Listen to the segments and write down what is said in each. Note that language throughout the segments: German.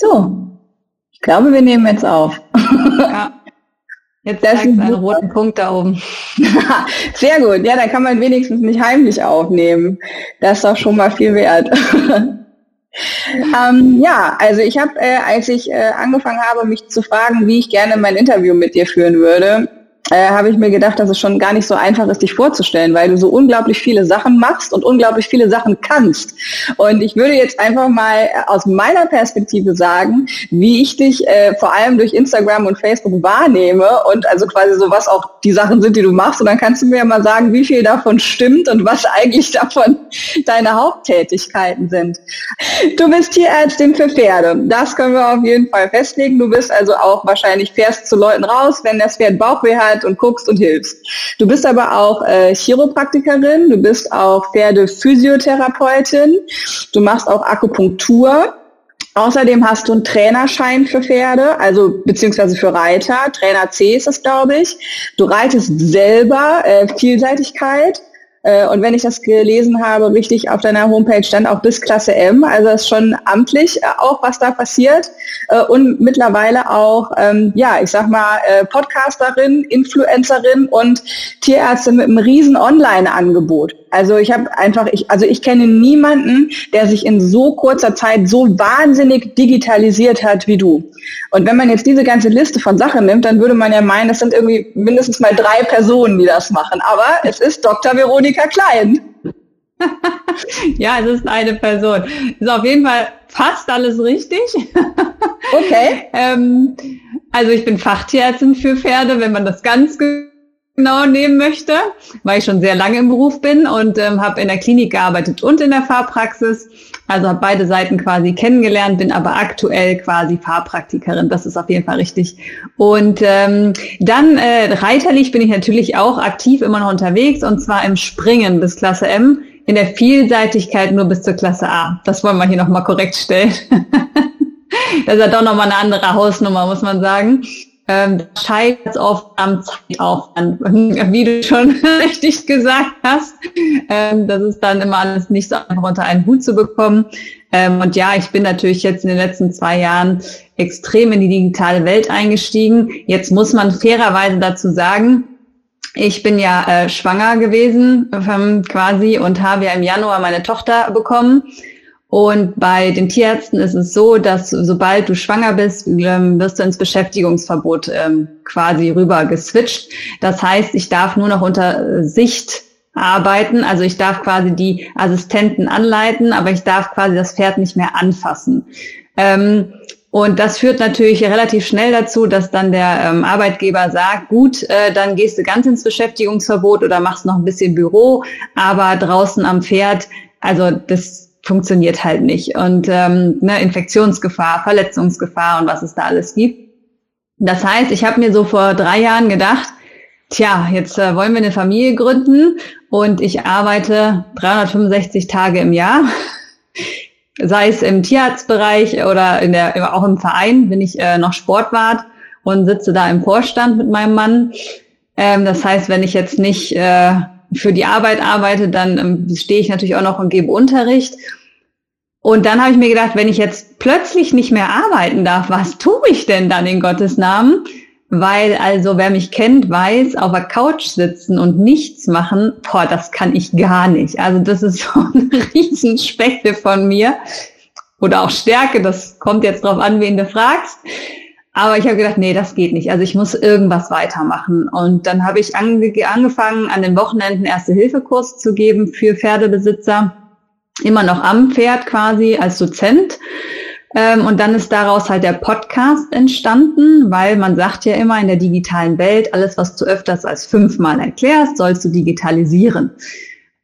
So, ich glaube, wir nehmen jetzt auf. Ja. Jetzt zeigt es einen roten Punkt da oben. Sehr gut. Ja, dann kann man wenigstens nicht heimlich aufnehmen. Das ist doch schon mal viel wert. ähm, ja, also ich habe, äh, als ich äh, angefangen habe, mich zu fragen, wie ich gerne mein Interview mit dir führen würde, äh, habe ich mir gedacht, dass es schon gar nicht so einfach ist, dich vorzustellen, weil du so unglaublich viele Sachen machst und unglaublich viele Sachen kannst. Und ich würde jetzt einfach mal aus meiner Perspektive sagen, wie ich dich äh, vor allem durch Instagram und Facebook wahrnehme und also quasi so, was auch die Sachen sind, die du machst. Und dann kannst du mir mal sagen, wie viel davon stimmt und was eigentlich davon deine Haupttätigkeiten sind. Du bist Tierärztin für Pferde. Das können wir auf jeden Fall festlegen. Du bist also auch wahrscheinlich fährst zu Leuten raus, wenn das Pferd Bauchweh hat Zeit und guckst und hilfst. Du bist aber auch äh, Chiropraktikerin, du bist auch Pferdephysiotherapeutin, du machst auch Akupunktur. Außerdem hast du einen Trainerschein für Pferde, also beziehungsweise für Reiter. Trainer C ist das, glaube ich. Du reitest selber äh, Vielseitigkeit. Äh, und wenn ich das gelesen habe, richtig auf deiner Homepage stand auch bis Klasse M. Also ist schon amtlich äh, auch, was da passiert. Äh, und mittlerweile auch, ähm, ja, ich sag mal, Podcasterin, Influencerin und Tierärztin mit einem riesen Online-Angebot. Also ich habe einfach, ich, also ich kenne niemanden, der sich in so kurzer Zeit so wahnsinnig digitalisiert hat wie du. Und wenn man jetzt diese ganze Liste von Sachen nimmt, dann würde man ja meinen, es sind irgendwie mindestens mal drei Personen, die das machen. Aber es ist Dr. Veronika Klein. ja, es ist eine Person. Ist auf jeden Fall fast alles richtig. Okay. ähm, also ich bin Fachtierärztin für Pferde, wenn man das ganz genau nehmen möchte, weil ich schon sehr lange im Beruf bin und ähm, habe in der Klinik gearbeitet und in der Fahrpraxis. Also habe beide Seiten quasi kennengelernt, bin aber aktuell quasi Fahrpraktikerin. Das ist auf jeden Fall richtig. Und ähm, dann äh, reiterlich bin ich natürlich auch aktiv immer noch unterwegs und zwar im Springen bis Klasse M, in der Vielseitigkeit nur bis zur Klasse A. Das wollen wir hier nochmal korrekt stellen. das ist ja doch nochmal eine andere Hausnummer, muss man sagen ähm, scheitert oft am Zeitaufwand, wie du schon richtig gesagt hast. Ähm, das ist dann immer alles nicht so einfach unter einen Hut zu bekommen. Ähm, und ja, ich bin natürlich jetzt in den letzten zwei Jahren extrem in die digitale Welt eingestiegen. Jetzt muss man fairerweise dazu sagen, ich bin ja äh, schwanger gewesen ähm, quasi und habe ja im Januar meine Tochter bekommen. Und bei den Tierärzten ist es so, dass sobald du schwanger bist, ähm, wirst du ins Beschäftigungsverbot ähm, quasi rüber geswitcht. Das heißt, ich darf nur noch unter Sicht arbeiten. Also ich darf quasi die Assistenten anleiten, aber ich darf quasi das Pferd nicht mehr anfassen. Ähm, und das führt natürlich relativ schnell dazu, dass dann der ähm, Arbeitgeber sagt, gut, äh, dann gehst du ganz ins Beschäftigungsverbot oder machst noch ein bisschen Büro, aber draußen am Pferd, also das funktioniert halt nicht. Und ähm, ne, Infektionsgefahr, Verletzungsgefahr und was es da alles gibt. Das heißt, ich habe mir so vor drei Jahren gedacht, tja, jetzt äh, wollen wir eine Familie gründen und ich arbeite 365 Tage im Jahr. Sei es im Tierarztbereich oder in der, auch im Verein bin ich äh, noch Sportwart und sitze da im Vorstand mit meinem Mann. Ähm, das heißt, wenn ich jetzt nicht äh, für die Arbeit arbeite, dann ähm, stehe ich natürlich auch noch und gebe Unterricht. Und dann habe ich mir gedacht, wenn ich jetzt plötzlich nicht mehr arbeiten darf, was tue ich denn dann in Gottes Namen? Weil also, wer mich kennt, weiß, auf der Couch sitzen und nichts machen, boah, das kann ich gar nicht. Also das ist so eine Riesenschwäche von mir. Oder auch Stärke, das kommt jetzt drauf an, wen du fragst. Aber ich habe gedacht, nee, das geht nicht. Also ich muss irgendwas weitermachen. Und dann habe ich ange angefangen, an den Wochenenden Erste-Hilfe-Kurs zu geben für Pferdebesitzer immer noch am Pferd quasi als Dozent. Ähm, und dann ist daraus halt der Podcast entstanden, weil man sagt ja immer in der digitalen Welt, alles, was du öfters als fünfmal erklärst, sollst du digitalisieren.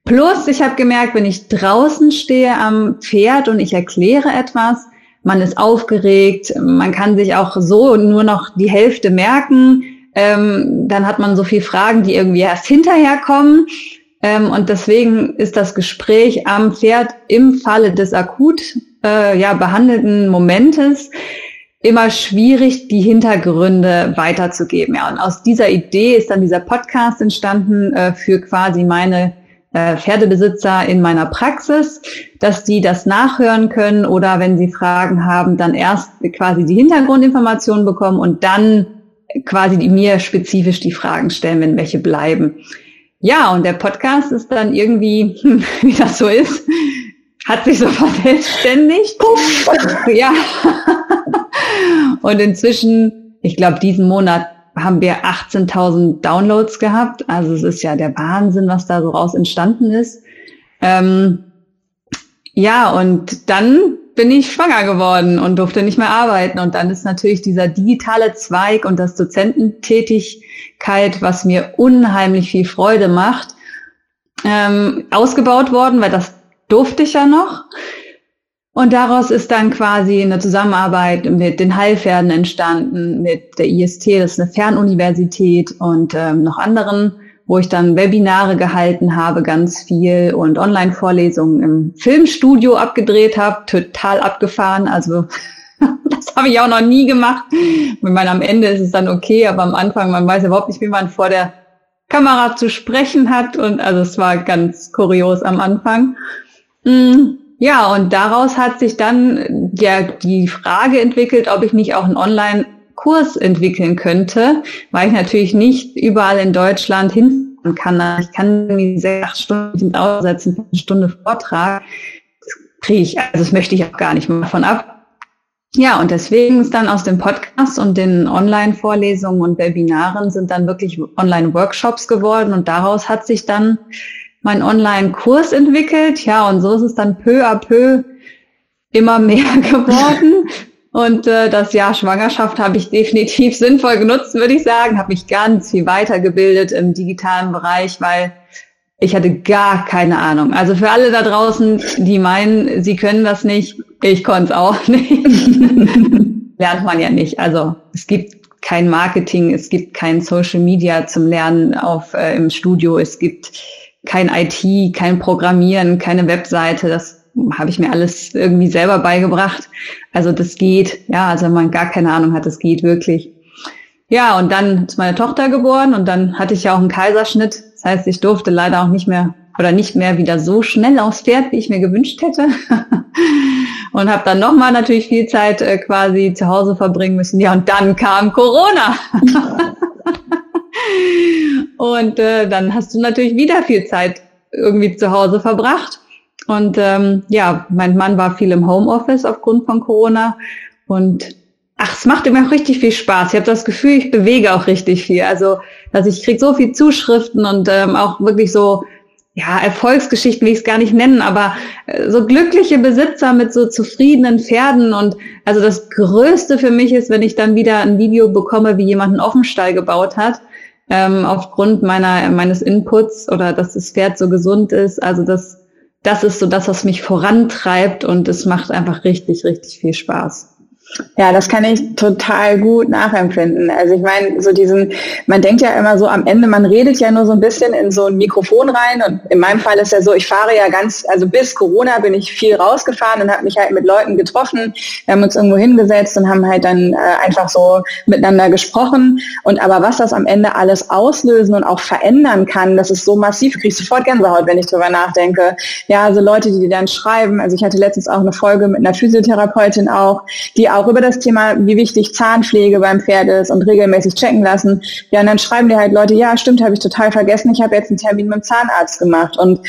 Plus, ich habe gemerkt, wenn ich draußen stehe am Pferd und ich erkläre etwas, man ist aufgeregt, man kann sich auch so nur noch die Hälfte merken, ähm, dann hat man so viele Fragen, die irgendwie erst hinterher kommen. Ähm, und deswegen ist das Gespräch am Pferd im Falle des akut äh, ja, behandelten Momentes immer schwierig, die Hintergründe weiterzugeben. Ja, und aus dieser Idee ist dann dieser Podcast entstanden äh, für quasi meine äh, Pferdebesitzer in meiner Praxis, dass die das nachhören können oder wenn sie Fragen haben, dann erst quasi die Hintergrundinformationen bekommen und dann quasi mir spezifisch die Fragen stellen, wenn welche bleiben. Ja, und der Podcast ist dann irgendwie, wie das so ist, hat sich so verselbstständigt. Puff. Ja. Und inzwischen, ich glaube, diesen Monat haben wir 18.000 Downloads gehabt. Also es ist ja der Wahnsinn, was da so raus entstanden ist. Ähm, ja, und dann bin ich schwanger geworden und durfte nicht mehr arbeiten. Und dann ist natürlich dieser digitale Zweig und das Dozententätigkeit, was mir unheimlich viel Freude macht, ähm, ausgebaut worden, weil das durfte ich ja noch. Und daraus ist dann quasi eine Zusammenarbeit mit den Heilpferden entstanden, mit der IST, das ist eine Fernuniversität und ähm, noch anderen, wo ich dann Webinare gehalten habe, ganz viel und Online-Vorlesungen im Filmstudio abgedreht habe, total abgefahren. Also das habe ich auch noch nie gemacht. Ich meine, am Ende ist es dann okay, aber am Anfang, man weiß überhaupt nicht, wie man vor der Kamera zu sprechen hat. Und also es war ganz kurios am Anfang. Mm. Ja, und daraus hat sich dann ja die Frage entwickelt, ob ich nicht auch einen Online-Kurs entwickeln könnte, weil ich natürlich nicht überall in Deutschland hin kann. Ich kann irgendwie sechs Stunden aussetzen, eine Stunde Vortrag. Das kriege ich, also das möchte ich auch gar nicht mehr von ab. Ja, und deswegen ist dann aus dem Podcast und den Online-Vorlesungen und Webinaren sind dann wirklich Online-Workshops geworden und daraus hat sich dann meinen Online-Kurs entwickelt. Ja, und so ist es dann peu à peu immer mehr geworden. Und äh, das Jahr Schwangerschaft habe ich definitiv sinnvoll genutzt, würde ich sagen. Habe mich ganz viel weitergebildet im digitalen Bereich, weil ich hatte gar keine Ahnung. Also für alle da draußen, die meinen, sie können das nicht, ich konnte es auch nicht. Lernt man ja nicht. Also es gibt kein Marketing, es gibt kein Social Media zum Lernen auf äh, im Studio, es gibt kein IT, kein Programmieren, keine Webseite. Das habe ich mir alles irgendwie selber beigebracht. Also das geht. Ja, also wenn man gar keine Ahnung hat, das geht wirklich. Ja, und dann ist meine Tochter geboren und dann hatte ich ja auch einen Kaiserschnitt. Das heißt, ich durfte leider auch nicht mehr oder nicht mehr wieder so schnell aufs Pferd, wie ich mir gewünscht hätte. und habe dann nochmal natürlich viel Zeit äh, quasi zu Hause verbringen müssen. Ja, und dann kam Corona. Und äh, dann hast du natürlich wieder viel Zeit irgendwie zu Hause verbracht. Und ähm, ja, mein Mann war viel im Homeoffice aufgrund von Corona. Und ach, es macht immer richtig viel Spaß. Ich habe das Gefühl, ich bewege auch richtig viel. Also, dass ich krieg so viel Zuschriften und ähm, auch wirklich so ja, Erfolgsgeschichten will ich es gar nicht nennen, aber äh, so glückliche Besitzer mit so zufriedenen Pferden und also das Größte für mich ist, wenn ich dann wieder ein Video bekomme, wie jemand einen Offenstall gebaut hat ähm, aufgrund meiner meines Inputs oder dass das Pferd so gesund ist. Also das das ist so das, was mich vorantreibt und es macht einfach richtig richtig viel Spaß. Ja, das kann ich total gut nachempfinden. Also ich meine, so diesen, man denkt ja immer so am Ende, man redet ja nur so ein bisschen in so ein Mikrofon rein und in meinem Fall ist ja so, ich fahre ja ganz, also bis Corona bin ich viel rausgefahren und habe mich halt mit Leuten getroffen. Wir haben uns irgendwo hingesetzt und haben halt dann äh, einfach so miteinander gesprochen. Und aber was das am Ende alles auslösen und auch verändern kann, das ist so massiv, kriege ich sofort Gänsehaut, wenn ich drüber nachdenke. Ja, also Leute, die dann schreiben, also ich hatte letztens auch eine Folge mit einer Physiotherapeutin auch, die auch über das Thema, wie wichtig Zahnpflege beim Pferd ist und regelmäßig checken lassen. Ja, und dann schreiben dir halt Leute, ja, stimmt, habe ich total vergessen, ich habe jetzt einen Termin mit dem Zahnarzt gemacht. Und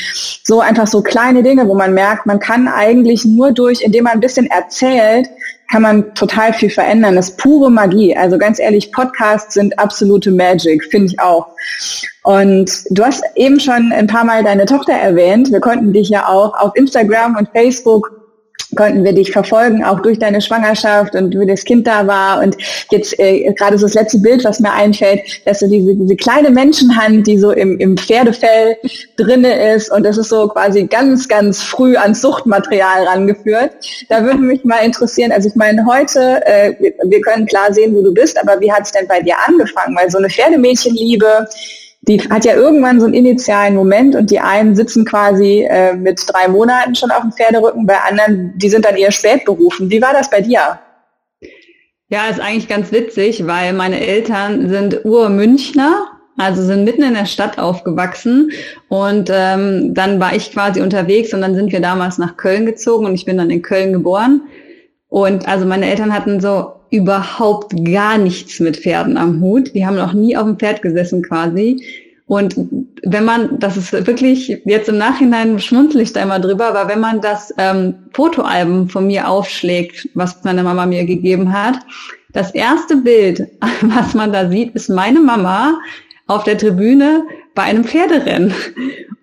so einfach so kleine Dinge, wo man merkt, man kann eigentlich nur durch, indem man ein bisschen erzählt, kann man total viel verändern. Das ist pure Magie. Also ganz ehrlich, Podcasts sind absolute Magic, finde ich auch. Und du hast eben schon ein paar Mal deine Tochter erwähnt. Wir konnten dich ja auch auf Instagram und Facebook konnten wir dich verfolgen, auch durch deine Schwangerschaft und wie das Kind da war. Und jetzt äh, gerade so das letzte Bild, was mir einfällt, dass so diese, diese kleine Menschenhand, die so im, im Pferdefell drinne ist und das ist so quasi ganz, ganz früh ans Suchtmaterial rangeführt. Da würde mich mal interessieren, also ich meine, heute, äh, wir können klar sehen, wo du bist, aber wie hat es denn bei dir angefangen? Weil so eine Pferdemädchenliebe, die hat ja irgendwann so einen initialen Moment und die einen sitzen quasi äh, mit drei Monaten schon auf dem Pferderücken, bei anderen, die sind dann eher spät berufen. Wie war das bei dir? Ja, ist eigentlich ganz witzig, weil meine Eltern sind Urmünchner also sind mitten in der Stadt aufgewachsen und ähm, dann war ich quasi unterwegs und dann sind wir damals nach Köln gezogen und ich bin dann in Köln geboren. Und also meine Eltern hatten so überhaupt gar nichts mit Pferden am Hut. Die haben noch nie auf dem Pferd gesessen quasi. Und wenn man, das ist wirklich, jetzt im Nachhinein schmunzel ich da immer drüber, aber wenn man das ähm, Fotoalbum von mir aufschlägt, was meine Mama mir gegeben hat, das erste Bild, was man da sieht, ist meine Mama auf der Tribüne bei einem Pferderennen.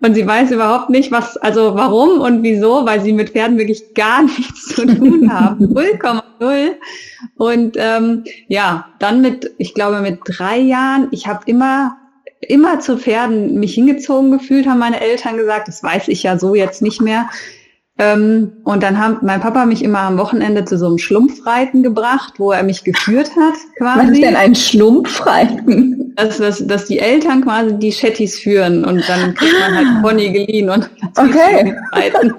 Und sie weiß überhaupt nicht, was, also warum und wieso, weil sie mit Pferden wirklich gar nichts zu tun haben. 0,0. Und ähm, ja, dann mit, ich glaube, mit drei Jahren, ich habe immer immer zu Pferden mich hingezogen gefühlt, haben meine Eltern gesagt. Das weiß ich ja so jetzt nicht mehr. Ähm, und dann haben mein Papa mich immer am Wochenende zu so einem Schlumpfreiten gebracht, wo er mich geführt hat, quasi. Was ist denn ein Schlumpfreiten? Dass, dass, dass die Eltern quasi die Chattis führen und dann kriegt man halt Pony geliehen und okay. reiten.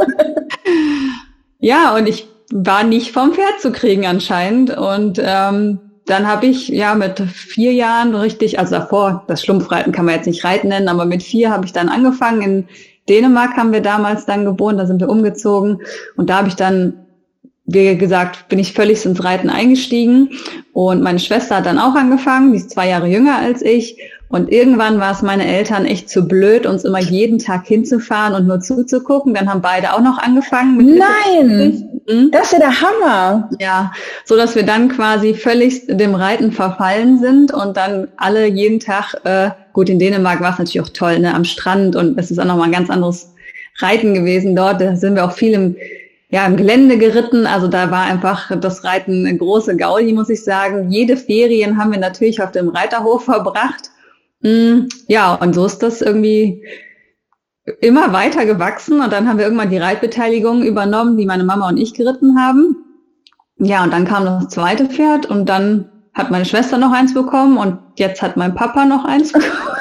ja, und ich war nicht vom Pferd zu kriegen anscheinend. Und ähm, dann habe ich ja mit vier Jahren richtig, also davor, das Schlumpfreiten kann man jetzt nicht reiten nennen, aber mit vier habe ich dann angefangen. In Dänemark haben wir damals dann gewohnt, da sind wir umgezogen. Und da habe ich dann, wie gesagt, bin ich völlig ins Reiten eingestiegen und meine Schwester hat dann auch angefangen, die ist zwei Jahre jünger als ich und irgendwann war es meine Eltern echt zu blöd, uns immer jeden Tag hinzufahren und nur zuzugucken. Dann haben beide auch noch angefangen. Nein, mhm. das ist ja der Hammer. Ja, so dass wir dann quasi völlig dem Reiten verfallen sind und dann alle jeden Tag, äh, gut, in Dänemark war es natürlich auch toll, ne, am Strand und es ist auch nochmal ein ganz anderes Reiten gewesen dort. Da sind wir auch viel im ja, im Gelände geritten. Also da war einfach das Reiten eine große Gaudi, muss ich sagen. Jede Ferien haben wir natürlich auf dem Reiterhof verbracht. Mm, ja, und so ist das irgendwie immer weiter gewachsen und dann haben wir irgendwann die Reitbeteiligung übernommen, die meine Mama und ich geritten haben. Ja, und dann kam das zweite Pferd und dann hat meine Schwester noch eins bekommen und jetzt hat mein Papa noch eins bekommen.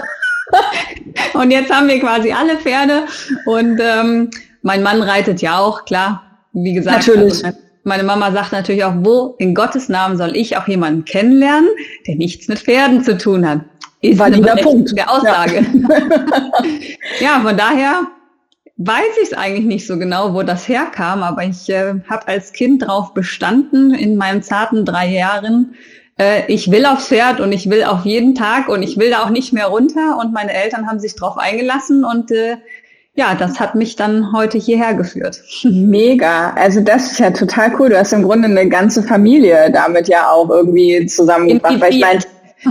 und jetzt haben wir quasi alle Pferde und ähm, mein Mann reitet ja auch, klar. Wie gesagt, natürlich. Also meine Mama sagt natürlich auch, wo in Gottes Namen soll ich auch jemanden kennenlernen, der nichts mit Pferden zu tun hat ist Valider Punkt. der Aussage. Ja. ja, von daher weiß ich es eigentlich nicht so genau, wo das herkam, aber ich äh, habe als Kind darauf bestanden in meinen zarten drei Jahren, äh, ich will aufs Pferd und ich will auf jeden Tag und ich will da auch nicht mehr runter und meine Eltern haben sich darauf eingelassen und äh, ja, das hat mich dann heute hierher geführt. Mega. Also das ist ja total cool. Du hast im Grunde eine ganze Familie damit ja auch irgendwie zusammengebracht. Weil ich meine,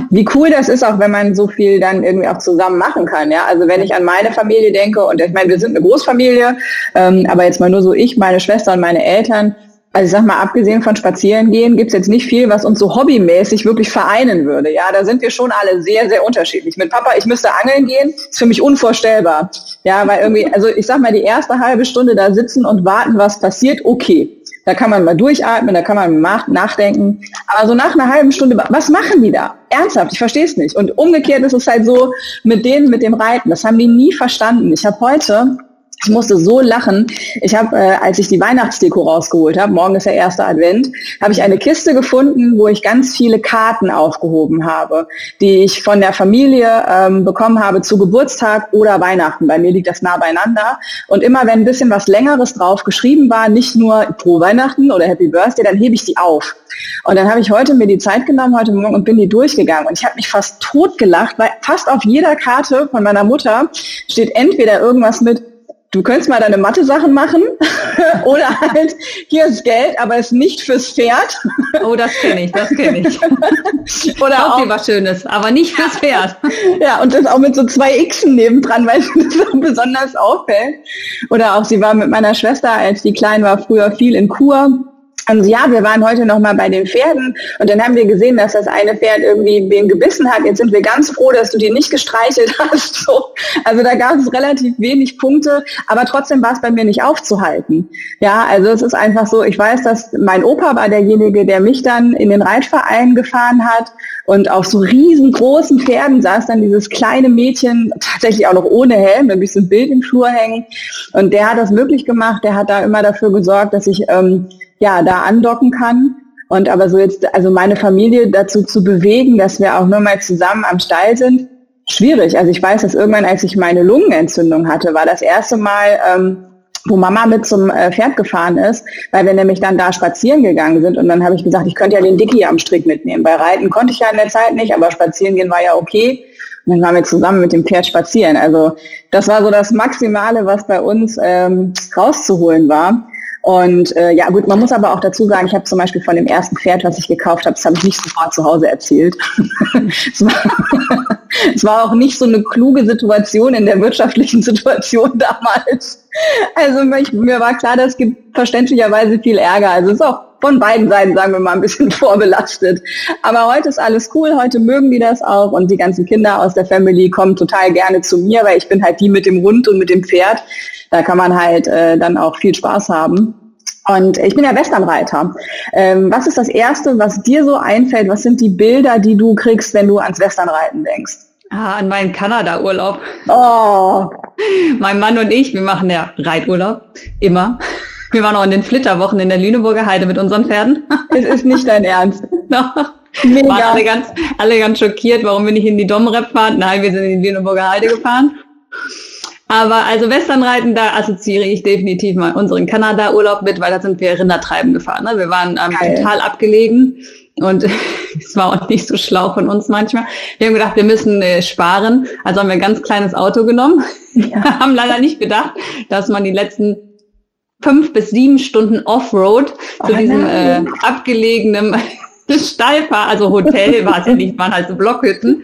wie cool das ist, auch wenn man so viel dann irgendwie auch zusammen machen kann. Ja, also wenn ich an meine Familie denke und ich meine, wir sind eine Großfamilie, ähm, aber jetzt mal nur so ich, meine Schwester und meine Eltern. Also ich sag mal, abgesehen von Spazierengehen gibt's jetzt nicht viel, was uns so hobbymäßig wirklich vereinen würde. Ja, da sind wir schon alle sehr, sehr unterschiedlich. Mit Papa, ich müsste angeln gehen, ist für mich unvorstellbar. Ja, weil irgendwie, also ich sag mal, die erste halbe Stunde da sitzen und warten, was passiert, okay. Da kann man mal durchatmen, da kann man nachdenken. Aber so nach einer halben Stunde, was machen die da? Ernsthaft, ich verstehe es nicht. Und umgekehrt ist es halt so mit denen, mit dem Reiten. Das haben die nie verstanden. Ich habe heute ich musste so lachen. Ich habe, äh, als ich die Weihnachtsdeko rausgeholt habe, morgen ist der erste Advent, habe ich eine Kiste gefunden, wo ich ganz viele Karten aufgehoben habe, die ich von der Familie ähm, bekommen habe zu Geburtstag oder Weihnachten. Bei mir liegt das nah beieinander. Und immer wenn ein bisschen was Längeres drauf geschrieben war, nicht nur Pro Weihnachten oder Happy Birthday, dann hebe ich die auf. Und dann habe ich heute mir die Zeit genommen, heute Morgen, und bin die durchgegangen. Und ich habe mich fast tot gelacht, weil fast auf jeder Karte von meiner Mutter steht entweder irgendwas mit du könntest mal deine Mathe-Sachen machen oder halt, hier ist Geld, aber es ist nicht fürs Pferd. Oh, das kenne ich, das kenne ich. oder auch, auch was Schönes, aber nicht fürs Pferd. ja, und das auch mit so zwei Xen nebendran, weil es so besonders auffällt. Oder auch, sie war mit meiner Schwester, als die klein war, früher viel in Kur und ja, wir waren heute noch mal bei den Pferden und dann haben wir gesehen, dass das eine Pferd irgendwie wen gebissen hat. Jetzt sind wir ganz froh, dass du die nicht gestreichelt hast. So. Also da gab es relativ wenig Punkte, aber trotzdem war es bei mir nicht aufzuhalten. Ja, also es ist einfach so, ich weiß, dass mein Opa war derjenige, der mich dann in den Reitverein gefahren hat und auf so riesengroßen Pferden saß dann dieses kleine Mädchen, tatsächlich auch noch ohne Helm, da so ein Bild im Flur hängen. Und der hat das möglich gemacht, der hat da immer dafür gesorgt, dass ich ähm, ja, da andocken kann. Und aber so jetzt, also meine Familie dazu zu bewegen, dass wir auch nur mal zusammen am Stall sind, schwierig. Also ich weiß, dass irgendwann, als ich meine Lungenentzündung hatte, war das erste Mal, ähm, wo Mama mit zum äh, Pferd gefahren ist, weil wir nämlich dann da spazieren gegangen sind und dann habe ich gesagt, ich könnte ja den Dicky am Strick mitnehmen. Bei Reiten konnte ich ja in der Zeit nicht, aber spazieren gehen war ja okay. Und dann waren wir zusammen mit dem Pferd spazieren. Also das war so das Maximale, was bei uns ähm, rauszuholen war. Und äh, ja gut, man muss aber auch dazu sagen, ich habe zum Beispiel von dem ersten Pferd, was ich gekauft habe, das habe ich nicht sofort zu Hause erzählt. es, war, es war auch nicht so eine kluge Situation in der wirtschaftlichen Situation damals. Also ich, mir war klar, das gibt verständlicherweise viel Ärger. Also es ist auch von beiden Seiten, sagen wir mal, ein bisschen vorbelastet. Aber heute ist alles cool, heute mögen die das auch und die ganzen Kinder aus der Family kommen total gerne zu mir, weil ich bin halt die mit dem Hund und mit dem Pferd. Da kann man halt äh, dann auch viel Spaß haben. Und ich bin ja Westernreiter. Ähm, was ist das Erste, was dir so einfällt? Was sind die Bilder, die du kriegst, wenn du ans Westernreiten denkst? Ah, an meinen Kanada-Urlaub. Oh. Mein Mann und ich, wir machen ja Reiturlaub. Immer. Wir waren auch in den Flitterwochen in der Lüneburger Heide mit unseren Pferden. Es ist nicht dein Ernst. Mega. Waren alle ganz, alle ganz schockiert, warum wir nicht in die Domrep fahren. Nein, wir sind in die Lüneburger Heide gefahren. Aber also Westernreiten, da assoziiere ich definitiv mal unseren Kanada-Urlaub mit, weil da sind wir Rindertreiben gefahren. Ne? Wir waren ähm, total abgelegen und es war auch nicht so schlau von uns manchmal. Wir haben gedacht, wir müssen äh, sparen. Also haben wir ein ganz kleines Auto genommen. Ja. haben leider nicht gedacht, dass man die letzten fünf bis sieben Stunden Offroad oh, zu diesem äh, abgelegenen Stallfahr, also Hotel war es ja nicht, waren halt so Blockhütten.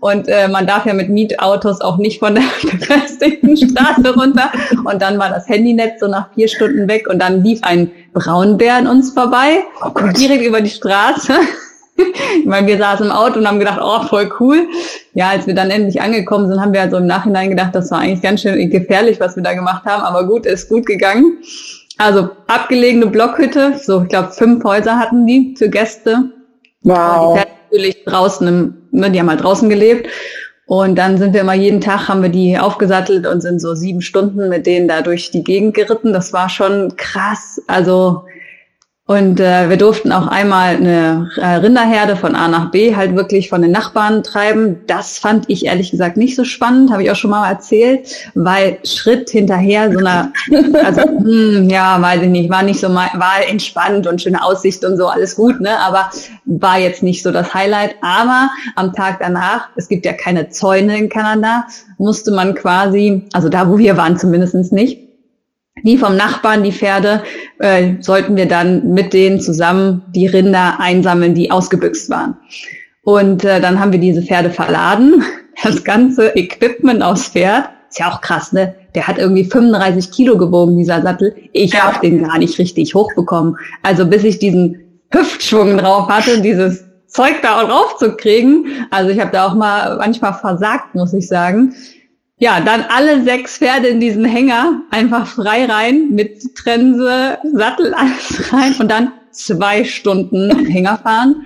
Und äh, man darf ja mit Mietautos auch nicht von der befestigten Straße runter. Und dann war das Handynetz so nach vier Stunden weg und dann lief ein Braunbär an uns vorbei, oh direkt über die Straße. Ich meine, wir saßen im Auto und haben gedacht, oh, voll cool. Ja, als wir dann endlich angekommen sind, haben wir also im Nachhinein gedacht, das war eigentlich ganz schön gefährlich, was wir da gemacht haben. Aber gut, ist gut gegangen. Also abgelegene Blockhütte, so ich glaube fünf Häuser hatten die für Gäste. Wow. Die natürlich draußen, im, ne, die haben halt draußen gelebt. Und dann sind wir immer jeden Tag, haben wir die aufgesattelt und sind so sieben Stunden mit denen da durch die Gegend geritten. Das war schon krass. Also und äh, wir durften auch einmal eine äh, Rinderherde von A nach B halt wirklich von den Nachbarn treiben. Das fand ich ehrlich gesagt nicht so spannend, habe ich auch schon mal erzählt, weil Schritt hinterher so einer, also hm, ja, weiß ich nicht, war nicht so mal, war entspannt und schöne Aussicht und so, alles gut, ne? Aber war jetzt nicht so das Highlight. Aber am Tag danach, es gibt ja keine Zäune in Kanada, musste man quasi, also da wo wir waren zumindestens nicht, die vom Nachbarn, die Pferde, äh, sollten wir dann mit denen zusammen die Rinder einsammeln, die ausgebüxt waren. Und äh, dann haben wir diese Pferde verladen. Das ganze Equipment aus Pferd, ist ja auch krass, ne? Der hat irgendwie 35 Kilo gewogen, dieser Sattel. Ich ja. habe den gar nicht richtig hochbekommen. Also bis ich diesen Hüftschwung drauf hatte, dieses Zeug da raufzukriegen. Also ich habe da auch mal manchmal versagt, muss ich sagen. Ja, dann alle sechs Pferde in diesen Hänger einfach frei rein mit Trense, Sattel, alles rein und dann zwei Stunden Hänger fahren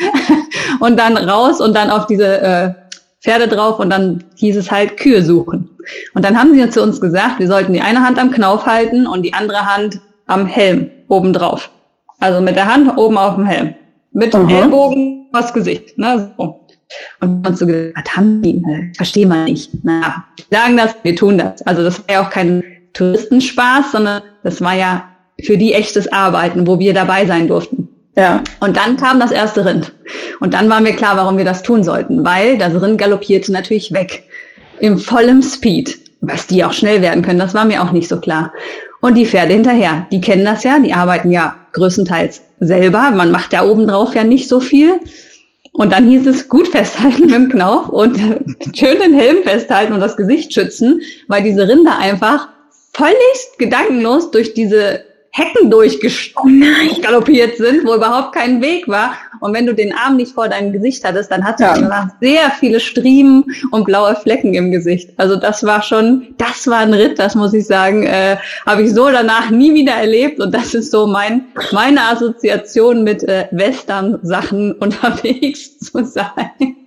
und dann raus und dann auf diese äh, Pferde drauf und dann hieß es halt Kühe suchen. Und dann haben sie zu uns gesagt, wir sollten die eine Hand am Knauf halten und die andere Hand am Helm oben drauf. Also mit der Hand oben auf dem Helm. Mit dem Ellbogen aufs Gesicht. Ne? So. Und man so gesagt, haben die, ne? verstehen wir nicht. Na, wir sagen das, wir tun das. Also das war ja auch kein Touristenspaß, sondern das war ja für die echtes Arbeiten, wo wir dabei sein durften. Ja. Und dann kam das erste Rind. Und dann war mir klar, warum wir das tun sollten, weil das Rind galoppierte natürlich weg. Im vollem Speed. Was die auch schnell werden können, das war mir auch nicht so klar. Und die Pferde hinterher, die kennen das ja, die arbeiten ja größtenteils selber. Man macht da oben drauf ja nicht so viel. Und dann hieß es gut festhalten mit dem Knauf und schön den Helm festhalten und das Gesicht schützen, weil diese Rinder einfach völlig gedankenlos durch diese Hecken durchgaloppiert oh sind, wo überhaupt kein Weg war. Und wenn du den Arm nicht vor deinem Gesicht hattest, dann hattest ja. du danach sehr viele Striemen und blaue Flecken im Gesicht. Also das war schon, das war ein Ritt, das muss ich sagen, äh, habe ich so danach nie wieder erlebt. Und das ist so mein meine Assoziation mit äh, Western-Sachen unterwegs zu sein.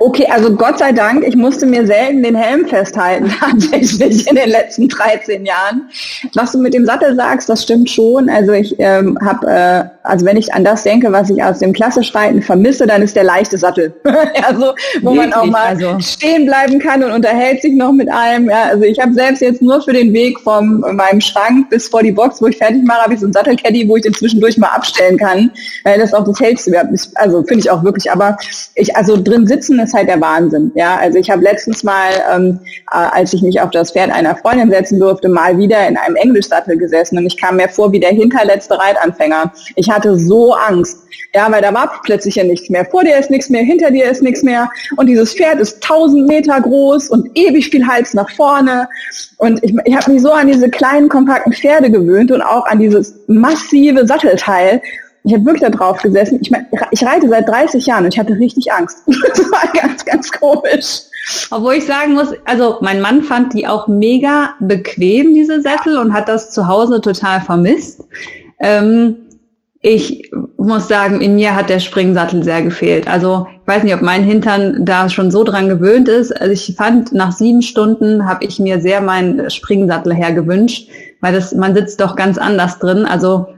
Okay, also Gott sei Dank, ich musste mir selten den Helm festhalten, tatsächlich in den letzten 13 Jahren. Was du mit dem Sattel sagst, das stimmt schon. Also ich ähm, habe, äh, also wenn ich an das denke, was ich aus dem klassisch Reiten vermisse, dann ist der leichte Sattel. also wo Wirklich? man auch mal also. stehen bleiben kann und unterhält sich noch mit einem. Ja, also ich habe selbst jetzt nur für den Weg vom meinem Schrank bis vor die Box, wo ich fertig mache, habe ich so ein Sattelcaddy, wo ich den zwischendurch mal abstellen kann. Weil das auch das wird. Also finde ich auch wirklich. Aber ich, also drin sitzen ist halt der Wahnsinn. Ja, also ich habe letztens mal, ähm, äh, als ich mich auf das Pferd einer Freundin setzen durfte, mal wieder in einem Englischsattel gesessen und ich kam mir vor wie der hinterletzte Reitanfänger. Ich hatte so Angst. Ja, weil da war plötzlich ja nichts mehr. Vor dir ist nichts mehr, hinter dir ist nichts mehr. Und dieses Pferd ist tausend Meter groß und ewig viel Hals nach vorne. Und ich, ich habe mich so an diese kleinen, kompakten Pferde gewöhnt und auch an dieses massive Sattelteil. Ich habe wirklich da drauf gesessen. Ich, mein, ich reite seit 30 Jahren und ich hatte richtig Angst. das war ganz, ganz komisch. Obwohl ich sagen muss, also mein Mann fand die auch mega bequem, diese Sättel, und hat das zu Hause total vermisst. Ähm, ich muss sagen, in mir hat der Springsattel sehr gefehlt. Also ich weiß nicht, ob mein Hintern da schon so dran gewöhnt ist. Also ich fand, nach sieben Stunden habe ich mir sehr meinen Springsattel hergewünscht, weil das, man sitzt doch ganz anders drin. Also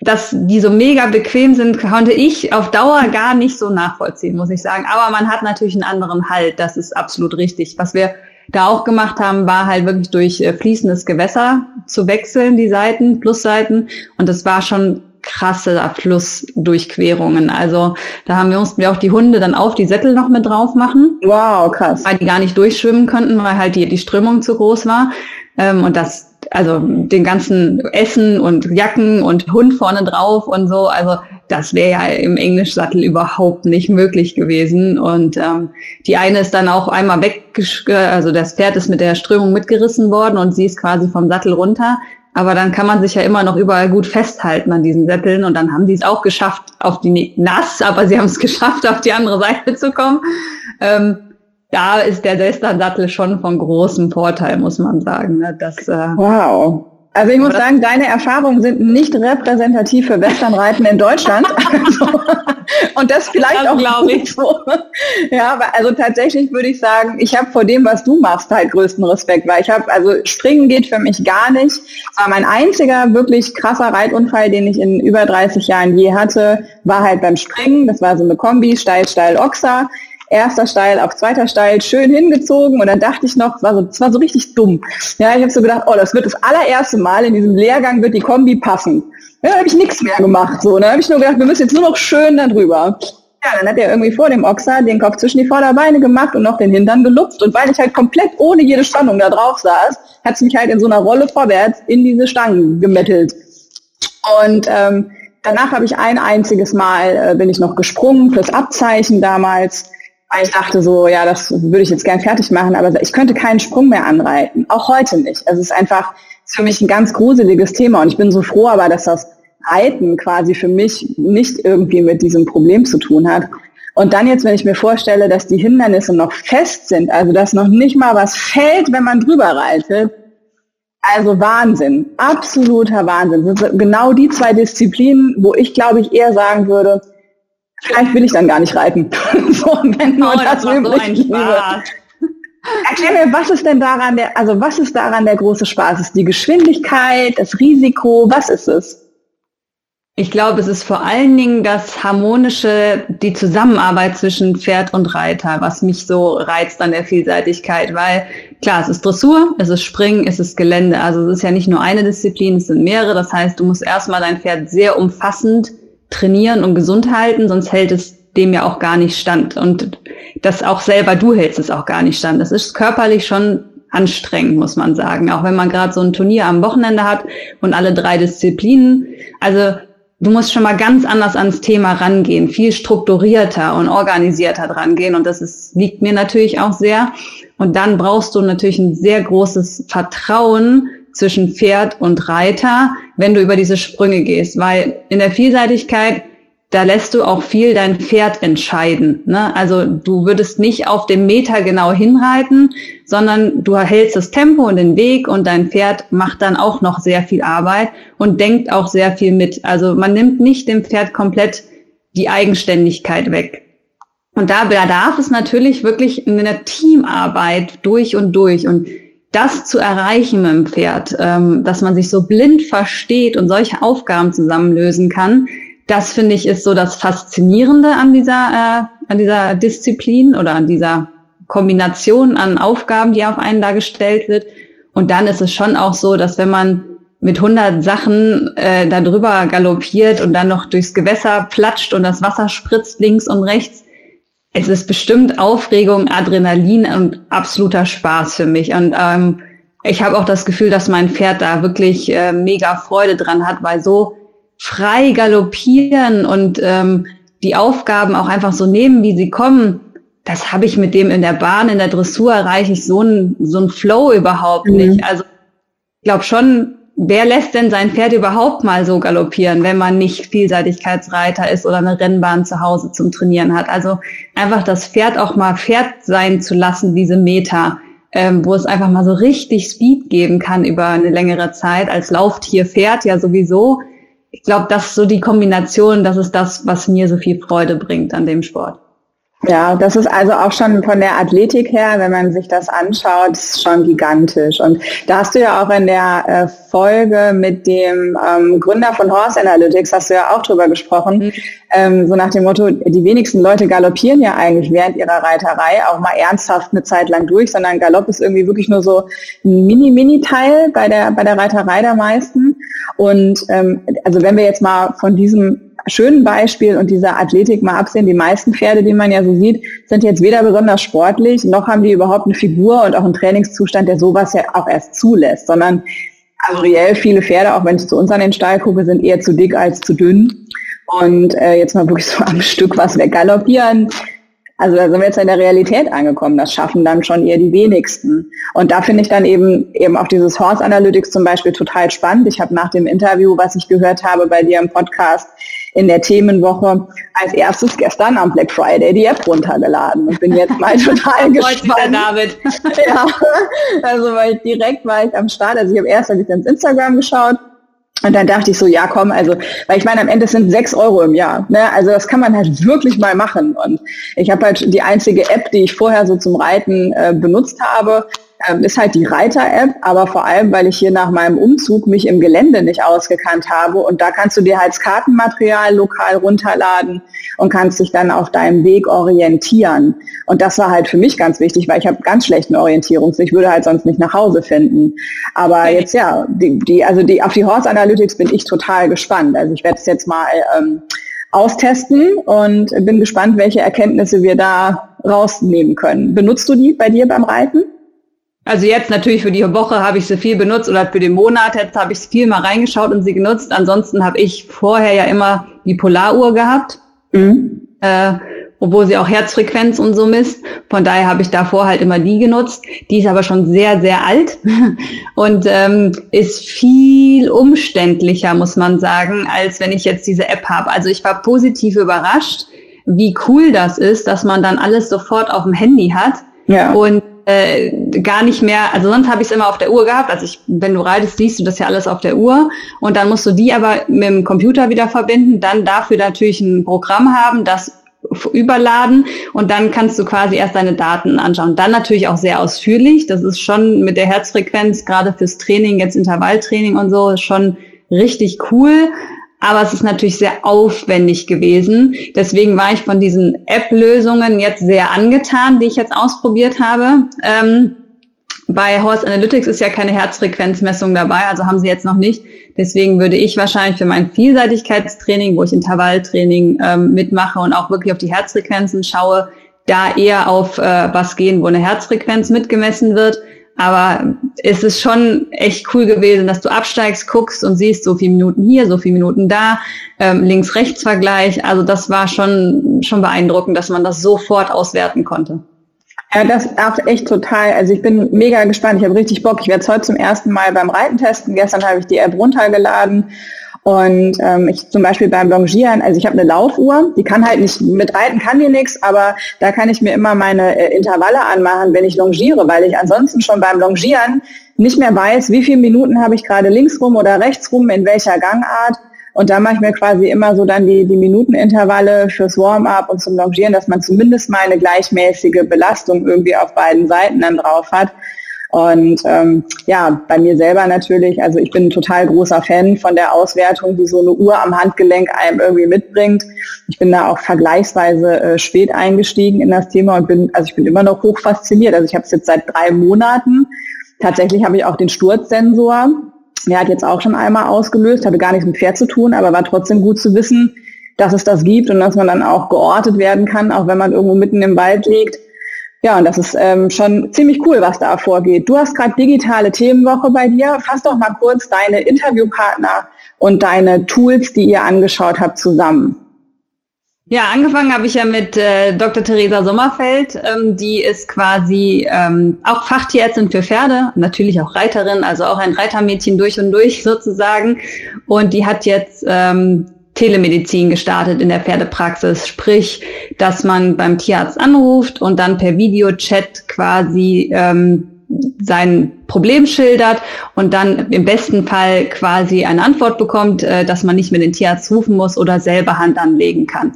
dass die so mega bequem sind, konnte ich auf Dauer gar nicht so nachvollziehen, muss ich sagen. Aber man hat natürlich einen anderen Halt, das ist absolut richtig. Was wir da auch gemacht haben, war halt wirklich durch äh, fließendes Gewässer zu wechseln, die Seiten, Plusseiten. Und das war schon krasse Flussdurchquerungen. Also da haben wir mussten wir auch die Hunde dann auf die Sättel noch mit drauf machen. Wow, krass. Weil die gar nicht durchschwimmen konnten, weil halt die, die Strömung zu groß war. Ähm, und das, also den ganzen Essen und Jacken und Hund vorne drauf und so, also das wäre ja im Englischsattel überhaupt nicht möglich gewesen. Und ähm, die eine ist dann auch einmal weg, also das Pferd ist mit der Strömung mitgerissen worden und sie ist quasi vom Sattel runter. Aber dann kann man sich ja immer noch überall gut festhalten an diesen Sätteln und dann haben die es auch geschafft, auf die nass, aber sie haben es geschafft, auf die andere Seite zu kommen. Ähm, da ist der Western-Sattel schon von großem Vorteil, muss man sagen. Ne? Das, äh, wow. Also ich muss sagen, deine Erfahrungen sind nicht repräsentativ für Westernreiten in Deutschland. und das vielleicht das auch glaube ich so. Ja, aber also tatsächlich würde ich sagen, ich habe vor dem, was du machst, halt größten Respekt, weil ich habe also Springen geht für mich gar nicht. War mein einziger wirklich krasser Reitunfall, den ich in über 30 Jahren je hatte, war halt beim Springen. Das war so eine Kombi, steil, steil, Ochser erster Steil auf zweiter Steil schön hingezogen und dann dachte ich noch, es war so, es war so richtig dumm. Ja, ich habe so gedacht, oh, das wird das allererste Mal in diesem Lehrgang wird die Kombi passen. Ja, dann habe ich nichts mehr gemacht. So, dann habe ich nur gedacht, wir müssen jetzt nur noch schön da drüber. Ja, dann hat er irgendwie vor dem Ochser den Kopf zwischen die Vorderbeine gemacht und noch den Hintern gelupft. Und weil ich halt komplett ohne jede Spannung da drauf saß, hat es mich halt in so einer Rolle vorwärts in diese Stangen gemettelt. Und ähm, danach habe ich ein einziges Mal, äh, bin ich noch gesprungen fürs Abzeichen damals weil ich dachte so, ja, das würde ich jetzt gern fertig machen, aber ich könnte keinen Sprung mehr anreiten. Auch heute nicht. Also es ist einfach ist für mich ein ganz gruseliges Thema und ich bin so froh aber, dass das Reiten quasi für mich nicht irgendwie mit diesem Problem zu tun hat. Und dann jetzt, wenn ich mir vorstelle, dass die Hindernisse noch fest sind, also dass noch nicht mal was fällt, wenn man drüber reitet, also Wahnsinn, absoluter Wahnsinn. Genau die zwei Disziplinen, wo ich glaube ich eher sagen würde, vielleicht will ich dann gar nicht reiten. so, wenn nur oh, das, das übrig so Erklär mir, was ist denn daran der, also was ist daran der große Spaß? Ist die Geschwindigkeit, das Risiko, was ist es? Ich glaube, es ist vor allen Dingen das harmonische, die Zusammenarbeit zwischen Pferd und Reiter, was mich so reizt an der Vielseitigkeit, weil klar, es ist Dressur, es ist Springen, es ist Gelände. Also es ist ja nicht nur eine Disziplin, es sind mehrere. Das heißt, du musst erstmal dein Pferd sehr umfassend trainieren und gesund halten, sonst hält es dem ja auch gar nicht stand. Und das auch selber, du hältst es auch gar nicht stand. Das ist körperlich schon anstrengend, muss man sagen. Auch wenn man gerade so ein Turnier am Wochenende hat und alle drei Disziplinen. Also du musst schon mal ganz anders ans Thema rangehen, viel strukturierter und organisierter dran gehen. Und das ist, liegt mir natürlich auch sehr. Und dann brauchst du natürlich ein sehr großes Vertrauen zwischen Pferd und Reiter, wenn du über diese Sprünge gehst, weil in der Vielseitigkeit da lässt du auch viel dein Pferd entscheiden. Ne? Also du würdest nicht auf dem Meter genau hinreiten, sondern du hältst das Tempo und den Weg und dein Pferd macht dann auch noch sehr viel Arbeit und denkt auch sehr viel mit. Also man nimmt nicht dem Pferd komplett die Eigenständigkeit weg. Und da bedarf es natürlich wirklich eine Teamarbeit durch und durch. Und das zu erreichen mit dem Pferd, ähm, dass man sich so blind versteht und solche Aufgaben zusammenlösen kann, das finde ich ist so das Faszinierende an dieser, äh, an dieser Disziplin oder an dieser Kombination an Aufgaben, die auf einen da gestellt wird. Und dann ist es schon auch so, dass wenn man mit 100 Sachen äh, da drüber galoppiert und dann noch durchs Gewässer platscht und das Wasser spritzt links und rechts, es ist bestimmt Aufregung, Adrenalin und absoluter Spaß für mich. Und ähm, ich habe auch das Gefühl, dass mein Pferd da wirklich äh, mega Freude dran hat, weil so frei galoppieren und ähm, die Aufgaben auch einfach so nehmen, wie sie kommen, das habe ich mit dem in der Bahn, in der Dressur erreiche ich so ein so ein Flow überhaupt mhm. nicht. Also ich glaube schon, wer lässt denn sein Pferd überhaupt mal so galoppieren, wenn man nicht Vielseitigkeitsreiter ist oder eine Rennbahn zu Hause zum Trainieren hat? Also einfach das Pferd auch mal Pferd sein zu lassen, diese Meter, ähm, wo es einfach mal so richtig Speed geben kann über eine längere Zeit als Lauftier Pferd ja sowieso. Ich glaube, das ist so die Kombination, das ist das, was mir so viel Freude bringt an dem Sport. Ja, das ist also auch schon von der Athletik her, wenn man sich das anschaut, ist schon gigantisch. Und da hast du ja auch in der äh, Folge mit dem ähm, Gründer von Horse Analytics, hast du ja auch drüber gesprochen, mhm. ähm, so nach dem Motto, die wenigsten Leute galoppieren ja eigentlich während ihrer Reiterei auch mal ernsthaft eine Zeit lang durch, sondern Galopp ist irgendwie wirklich nur so ein Mini-Mini-Teil bei der, bei der Reiterei der meisten. Und ähm, also wenn wir jetzt mal von diesem schönen Beispiel und dieser Athletik mal absehen, die meisten Pferde, die man ja so sieht, sind jetzt weder besonders sportlich, noch haben die überhaupt eine Figur und auch einen Trainingszustand, der sowas ja auch erst zulässt, sondern also reell viele Pferde, auch wenn ich zu uns an den Stall gucke, sind eher zu dick als zu dünn. Und äh, jetzt mal wirklich so am Stück was weggaloppieren, also da sind wir jetzt in der Realität angekommen. Das schaffen dann schon eher die wenigsten. Und da finde ich dann eben eben auch dieses Horse Analytics zum Beispiel total spannend. Ich habe nach dem Interview, was ich gehört habe bei dir im Podcast in der Themenwoche, als erstes gestern am Black Friday die App runtergeladen und bin jetzt mal total gespannt. David. ja, also weil direkt war ich am Start. Also ich habe erst hab ich ins Instagram geschaut und dann dachte ich so, ja komm, also, weil ich meine, am Ende sind sechs Euro im Jahr. Ne? Also das kann man halt wirklich mal machen. Und ich habe halt die einzige App, die ich vorher so zum Reiten äh, benutzt habe, ähm, ist halt die Reiter-App, aber vor allem, weil ich hier nach meinem Umzug mich im Gelände nicht ausgekannt habe und da kannst du dir halt das Kartenmaterial lokal runterladen und kannst dich dann auf deinem Weg orientieren. Und das war halt für mich ganz wichtig, weil ich habe ganz schlechten Orientierungssinn. Ich würde halt sonst nicht nach Hause finden. Aber jetzt ja, die, die, also die, auf die Horse Analytics bin ich total gespannt. Also ich werde es jetzt mal ähm, austesten und bin gespannt, welche Erkenntnisse wir da rausnehmen können. Benutzt du die bei dir beim Reiten? Also jetzt natürlich für die Woche habe ich sie viel benutzt oder für den Monat jetzt habe ich viel mal reingeschaut und sie genutzt. Ansonsten habe ich vorher ja immer die Polaruhr gehabt, mhm. äh, obwohl sie auch Herzfrequenz und so misst. Von daher habe ich davor halt immer die genutzt. Die ist aber schon sehr, sehr alt und ähm, ist viel umständlicher, muss man sagen, als wenn ich jetzt diese App habe. Also ich war positiv überrascht, wie cool das ist, dass man dann alles sofort auf dem Handy hat. Ja. Und äh, gar nicht mehr, also sonst habe ich es immer auf der Uhr gehabt. Also ich, wenn du reitest, siehst du das ja alles auf der Uhr und dann musst du die aber mit dem Computer wieder verbinden, dann dafür natürlich ein Programm haben, das überladen und dann kannst du quasi erst deine Daten anschauen. Dann natürlich auch sehr ausführlich. Das ist schon mit der Herzfrequenz, gerade fürs Training, jetzt Intervalltraining und so, schon richtig cool aber es ist natürlich sehr aufwendig gewesen. Deswegen war ich von diesen App-Lösungen jetzt sehr angetan, die ich jetzt ausprobiert habe. Ähm, bei Horse Analytics ist ja keine Herzfrequenzmessung dabei, also haben sie jetzt noch nicht. Deswegen würde ich wahrscheinlich für mein Vielseitigkeitstraining, wo ich Intervalltraining ähm, mitmache und auch wirklich auf die Herzfrequenzen schaue, da eher auf äh, was gehen, wo eine Herzfrequenz mitgemessen wird. Aber es ist schon echt cool gewesen, dass du absteigst, guckst und siehst, so viele Minuten hier, so viele Minuten da, ähm, Links-Rechts-Vergleich. Also das war schon, schon beeindruckend, dass man das sofort auswerten konnte. Ja, das auch echt total. Also ich bin mega gespannt. Ich habe richtig Bock. Ich werde es heute zum ersten Mal beim Reiten testen. Gestern habe ich die App runtergeladen und ähm, ich zum Beispiel beim Longieren, also ich habe eine Laufuhr, die kann halt nicht, mit Reiten kann die nichts, aber da kann ich mir immer meine äh, Intervalle anmachen, wenn ich longiere, weil ich ansonsten schon beim Longieren nicht mehr weiß, wie viele Minuten habe ich gerade links rum oder rechts rum, in welcher Gangart. Und da mache ich mir quasi immer so dann die, die Minutenintervalle fürs Warm-up und zum Longieren, dass man zumindest mal eine gleichmäßige Belastung irgendwie auf beiden Seiten dann drauf hat. Und ähm, ja, bei mir selber natürlich, also ich bin ein total großer Fan von der Auswertung, die so eine Uhr am Handgelenk einem irgendwie mitbringt. Ich bin da auch vergleichsweise äh, spät eingestiegen in das Thema und bin, also ich bin immer noch hoch fasziniert. Also ich habe es jetzt seit drei Monaten. Tatsächlich habe ich auch den Sturzsensor. Der hat jetzt auch schon einmal ausgelöst, hatte gar nichts mit Pferd zu tun, aber war trotzdem gut zu wissen, dass es das gibt und dass man dann auch geortet werden kann, auch wenn man irgendwo mitten im Wald liegt ja, und das ist ähm, schon ziemlich cool, was da vorgeht. Du hast gerade digitale Themenwoche bei dir. Fass doch mal kurz deine Interviewpartner und deine Tools, die ihr angeschaut habt, zusammen. Ja, angefangen habe ich ja mit äh, Dr. Theresa Sommerfeld. Ähm, die ist quasi ähm, auch Fachtierärztin für Pferde, natürlich auch Reiterin, also auch ein Reitermädchen durch und durch sozusagen. Und die hat jetzt ähm, Telemedizin gestartet in der Pferdepraxis, sprich, dass man beim Tierarzt anruft und dann per Videochat quasi ähm, sein Problem schildert und dann im besten Fall quasi eine Antwort bekommt, äh, dass man nicht mehr den Tierarzt rufen muss oder selber Hand anlegen kann.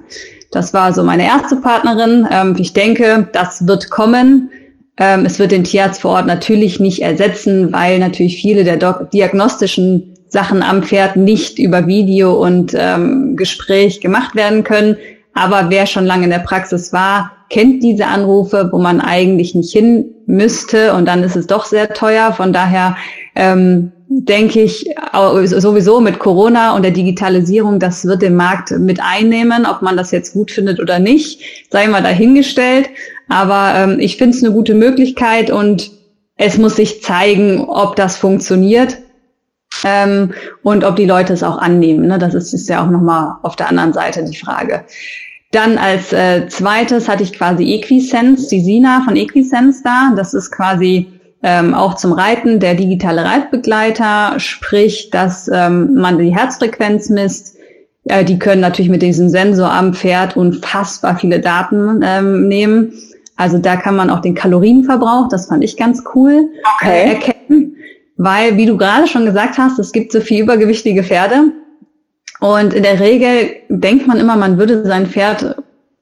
Das war so meine erste Partnerin. Ähm, ich denke, das wird kommen. Ähm, es wird den Tierarzt vor Ort natürlich nicht ersetzen, weil natürlich viele der diagnostischen Sachen am Pferd nicht über Video und ähm, Gespräch gemacht werden können. Aber wer schon lange in der Praxis war, kennt diese Anrufe, wo man eigentlich nicht hin müsste und dann ist es doch sehr teuer. Von daher ähm, denke ich sowieso mit Corona und der Digitalisierung, das wird den Markt mit einnehmen, ob man das jetzt gut findet oder nicht, sei mal dahingestellt. Aber ähm, ich finde es eine gute Möglichkeit und es muss sich zeigen, ob das funktioniert ähm, und ob die Leute es auch annehmen. Ne? Das ist, ist ja auch nochmal auf der anderen Seite die Frage. Dann als äh, zweites hatte ich quasi Equisense, die Sina von Equisense da. Das ist quasi ähm, auch zum Reiten der digitale Reitbegleiter, sprich, dass ähm, man die Herzfrequenz misst. Äh, die können natürlich mit diesem Sensor am Pferd unfassbar viele Daten ähm, nehmen. Also da kann man auch den Kalorienverbrauch, das fand ich ganz cool, okay. äh, erkennen. Weil, wie du gerade schon gesagt hast, es gibt so viel übergewichtige Pferde. Und in der Regel denkt man immer, man würde sein Pferd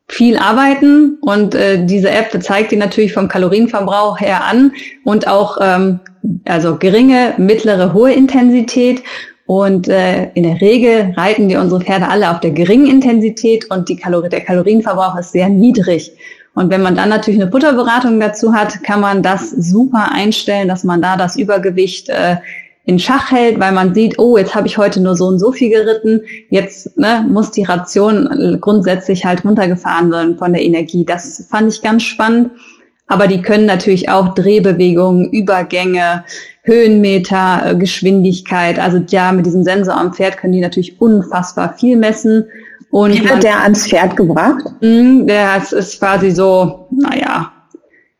viel arbeiten und äh, diese App zeigt die natürlich vom Kalorienverbrauch her an und auch ähm, also geringe, mittlere, hohe Intensität und äh, in der Regel reiten wir unsere Pferde alle auf der geringen Intensität und die Kalor der Kalorienverbrauch ist sehr niedrig. Und wenn man dann natürlich eine Butterberatung dazu hat, kann man das super einstellen, dass man da das Übergewicht äh, in Schach hält, weil man sieht, oh, jetzt habe ich heute nur so und so viel geritten, jetzt ne, muss die Ration grundsätzlich halt runtergefahren werden von der Energie. Das fand ich ganz spannend. Aber die können natürlich auch Drehbewegungen, Übergänge, Höhenmeter, äh, Geschwindigkeit. Also ja, mit diesem Sensor am Pferd können die natürlich unfassbar viel messen. Und Wie wird der ans Pferd gebracht? Mh, der ist, ist quasi so, naja,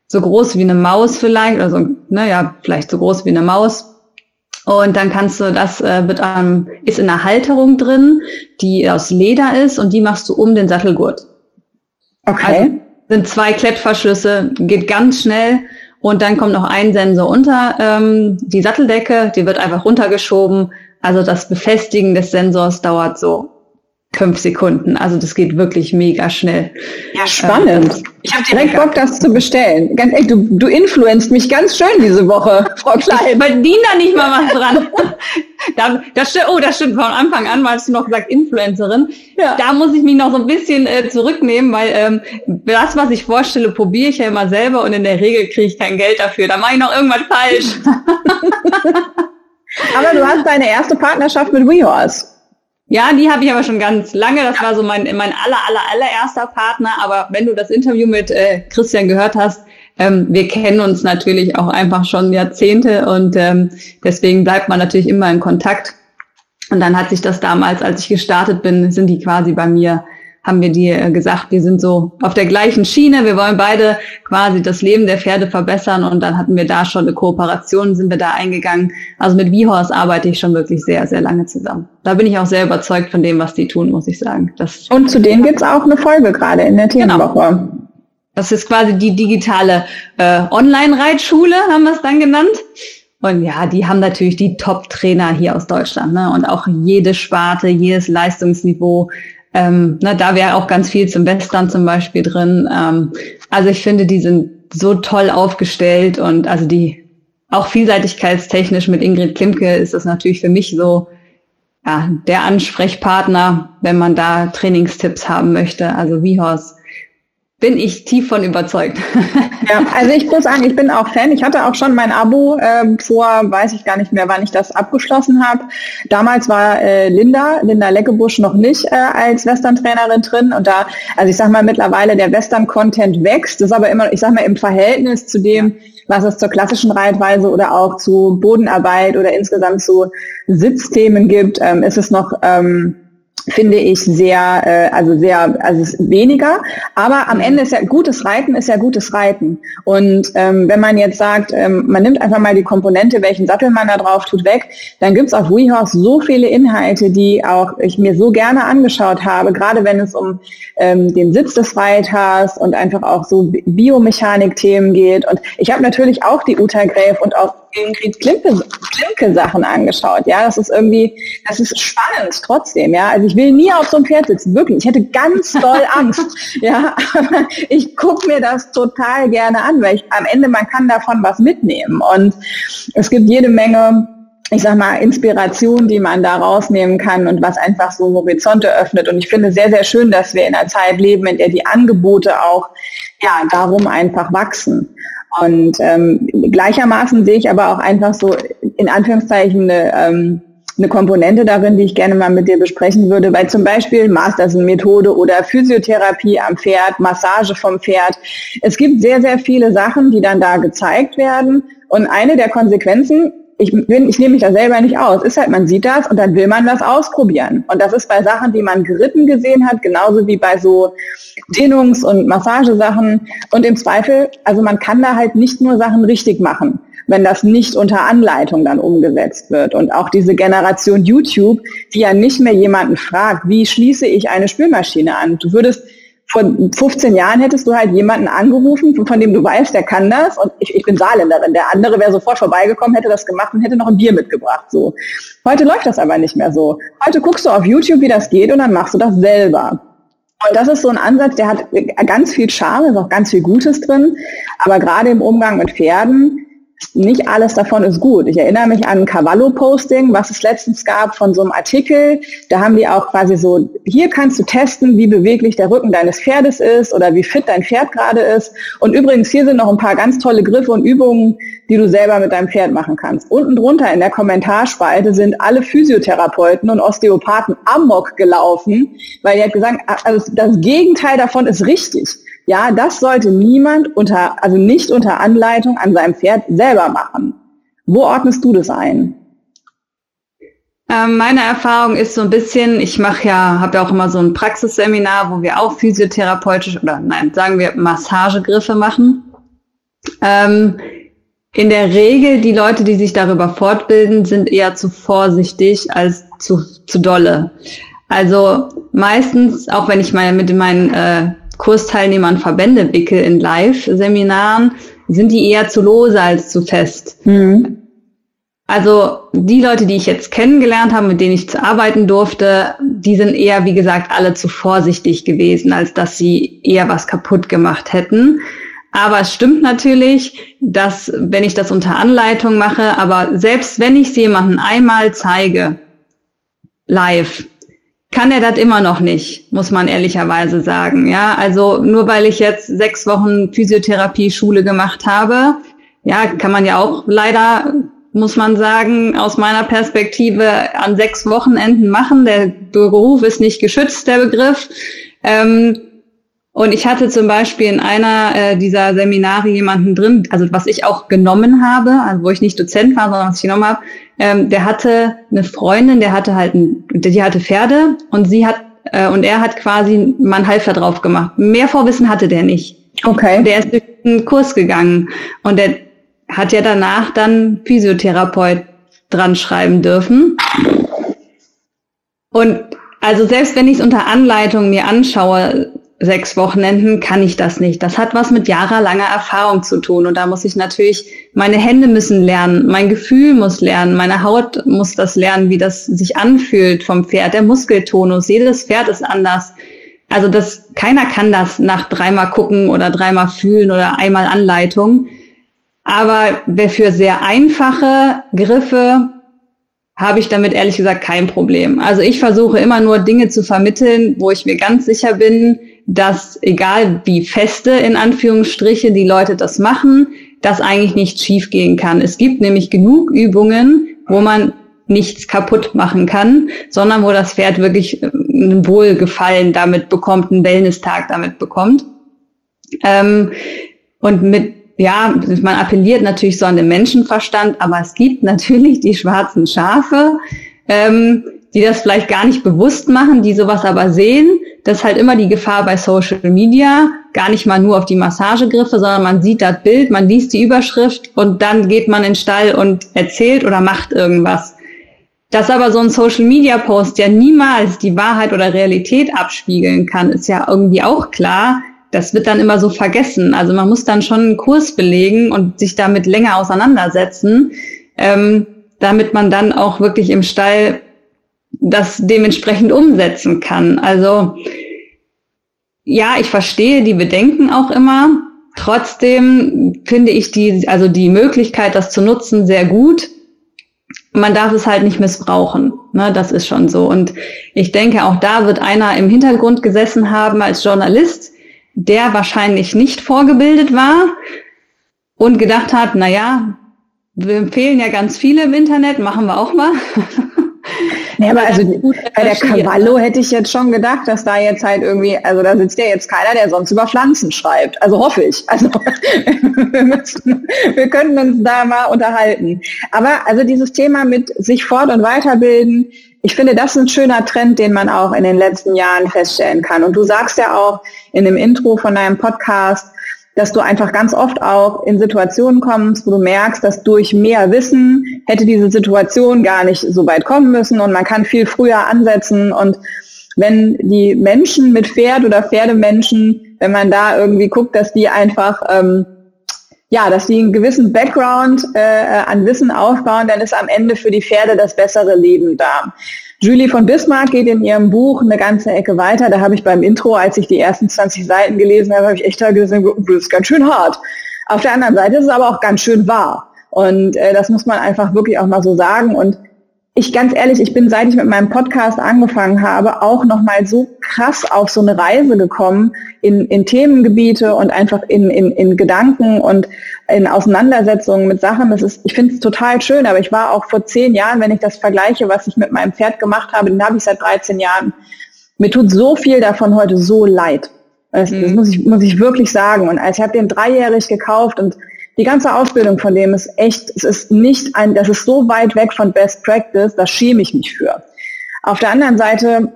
so groß wie eine Maus vielleicht, also naja, vielleicht so groß wie eine Maus. Und dann kannst du, das äh, wird ähm, ist in einer Halterung drin, die aus Leder ist und die machst du um den Sattelgurt. Okay. Also sind zwei Klettverschlüsse, geht ganz schnell und dann kommt noch ein Sensor unter ähm, die Satteldecke, die wird einfach runtergeschoben. Also das Befestigen des Sensors dauert so fünf Sekunden. Also das geht wirklich mega schnell. Ja, spannend. ich habe direkt Bock, das zu bestellen. Ganz ehrlich, du, du influenzt mich ganz schön diese Woche, Frau Klein. Ich verdiene da nicht mal was dran. da, das stimmt, oh, das stimmt von Anfang an, weil du noch gesagt Influencerin. Ja. Da muss ich mich noch so ein bisschen äh, zurücknehmen, weil ähm, das, was ich vorstelle, probiere ich ja immer selber und in der Regel kriege ich kein Geld dafür. Da mache ich noch irgendwas falsch. Aber du hast deine erste Partnerschaft mit WeHorse. Ja, die habe ich aber schon ganz lange. Das war so mein, mein aller, aller, allererster Partner. Aber wenn du das Interview mit äh, Christian gehört hast, ähm, wir kennen uns natürlich auch einfach schon Jahrzehnte und ähm, deswegen bleibt man natürlich immer in Kontakt. Und dann hat sich das damals, als ich gestartet bin, sind die quasi bei mir haben wir dir äh, gesagt, wir sind so auf der gleichen Schiene, wir wollen beide quasi das Leben der Pferde verbessern und dann hatten wir da schon eine Kooperation, sind wir da eingegangen. Also mit Vihorse arbeite ich schon wirklich sehr, sehr lange zusammen. Da bin ich auch sehr überzeugt von dem, was die tun, muss ich sagen. Das und zu denen gibt's auch eine Folge gerade in der Themenwoche. Genau. Das ist quasi die digitale äh, Online-Reitschule, haben wir es dann genannt. Und ja, die haben natürlich die Top-Trainer hier aus Deutschland ne? und auch jede Sparte, jedes Leistungsniveau. Ähm, ne, da wäre auch ganz viel zum Western zum Beispiel drin. Ähm, also ich finde, die sind so toll aufgestellt und also die auch vielseitigkeitstechnisch mit Ingrid Klimke ist das natürlich für mich so ja, der Ansprechpartner, wenn man da Trainingstipps haben möchte. Also Vihors bin ich tief von überzeugt. Ja, also ich muss sagen, ich bin auch Fan. Ich hatte auch schon mein Abo äh, vor, weiß ich gar nicht mehr, wann ich das abgeschlossen habe. Damals war äh, Linda, Linda Leckebusch noch nicht äh, als Western-Trainerin drin. Und da, also ich sag mal, mittlerweile der Western-Content wächst. Das ist aber immer, ich sag mal, im Verhältnis zu dem, was es zur klassischen Reitweise oder auch zu Bodenarbeit oder insgesamt zu Sitzthemen gibt, ähm, ist es noch ähm, finde ich sehr, äh, also sehr, also weniger. Aber am Ende ist ja gutes Reiten ist ja gutes Reiten. Und ähm, wenn man jetzt sagt, ähm, man nimmt einfach mal die Komponente, welchen Sattel man da drauf tut, weg, dann gibt's auf WeHorse so viele Inhalte, die auch ich mir so gerne angeschaut habe, gerade wenn es um ähm, den Sitz des Reiters und einfach auch so Biomechanik-Themen geht. Und ich habe natürlich auch die Uta Gräf und auch Ingrid Klimke, Klimke Sachen angeschaut. Ja, das ist irgendwie, das ist spannend trotzdem. Ja, also ich will nie auf so einem Pferd sitzen, wirklich. Ich hätte ganz doll Angst. ja, aber ich gucke mir das total gerne an, weil ich am Ende man kann davon was mitnehmen und es gibt jede Menge ich sag mal, Inspiration, die man da rausnehmen kann und was einfach so Horizonte öffnet. Und ich finde sehr, sehr schön, dass wir in einer Zeit leben, in der die Angebote auch ja, darum einfach wachsen. Und ähm, gleichermaßen sehe ich aber auch einfach so in Anführungszeichen eine, ähm, eine Komponente darin, die ich gerne mal mit dir besprechen würde, weil zum Beispiel Masterson-Methode oder Physiotherapie am Pferd, Massage vom Pferd. Es gibt sehr, sehr viele Sachen, die dann da gezeigt werden. Und eine der Konsequenzen ich, bin, ich nehme mich da selber nicht aus. Ist halt, man sieht das und dann will man das ausprobieren. Und das ist bei Sachen, die man geritten gesehen hat, genauso wie bei so Dehnungs- und Massagesachen. Und im Zweifel, also man kann da halt nicht nur Sachen richtig machen, wenn das nicht unter Anleitung dann umgesetzt wird. Und auch diese Generation YouTube, die ja nicht mehr jemanden fragt, wie schließe ich eine Spülmaschine an? Du würdest vor 15 Jahren hättest du halt jemanden angerufen, von dem du weißt, der kann das. Und ich, ich bin Saarländerin. Der andere wäre sofort vorbeigekommen, hätte das gemacht und hätte noch ein Bier mitgebracht. So. Heute läuft das aber nicht mehr so. Heute guckst du auf YouTube, wie das geht und dann machst du das selber. Und das ist so ein Ansatz, der hat ganz viel Charme, ist auch ganz viel Gutes drin. Aber gerade im Umgang mit Pferden nicht alles davon ist gut. Ich erinnere mich an ein Cavallo-Posting, was es letztens gab von so einem Artikel. Da haben die auch quasi so, hier kannst du testen, wie beweglich der Rücken deines Pferdes ist oder wie fit dein Pferd gerade ist. Und übrigens, hier sind noch ein paar ganz tolle Griffe und Übungen, die du selber mit deinem Pferd machen kannst. Unten drunter in der Kommentarspalte sind alle Physiotherapeuten und Osteopathen amok gelaufen, weil die hat gesagt, also das Gegenteil davon ist richtig. Ja, das sollte niemand unter, also nicht unter Anleitung an seinem Pferd selber machen. Wo ordnest du das ein? Ähm, meine Erfahrung ist so ein bisschen, ich mache ja, habe ja auch immer so ein Praxisseminar, wo wir auch physiotherapeutisch oder nein, sagen wir Massagegriffe machen. Ähm, in der Regel, die Leute, die sich darüber fortbilden, sind eher zu vorsichtig als zu, zu dolle. Also meistens, auch wenn ich mal mit meinen äh, Kursteilnehmern Verbände wickel in Live-Seminaren, sind die eher zu lose als zu fest. Mhm. Also die Leute, die ich jetzt kennengelernt habe, mit denen ich zu arbeiten durfte, die sind eher, wie gesagt, alle zu vorsichtig gewesen, als dass sie eher was kaputt gemacht hätten. Aber es stimmt natürlich, dass wenn ich das unter Anleitung mache, aber selbst wenn ich es jemanden einmal zeige, live, kann er das immer noch nicht, muss man ehrlicherweise sagen. Ja, also nur weil ich jetzt sechs Wochen Physiotherapie-Schule gemacht habe, ja, kann man ja auch leider, muss man sagen, aus meiner Perspektive an sechs Wochenenden machen. Der Beruf ist nicht geschützt, der Begriff. Ähm, und ich hatte zum Beispiel in einer äh, dieser Seminare jemanden drin, also was ich auch genommen habe, also wo ich nicht Dozent war, sondern was ich genommen habe, ähm, der hatte eine Freundin, der hatte halt, ein, die hatte Pferde und sie hat äh, und er hat quasi mal einen Halfer drauf gemacht. Mehr Vorwissen hatte der nicht. Okay. Der ist durch einen Kurs gegangen und der hat ja danach dann Physiotherapeut dran schreiben dürfen. Und also selbst wenn ich es unter Anleitung mir anschaue, sechs Wochenenden kann ich das nicht. Das hat was mit jahrelanger Erfahrung zu tun. Und da muss ich natürlich, meine Hände müssen lernen, mein Gefühl muss lernen, meine Haut muss das lernen, wie das sich anfühlt vom Pferd, der Muskeltonus. Jedes Pferd ist anders. Also das, keiner kann das nach dreimal gucken oder dreimal fühlen oder einmal Anleitung. Aber wer für sehr einfache Griffe habe ich damit ehrlich gesagt kein Problem. Also ich versuche immer nur Dinge zu vermitteln, wo ich mir ganz sicher bin, dass egal wie feste in Anführungsstriche die Leute das machen, das eigentlich nicht schiefgehen kann. Es gibt nämlich genug Übungen, wo man nichts kaputt machen kann, sondern wo das Pferd wirklich äh, ein Wohlgefallen damit bekommt, einen Wellness-Tag damit bekommt. Ähm, und mit, ja, man appelliert natürlich so an den Menschenverstand, aber es gibt natürlich die schwarzen Schafe, ähm, die das vielleicht gar nicht bewusst machen, die sowas aber sehen. Das ist halt immer die Gefahr bei Social Media, gar nicht mal nur auf die Massagegriffe, sondern man sieht das Bild, man liest die Überschrift und dann geht man in den Stall und erzählt oder macht irgendwas. Dass aber so ein Social Media Post ja niemals die Wahrheit oder Realität abspiegeln kann, ist ja irgendwie auch klar. Das wird dann immer so vergessen. Also man muss dann schon einen Kurs belegen und sich damit länger auseinandersetzen, ähm, damit man dann auch wirklich im Stall das dementsprechend umsetzen kann. Also ja, ich verstehe die Bedenken auch immer. Trotzdem finde ich die, also die Möglichkeit, das zu nutzen, sehr gut man darf es halt nicht missbrauchen. Ne, das ist schon so. Und ich denke, auch da wird einer im Hintergrund gesessen haben als Journalist, der wahrscheinlich nicht vorgebildet war und gedacht hat, na ja, wir empfehlen ja ganz viele im Internet, machen wir auch mal. Nee, aber also bei der Cavallo hätte ich jetzt schon gedacht, dass da jetzt halt irgendwie, also da sitzt ja jetzt keiner, der sonst über Pflanzen schreibt. Also hoffe ich. Also wir, müssen, wir können uns da mal unterhalten. Aber also dieses Thema mit sich fort- und weiterbilden, ich finde, das ist ein schöner Trend, den man auch in den letzten Jahren feststellen kann. Und du sagst ja auch in dem Intro von deinem Podcast, dass du einfach ganz oft auch in Situationen kommst, wo du merkst, dass durch mehr Wissen hätte diese Situation gar nicht so weit kommen müssen und man kann viel früher ansetzen und wenn die Menschen mit Pferd oder Pferdemenschen, wenn man da irgendwie guckt, dass die einfach ähm, ja, dass die einen gewissen Background äh, an Wissen aufbauen, dann ist am Ende für die Pferde das bessere Leben da. Julie von Bismarck geht in ihrem Buch eine ganze Ecke weiter. Da habe ich beim Intro, als ich die ersten 20 Seiten gelesen habe, habe ich echt da gesehen, das ist ganz schön hart. Auf der anderen Seite ist es aber auch ganz schön wahr. Und äh, das muss man einfach wirklich auch mal so sagen. Und ich ganz ehrlich, ich bin, seit ich mit meinem Podcast angefangen habe, auch nochmal so krass auf so eine Reise gekommen in, in Themengebiete und einfach in, in, in Gedanken und in Auseinandersetzungen mit Sachen. Das ist, ich finde es total schön, aber ich war auch vor zehn Jahren, wenn ich das vergleiche, was ich mit meinem Pferd gemacht habe, den habe ich seit 13 Jahren. Mir tut so viel davon heute so leid. Das, mhm. das muss, ich, muss ich wirklich sagen. Und als ich habe den dreijährig gekauft und die ganze Ausbildung von dem ist echt, es ist nicht ein, das ist so weit weg von Best Practice, da schäme ich mich für. Auf der anderen Seite,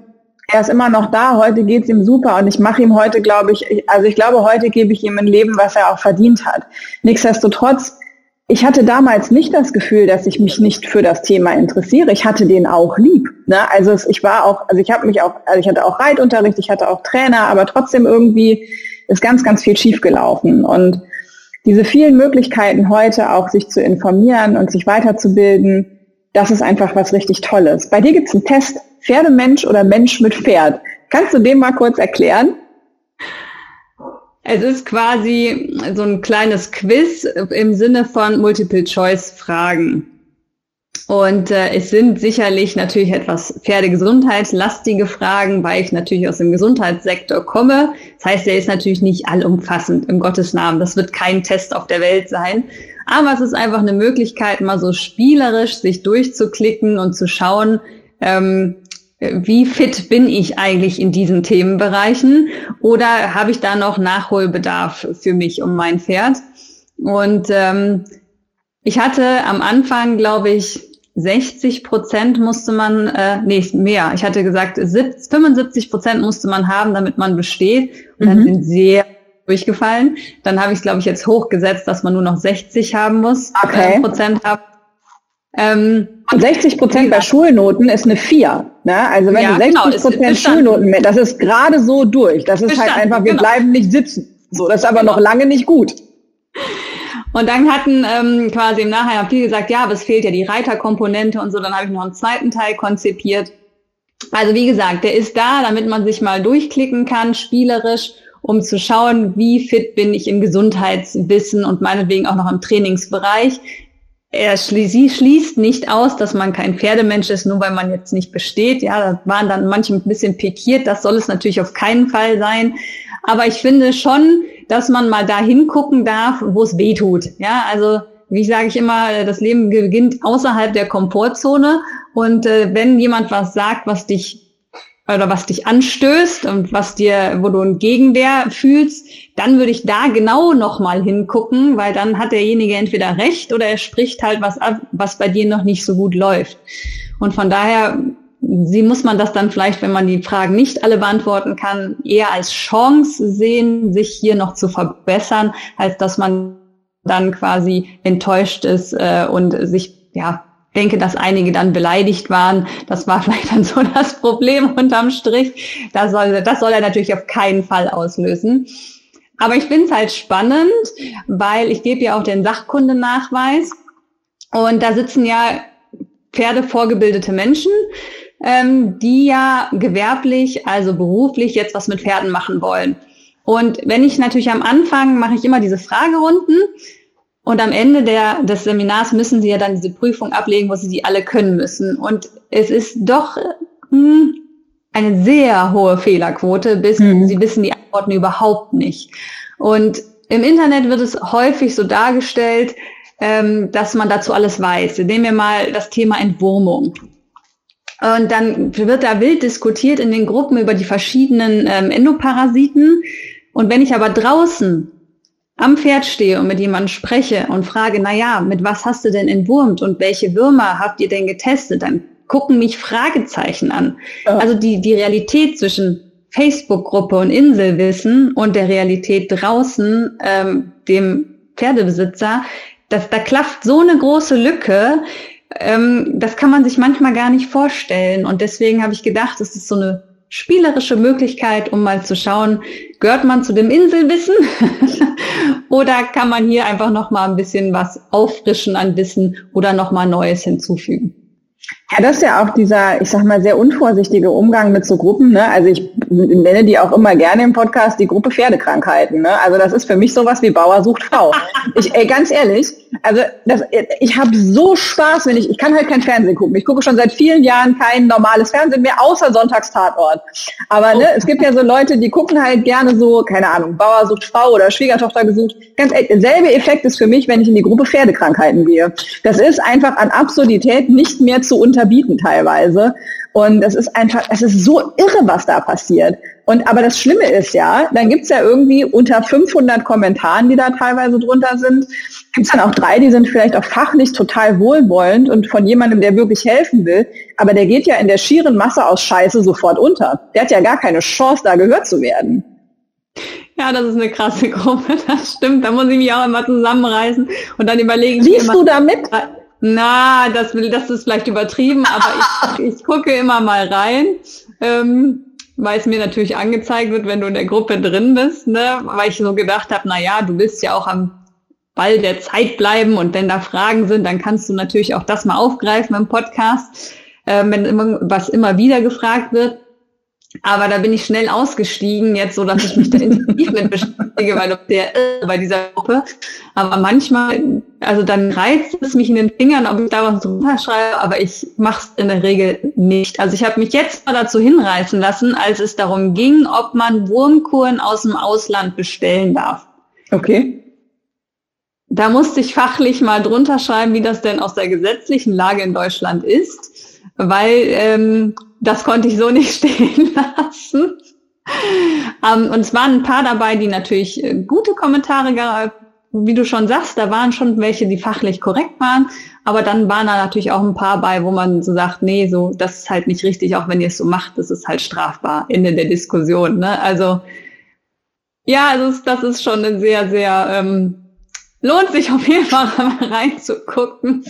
er ist immer noch da, heute geht's ihm super und ich mache ihm heute, glaube ich, also ich glaube, heute gebe ich ihm ein Leben, was er auch verdient hat. Nichtsdestotrotz, ich hatte damals nicht das Gefühl, dass ich mich nicht für das Thema interessiere. Ich hatte den auch lieb. Ne? Also ich war auch, also ich habe mich auch, also ich hatte auch Reitunterricht, ich hatte auch Trainer, aber trotzdem irgendwie ist ganz, ganz viel schiefgelaufen. Und diese vielen Möglichkeiten heute auch sich zu informieren und sich weiterzubilden, das ist einfach was richtig Tolles. Bei dir gibt es einen Test, Pferdemensch oder Mensch mit Pferd. Kannst du den mal kurz erklären? Es ist quasi so ein kleines Quiz im Sinne von Multiple-Choice-Fragen. Und äh, es sind sicherlich natürlich etwas pferdegesundheitslastige Fragen, weil ich natürlich aus dem Gesundheitssektor komme. Das heißt, er ist natürlich nicht allumfassend, im Gottes Namen. Das wird kein Test auf der Welt sein. Aber es ist einfach eine Möglichkeit, mal so spielerisch sich durchzuklicken und zu schauen, ähm, wie fit bin ich eigentlich in diesen Themenbereichen oder habe ich da noch Nachholbedarf für mich um mein Pferd? Und ähm, ich hatte am Anfang, glaube ich, 60 Prozent musste man, äh, nee, mehr. Ich hatte gesagt, 75 Prozent musste man haben, damit man besteht. Und dann mhm. sind sehr durchgefallen. Dann habe ich es, glaube ich, jetzt hochgesetzt, dass man nur noch 60 haben muss, okay. äh, Prozent haben. Ähm, 60 Prozent bei Schulnoten ist eine 4. Ne? Also wenn ja, du 60 Prozent genau, Schulnoten, das ist gerade so durch. Das ist halt Bestand, halt einfach, wir genau. bleiben nicht sitzen. So, das ist aber genau. noch lange nicht gut. Und dann hatten ähm, quasi im Nachhinein viele gesagt, ja, aber es fehlt ja die Reiterkomponente und so. Dann habe ich noch einen zweiten Teil konzipiert. Also wie gesagt, der ist da, damit man sich mal durchklicken kann, spielerisch, um zu schauen, wie fit bin ich im Gesundheitswissen und meinetwegen auch noch im Trainingsbereich. Er schließt, sie schließt nicht aus, dass man kein Pferdemensch ist, nur weil man jetzt nicht besteht. Ja, da waren dann manche ein bisschen pikiert. Das soll es natürlich auf keinen Fall sein. Aber ich finde schon, dass man mal da hingucken darf, wo es weh tut. Ja, also wie sage ich immer, das Leben beginnt außerhalb der Komfortzone. Und äh, wenn jemand was sagt, was dich oder was dich anstößt und was dir, wo du ein Gegenwehr fühlst, dann würde ich da genau nochmal hingucken, weil dann hat derjenige entweder recht oder er spricht halt was ab, was bei dir noch nicht so gut läuft. Und von daher sie muss man das dann vielleicht, wenn man die Fragen nicht alle beantworten kann, eher als Chance sehen, sich hier noch zu verbessern, als dass man dann quasi enttäuscht ist äh, und sich ja denke, dass einige dann beleidigt waren. Das war vielleicht dann so das Problem unterm Strich. Das soll, das soll er natürlich auf keinen Fall auslösen. Aber ich finde es halt spannend, weil ich gebe ja auch den Sachkundenachweis und da sitzen ja Pferde vorgebildete Menschen, ähm, die ja gewerblich, also beruflich jetzt was mit Pferden machen wollen. Und wenn ich natürlich am Anfang mache ich immer diese Fragerunden und am Ende der, des Seminars müssen sie ja dann diese Prüfung ablegen, wo sie die alle können müssen. Und es ist doch mh, hm, eine sehr hohe Fehlerquote, bis mhm. sie wissen die Antworten überhaupt nicht. Und im Internet wird es häufig so dargestellt, ähm, dass man dazu alles weiß. Nehmen wir mal das Thema Entwurmung. Und dann wird da wild diskutiert in den Gruppen über die verschiedenen ähm, Endoparasiten. Und wenn ich aber draußen am Pferd stehe und mit jemandem spreche und frage, na ja, mit was hast du denn entwurmt und welche Würmer habt ihr denn getestet, dann gucken mich Fragezeichen an. Ja. Also die, die Realität zwischen Facebook-Gruppe und Inselwissen und der Realität draußen, ähm, dem Pferdebesitzer, das, da klafft so eine große Lücke, ähm, das kann man sich manchmal gar nicht vorstellen. Und deswegen habe ich gedacht, es ist so eine spielerische Möglichkeit, um mal zu schauen, gehört man zu dem Inselwissen oder kann man hier einfach noch mal ein bisschen was auffrischen an Wissen oder noch mal Neues hinzufügen? Ja, das ist ja auch dieser, ich sag mal, sehr unvorsichtige Umgang mit so Gruppen. Ne? Also ich nenne die auch immer gerne im Podcast die Gruppe Pferdekrankheiten. Ne? Also das ist für mich sowas wie Bauer sucht Frau. Ich, ey, ganz ehrlich, also das, ich habe so Spaß, wenn ich, ich kann halt kein Fernsehen gucken. Ich gucke schon seit vielen Jahren kein normales Fernsehen mehr, außer Sonntagstatort. Aber ne, es gibt ja so Leute, die gucken halt gerne so, keine Ahnung, Bauer sucht Frau oder Schwiegertochter gesucht. Ganz ehrlich, derselbe Effekt ist für mich, wenn ich in die Gruppe Pferdekrankheiten gehe. Das ist einfach an Absurdität nicht mehr zu unterbieten teilweise. Und es ist einfach, es ist so irre, was da passiert. Und aber das Schlimme ist ja, dann gibt's ja irgendwie unter 500 Kommentaren, die da teilweise drunter sind, gibt's dann auch drei, die sind vielleicht auch fachlich total wohlwollend und von jemandem, der wirklich helfen will. Aber der geht ja in der schieren Masse aus Scheiße sofort unter. Der hat ja gar keine Chance, da gehört zu werden. Ja, das ist eine krasse Gruppe, das stimmt. Da muss ich mich auch immer zusammenreißen und dann überlegen. Siehst du damit? Na, das, will, das ist vielleicht übertrieben, aber ich, ich gucke immer mal rein, ähm, weil es mir natürlich angezeigt wird, wenn du in der Gruppe drin bist, ne? weil ich so gedacht habe, na ja, du willst ja auch am Ball der Zeit bleiben und wenn da Fragen sind, dann kannst du natürlich auch das mal aufgreifen im Podcast, äh, wenn immer, was immer wieder gefragt wird. Aber da bin ich schnell ausgestiegen, jetzt so, dass ich mich da intensiv mit beschäftige, weil der bei dieser Gruppe. Aber manchmal, also dann reizt es mich in den Fingern, ob ich da was drunter schreibe, aber ich mache es in der Regel nicht. Also ich habe mich jetzt mal dazu hinreißen lassen, als es darum ging, ob man Wurmkuren aus dem Ausland bestellen darf. Okay. Da musste ich fachlich mal drunter schreiben, wie das denn aus der gesetzlichen Lage in Deutschland ist, weil ähm, das konnte ich so nicht stehen lassen. Ähm, und es waren ein paar dabei, die natürlich äh, gute Kommentare, wie du schon sagst, da waren schon welche, die fachlich korrekt waren, aber dann waren da natürlich auch ein paar bei, wo man so sagt, nee, so, das ist halt nicht richtig, auch wenn ihr es so macht, das ist halt strafbar, Ende der Diskussion. Ne? Also ja, das ist, das ist schon ein sehr, sehr, ähm, lohnt sich auf jeden Fall mal reinzugucken.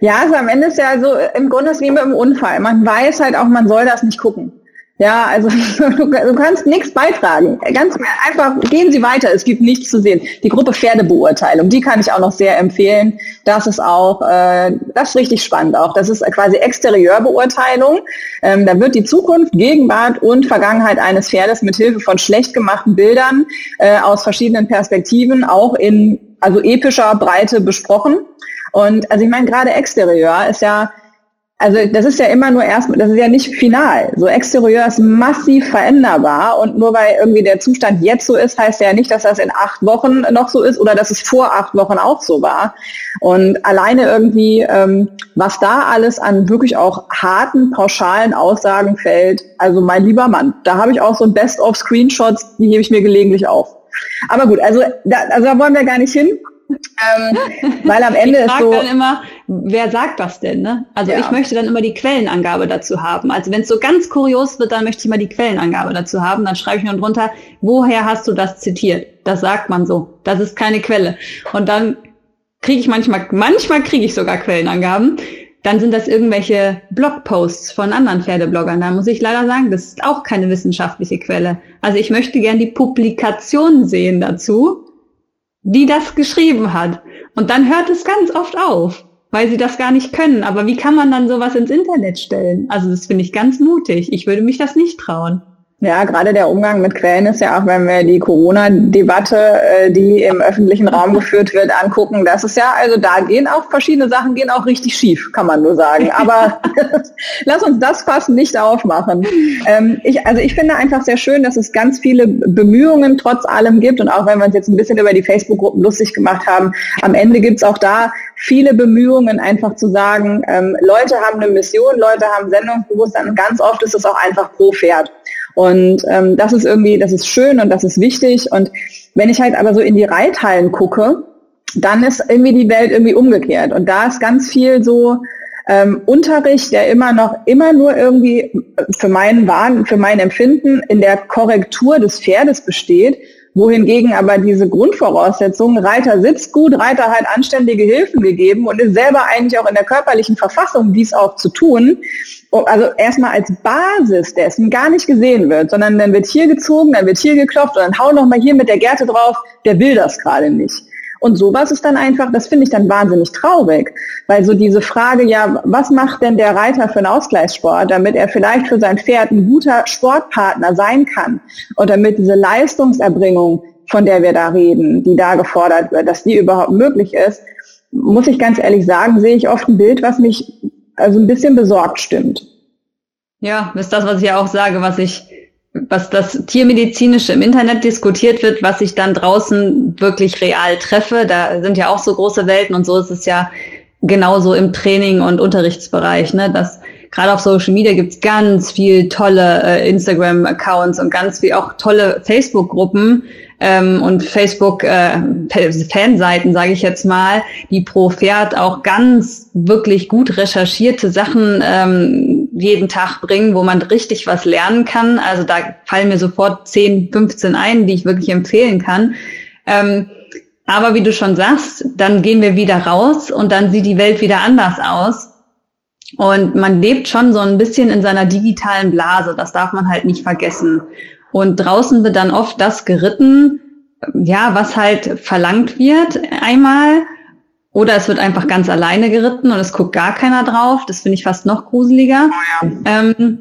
Ja, also am Ende ist ja so, im Grunde ist wie mit einem Unfall. Man weiß halt auch, man soll das nicht gucken. Ja, also du, du kannst nichts beitragen. Ganz einfach gehen Sie weiter. Es gibt nichts zu sehen. Die Gruppe Pferdebeurteilung, die kann ich auch noch sehr empfehlen. Das ist auch, äh, das ist richtig spannend auch. Das ist quasi Exterieurbeurteilung. Ähm, da wird die Zukunft, Gegenwart und Vergangenheit eines Pferdes mit Hilfe von schlecht gemachten Bildern äh, aus verschiedenen Perspektiven auch in also epischer Breite besprochen. Und also ich meine, gerade Exterieur ist ja also das ist ja immer nur erstmal, das ist ja nicht final. So Exterieur ist massiv veränderbar und nur weil irgendwie der Zustand jetzt so ist, heißt ja nicht, dass das in acht Wochen noch so ist oder dass es vor acht Wochen auch so war. Und alleine irgendwie, ähm, was da alles an wirklich auch harten, pauschalen Aussagen fällt, also mein lieber Mann, da habe ich auch so ein Best-of-Screenshots, die hebe ich mir gelegentlich auf. Aber gut, also da, also da wollen wir gar nicht hin. Ähm, weil am Ende ich ist so. dann immer, wer sagt das denn? Ne? Also ja. ich möchte dann immer die Quellenangabe dazu haben. Also wenn es so ganz kurios wird, dann möchte ich mal die Quellenangabe dazu haben. Dann schreibe ich nur drunter, woher hast du das zitiert? Das sagt man so. Das ist keine Quelle. Und dann kriege ich manchmal, manchmal kriege ich sogar Quellenangaben. Dann sind das irgendwelche Blogposts von anderen Pferdebloggern. Da muss ich leider sagen, das ist auch keine wissenschaftliche Quelle. Also ich möchte gern die Publikation sehen dazu die das geschrieben hat. Und dann hört es ganz oft auf, weil sie das gar nicht können. Aber wie kann man dann sowas ins Internet stellen? Also das finde ich ganz mutig. Ich würde mich das nicht trauen. Ja, gerade der Umgang mit Quellen ist ja auch, wenn wir die Corona-Debatte, äh, die im öffentlichen Raum geführt wird, angucken, das ist ja, also da gehen auch verschiedene Sachen, gehen auch richtig schief, kann man nur sagen. Aber lass uns das fast nicht aufmachen. Ähm, ich, also ich finde einfach sehr schön, dass es ganz viele Bemühungen trotz allem gibt und auch wenn wir uns jetzt ein bisschen über die Facebook-Gruppen lustig gemacht haben, am Ende gibt es auch da viele Bemühungen, einfach zu sagen, ähm, Leute haben eine Mission, Leute haben Sendungsbewusstsein und ganz oft ist es auch einfach pro Pferd. Und ähm, das ist irgendwie, das ist schön und das ist wichtig. Und wenn ich halt aber so in die Reithallen gucke, dann ist irgendwie die Welt irgendwie umgekehrt. Und da ist ganz viel so ähm, Unterricht, der immer noch, immer nur irgendwie für meinen Wahn, für mein Empfinden in der Korrektur des Pferdes besteht, wohingegen aber diese Grundvoraussetzungen, Reiter sitzt gut, Reiter hat anständige Hilfen gegeben und ist selber eigentlich auch in der körperlichen Verfassung, dies auch zu tun, Oh, also erstmal als Basis dessen gar nicht gesehen wird, sondern dann wird hier gezogen, dann wird hier geklopft und dann hau noch mal hier mit der Gerte drauf, der will das gerade nicht. Und sowas ist dann einfach, das finde ich dann wahnsinnig traurig, weil so diese Frage, ja, was macht denn der Reiter für einen Ausgleichssport, damit er vielleicht für sein Pferd ein guter Sportpartner sein kann und damit diese Leistungserbringung, von der wir da reden, die da gefordert wird, dass die überhaupt möglich ist, muss ich ganz ehrlich sagen, sehe ich oft ein Bild, was mich also ein bisschen besorgt stimmt. Ja, ist das, was ich ja auch sage, was ich, was das Tiermedizinische im Internet diskutiert wird, was ich dann draußen wirklich real treffe. Da sind ja auch so große Welten und so ist es ja genauso im Training und Unterrichtsbereich, ne, dass gerade auf Social Media gibt's ganz viel tolle äh, Instagram-Accounts und ganz viel auch tolle Facebook-Gruppen, ähm, und Facebook-Fanseiten, äh, sage ich jetzt mal, die pro Pferd auch ganz wirklich gut recherchierte Sachen ähm, jeden Tag bringen, wo man richtig was lernen kann. Also da fallen mir sofort 10, 15 ein, die ich wirklich empfehlen kann. Ähm, aber wie du schon sagst, dann gehen wir wieder raus und dann sieht die Welt wieder anders aus. Und man lebt schon so ein bisschen in seiner digitalen Blase. Das darf man halt nicht vergessen. Und draußen wird dann oft das geritten, ja, was halt verlangt wird einmal. Oder es wird einfach ganz alleine geritten und es guckt gar keiner drauf. Das finde ich fast noch gruseliger. Oh ja. ähm,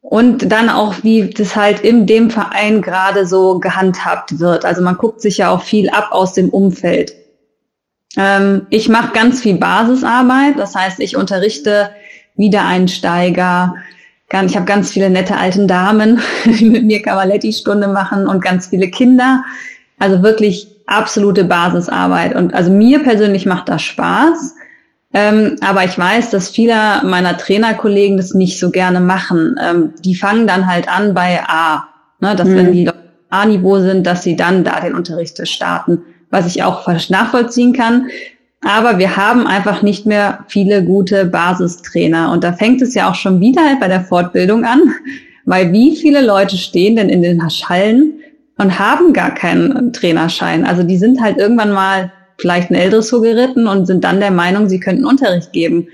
und dann auch, wie das halt in dem Verein gerade so gehandhabt wird. Also man guckt sich ja auch viel ab aus dem Umfeld. Ähm, ich mache ganz viel Basisarbeit. Das heißt, ich unterrichte Wiedereinsteiger, ich habe ganz viele nette alten Damen, die mit mir Cavaletti-Stunde machen und ganz viele Kinder. Also wirklich absolute Basisarbeit. Und also mir persönlich macht das Spaß. Ähm, aber ich weiß, dass viele meiner Trainerkollegen das nicht so gerne machen. Ähm, die fangen dann halt an bei A. Ne, dass mhm. wenn die A-Niveau sind, dass sie dann da den Unterricht starten. Was ich auch nachvollziehen kann. Aber wir haben einfach nicht mehr viele gute Basistrainer. Und da fängt es ja auch schon wieder bei der Fortbildung an, weil wie viele Leute stehen denn in den Hallen und haben gar keinen Trainerschein? Also die sind halt irgendwann mal vielleicht ein L-Dressur geritten und sind dann der Meinung, sie könnten Unterricht geben.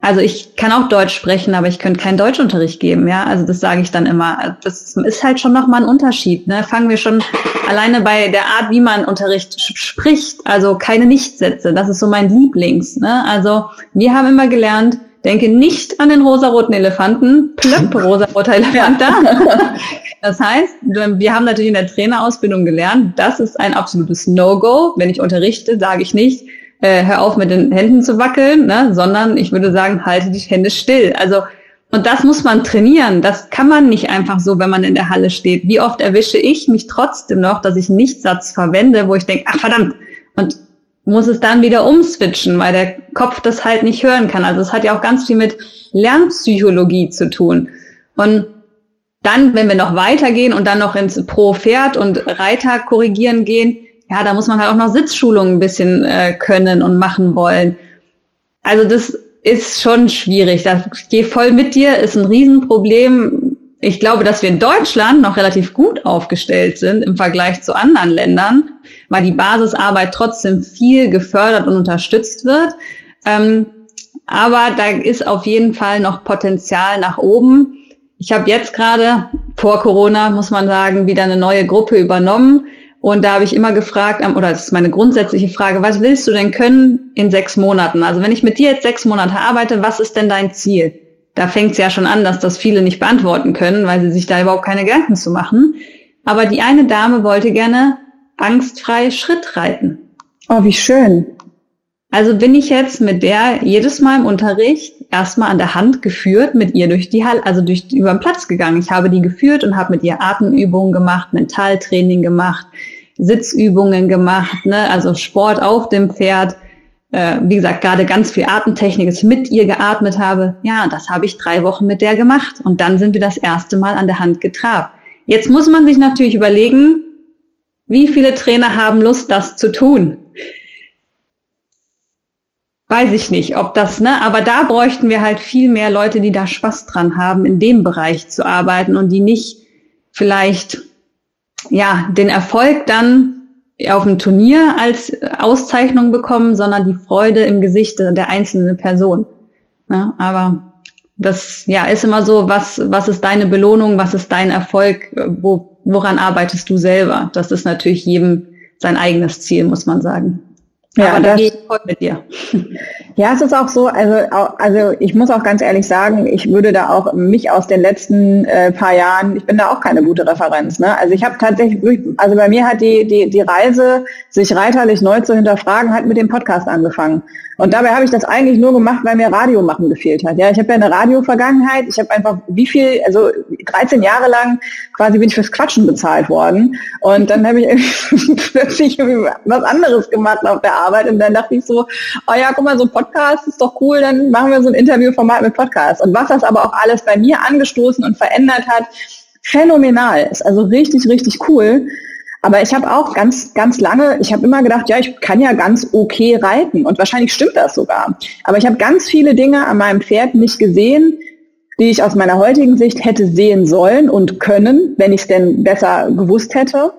Also ich kann auch Deutsch sprechen, aber ich könnte keinen Deutschunterricht geben, ja. Also das sage ich dann immer. Das ist halt schon nochmal ein Unterschied. Ne? Fangen wir schon alleine bei der Art, wie man Unterricht spricht, also keine Nichtsätze. Das ist so mein Lieblings. Ne? Also wir haben immer gelernt, denke nicht an den rosaroten Elefanten, plöpp, rosaroter Elefant da. Das heißt, wir haben natürlich in der Trainerausbildung gelernt, das ist ein absolutes No-Go. Wenn ich unterrichte, sage ich nicht, äh, hör auf mit den Händen zu wackeln, ne, sondern ich würde sagen, halte die Hände still. Also und das muss man trainieren. Das kann man nicht einfach so, wenn man in der Halle steht. Wie oft erwische ich mich trotzdem noch, dass ich einen Nichtsatz verwende, wo ich denke, ach verdammt, und muss es dann wieder umswitchen, weil der Kopf das halt nicht hören kann. Also es hat ja auch ganz viel mit Lernpsychologie zu tun. Und dann, wenn wir noch weitergehen und dann noch ins Pro-Pferd und Reiter korrigieren gehen, ja, da muss man halt auch noch Sitzschulungen ein bisschen äh, können und machen wollen. Also das ist schon schwierig. Da gehe voll mit dir, ist ein Riesenproblem. Ich glaube, dass wir in Deutschland noch relativ gut aufgestellt sind im Vergleich zu anderen Ländern, weil die Basisarbeit trotzdem viel gefördert und unterstützt wird. Ähm, aber da ist auf jeden Fall noch Potenzial nach oben. Ich habe jetzt gerade vor Corona, muss man sagen, wieder eine neue Gruppe übernommen und da habe ich immer gefragt, oder das ist meine grundsätzliche Frage, was willst du denn können in sechs Monaten? Also wenn ich mit dir jetzt sechs Monate arbeite, was ist denn dein Ziel? Da fängt es ja schon an, dass das viele nicht beantworten können, weil sie sich da überhaupt keine Gedanken zu machen. Aber die eine Dame wollte gerne angstfrei Schritt reiten. Oh, wie schön. Also bin ich jetzt mit der jedes Mal im Unterricht erstmal an der Hand geführt, mit ihr durch die Halle, also durch über den Platz gegangen. Ich habe die geführt und habe mit ihr Atemübungen gemacht, Mentaltraining gemacht, Sitzübungen gemacht, ne? also Sport auf dem Pferd. Äh, wie gesagt, gerade ganz viel Atemtechnik, ich mit ihr geatmet habe. Ja, das habe ich drei Wochen mit der gemacht. Und dann sind wir das erste Mal an der Hand getrabt. Jetzt muss man sich natürlich überlegen, wie viele Trainer haben Lust, das zu tun? Weiß ich nicht, ob das, ne, aber da bräuchten wir halt viel mehr Leute, die da Spaß dran haben, in dem Bereich zu arbeiten und die nicht vielleicht ja, den Erfolg dann auf dem Turnier als Auszeichnung bekommen, sondern die Freude im Gesicht der einzelnen Person. Ja, aber das ja ist immer so, was, was ist deine Belohnung, was ist dein Erfolg, wo, woran arbeitest du selber? Das ist natürlich jedem sein eigenes Ziel, muss man sagen. Ja, Aber da gehe ich voll mit dir. Ja, es ist auch so, also, also ich muss auch ganz ehrlich sagen, ich würde da auch mich aus den letzten äh, paar Jahren, ich bin da auch keine gute Referenz. Ne? Also ich habe tatsächlich, also bei mir hat die, die, die Reise, sich reiterlich neu zu hinterfragen, hat mit dem Podcast angefangen. Und dabei habe ich das eigentlich nur gemacht, weil mir Radio machen gefehlt hat. Ja, ich habe ja eine Radio-Vergangenheit. Ich habe einfach wie viel, also 13 Jahre lang quasi bin ich fürs Quatschen bezahlt worden. Und dann habe ich plötzlich was anderes gemacht auf der Arbeit. Und dann dachte ich so, oh ja, guck mal, so ein Podcast ist doch cool, dann machen wir so ein Interviewformat mit Podcast. Und was das aber auch alles bei mir angestoßen und verändert hat, phänomenal. Ist also richtig, richtig cool. Aber ich habe auch ganz, ganz lange, ich habe immer gedacht, ja, ich kann ja ganz okay reiten und wahrscheinlich stimmt das sogar. Aber ich habe ganz viele Dinge an meinem Pferd nicht gesehen, die ich aus meiner heutigen Sicht hätte sehen sollen und können, wenn ich es denn besser gewusst hätte.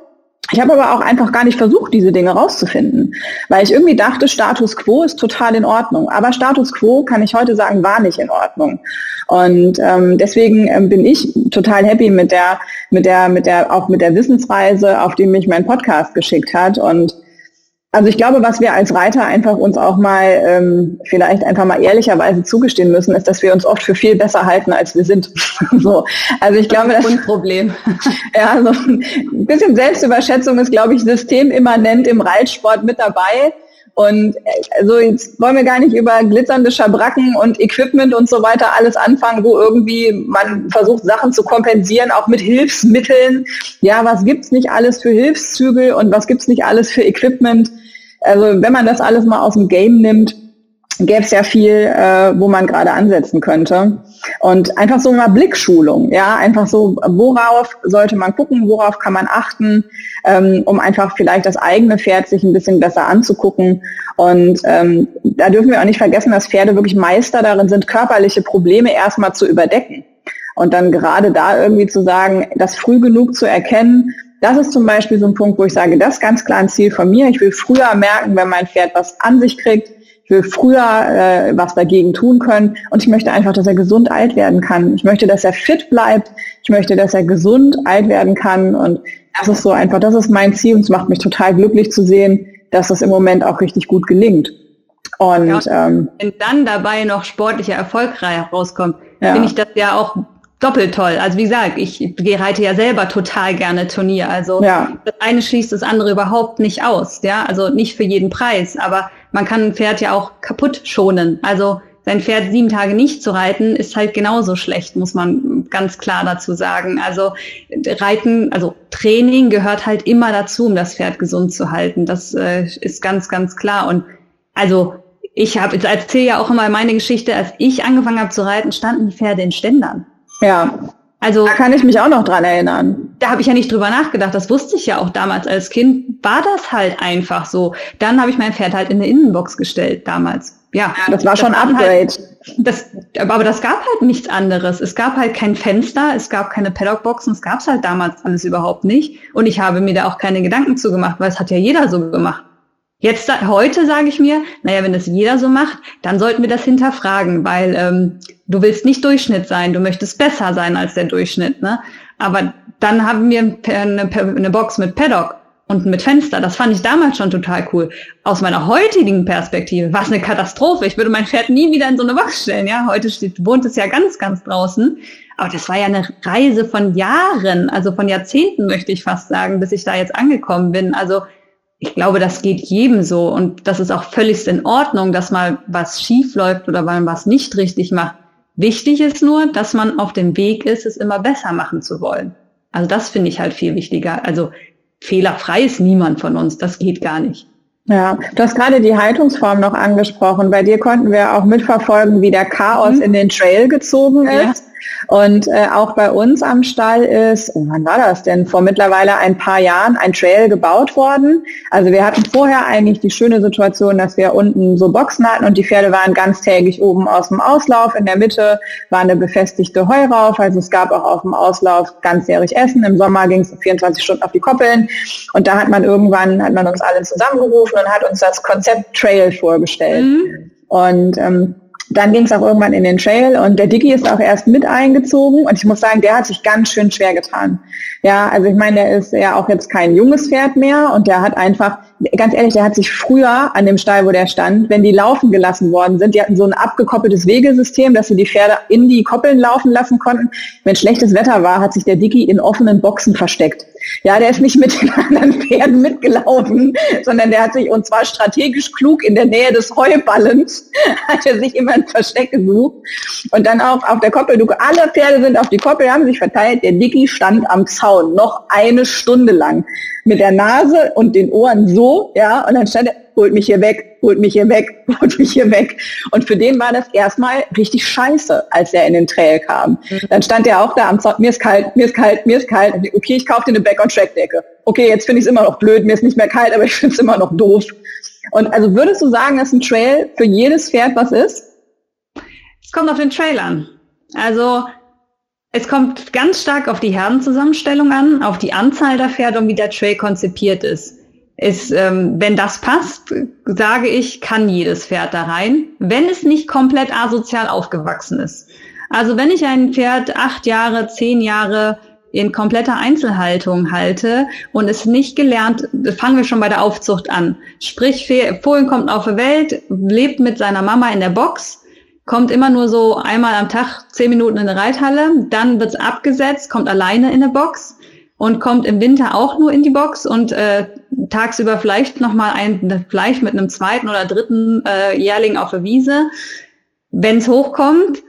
Ich habe aber auch einfach gar nicht versucht, diese Dinge rauszufinden, weil ich irgendwie dachte, Status quo ist total in Ordnung. Aber Status quo, kann ich heute sagen, war nicht in Ordnung. Und ähm, deswegen ähm, bin ich total happy mit der, mit der, mit der, auch mit der Wissensreise, auf die mich mein Podcast geschickt hat. Und also ich glaube, was wir als Reiter einfach uns auch mal ähm, vielleicht einfach mal ehrlicherweise zugestehen müssen, ist, dass wir uns oft für viel besser halten, als wir sind. so. Also ich glaube, das ist ein Problem. ja, so ein bisschen Selbstüberschätzung ist, glaube ich, systemimmanent im Reitsport mit dabei. Und also jetzt wollen wir gar nicht über glitzernde Schabracken und Equipment und so weiter alles anfangen, wo irgendwie man versucht, Sachen zu kompensieren, auch mit Hilfsmitteln. Ja, was gibt's nicht alles für Hilfszügel und was gibt's nicht alles für Equipment? Also wenn man das alles mal aus dem Game nimmt, gäbe es ja viel, äh, wo man gerade ansetzen könnte. Und einfach so mal Blickschulung, ja, einfach so, worauf sollte man gucken, worauf kann man achten, ähm, um einfach vielleicht das eigene Pferd sich ein bisschen besser anzugucken. Und ähm, da dürfen wir auch nicht vergessen, dass Pferde wirklich Meister darin sind, körperliche Probleme erstmal zu überdecken. Und dann gerade da irgendwie zu sagen, das früh genug zu erkennen, das ist zum Beispiel so ein Punkt, wo ich sage, das ist ganz klar ein Ziel von mir. Ich will früher merken, wenn mein Pferd was an sich kriegt. Ich will früher äh, was dagegen tun können. Und ich möchte einfach, dass er gesund alt werden kann. Ich möchte, dass er fit bleibt. Ich möchte, dass er gesund alt werden kann. Und das ist so einfach, das ist mein Ziel. Und es macht mich total glücklich zu sehen, dass das im Moment auch richtig gut gelingt. Und ja, ähm, wenn dann dabei noch sportlicher Erfolg rauskommt, ja. finde ich das ja auch doppelt toll. Also wie gesagt, ich reite ja selber total gerne Turnier. Also ja. das eine schließt das andere überhaupt nicht aus. Ja, also nicht für jeden Preis, aber man kann ein Pferd ja auch kaputt schonen. Also sein Pferd sieben Tage nicht zu reiten, ist halt genauso schlecht, muss man ganz klar dazu sagen. Also Reiten, also Training gehört halt immer dazu, um das Pferd gesund zu halten. Das äh, ist ganz, ganz klar. Und also ich habe, erzähle ja auch immer meine Geschichte, als ich angefangen habe zu reiten, standen die Pferde in Ständern. Ja. Also, da kann ich mich auch noch dran erinnern. Da habe ich ja nicht drüber nachgedacht. Das wusste ich ja auch damals als Kind. War das halt einfach so. Dann habe ich mein Pferd halt in eine Innenbox gestellt damals. Ja, ja das war das schon ein Upgrade. Halt, das, aber das gab halt nichts anderes. Es gab halt kein Fenster, es gab keine Paddockboxen, es gab es halt damals alles überhaupt nicht. Und ich habe mir da auch keine Gedanken zu gemacht, weil es hat ja jeder so gemacht. Jetzt heute sage ich mir, naja, wenn das jeder so macht, dann sollten wir das hinterfragen, weil ähm, du willst nicht Durchschnitt sein, du möchtest besser sein als der Durchschnitt. Ne? Aber dann haben wir eine, eine Box mit Paddock und mit Fenster. Das fand ich damals schon total cool. Aus meiner heutigen Perspektive war es eine Katastrophe. Ich würde mein Pferd nie wieder in so eine Box stellen. Ja, heute steht, wohnt es ja ganz, ganz draußen. Aber das war ja eine Reise von Jahren, also von Jahrzehnten möchte ich fast sagen, bis ich da jetzt angekommen bin. Also ich glaube, das geht jedem so und das ist auch völlig in Ordnung, dass mal was schief läuft oder man was nicht richtig macht. Wichtig ist nur, dass man auf dem Weg ist, es immer besser machen zu wollen. Also das finde ich halt viel wichtiger. Also fehlerfrei ist niemand von uns, das geht gar nicht. Ja, du hast gerade die Haltungsform noch angesprochen. Bei dir konnten wir auch mitverfolgen, wie der Chaos mhm. in den Trail gezogen ist. Und äh, auch bei uns am Stall ist, oh, wann war das denn? Vor mittlerweile ein paar Jahren ein Trail gebaut worden. Also wir hatten vorher eigentlich die schöne Situation, dass wir unten so Boxen hatten und die Pferde waren ganztägig oben aus dem Auslauf. In der Mitte war eine befestigte Heurauf. Also es gab auch auf dem Auslauf ganzjährig Essen. Im Sommer ging es 24 Stunden auf die Koppeln. Und da hat man irgendwann, hat man uns alle zusammengerufen und hat uns das Konzept Trail vorgestellt. Mhm. Und ähm, dann ging es auch irgendwann in den Trail und der Dicky ist auch erst mit eingezogen und ich muss sagen, der hat sich ganz schön schwer getan. Ja, also ich meine, der ist ja auch jetzt kein junges Pferd mehr und der hat einfach, ganz ehrlich, der hat sich früher an dem Stall, wo der stand, wenn die laufen gelassen worden sind, die hatten so ein abgekoppeltes Wegesystem, dass sie die Pferde in die Koppeln laufen lassen konnten. Wenn schlechtes Wetter war, hat sich der Dicky in offenen Boxen versteckt. Ja, der ist nicht mit den anderen Pferden mitgelaufen, sondern der hat sich, und zwar strategisch klug in der Nähe des Heuballens, hat er sich immer ein Versteck gesucht. Und dann auch auf der Koppel, alle Pferde sind auf die Koppel, haben sich verteilt, der Dicky stand am Zaun, noch eine Stunde lang mit der Nase und den Ohren so, ja, und dann stand er, holt mich hier weg, holt mich hier weg, holt mich hier weg. Und für den war das erstmal richtig scheiße, als er in den Trail kam. Mhm. Dann stand er auch da am Zaun, mir ist kalt, mir ist kalt, mir ist kalt. Okay, ich kaufe dir eine Back-on-Track-Decke. Okay, jetzt finde ich es immer noch blöd, mir ist nicht mehr kalt, aber ich finde es immer noch doof. Und also würdest du sagen, dass ein Trail für jedes Pferd was ist? Es kommt auf den Trail an. Also es kommt ganz stark auf die Herdenzusammenstellung an, auf die Anzahl der Pferde und wie der Trail konzipiert ist. Ist ähm, wenn das passt, sage ich, kann jedes Pferd da rein, wenn es nicht komplett asozial aufgewachsen ist. Also wenn ich ein Pferd acht Jahre, zehn Jahre in kompletter Einzelhaltung halte und es nicht gelernt, fangen wir schon bei der Aufzucht an. Sprich, Fohlen kommt auf die Welt, lebt mit seiner Mama in der Box, kommt immer nur so einmal am Tag zehn Minuten in eine Reithalle, dann wird's abgesetzt, kommt alleine in eine Box und kommt im Winter auch nur in die Box und äh, tagsüber vielleicht nochmal ein, vielleicht mit einem zweiten oder dritten äh, Jährling auf der Wiese, wenn's hochkommt.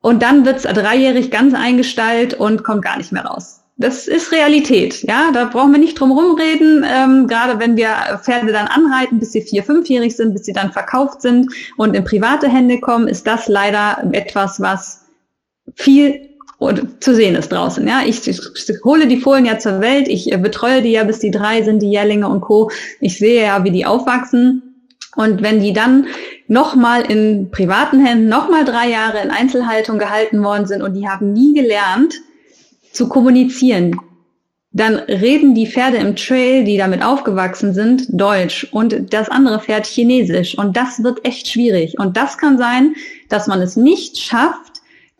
Und dann wird's dreijährig ganz eingestallt und kommt gar nicht mehr raus das ist Realität, ja. Da brauchen wir nicht drum rumreden. Ähm, gerade wenn wir Pferde dann anreiten, bis sie vier, fünfjährig sind, bis sie dann verkauft sind und in private Hände kommen, ist das leider etwas, was viel zu sehen ist draußen. Ja, ich, ich, ich hole die Fohlen ja zur Welt, ich äh, betreue die ja, bis die drei sind, die Jährlinge und Co. Ich sehe ja, wie die aufwachsen. Und wenn die dann nochmal in privaten Händen, nochmal drei Jahre in Einzelhaltung gehalten worden sind und die haben nie gelernt, zu kommunizieren. dann reden die Pferde im Trail, die damit aufgewachsen sind, Deutsch und das andere Pferd Chinesisch. Und das wird echt schwierig. Und das kann sein, dass man es nicht schafft,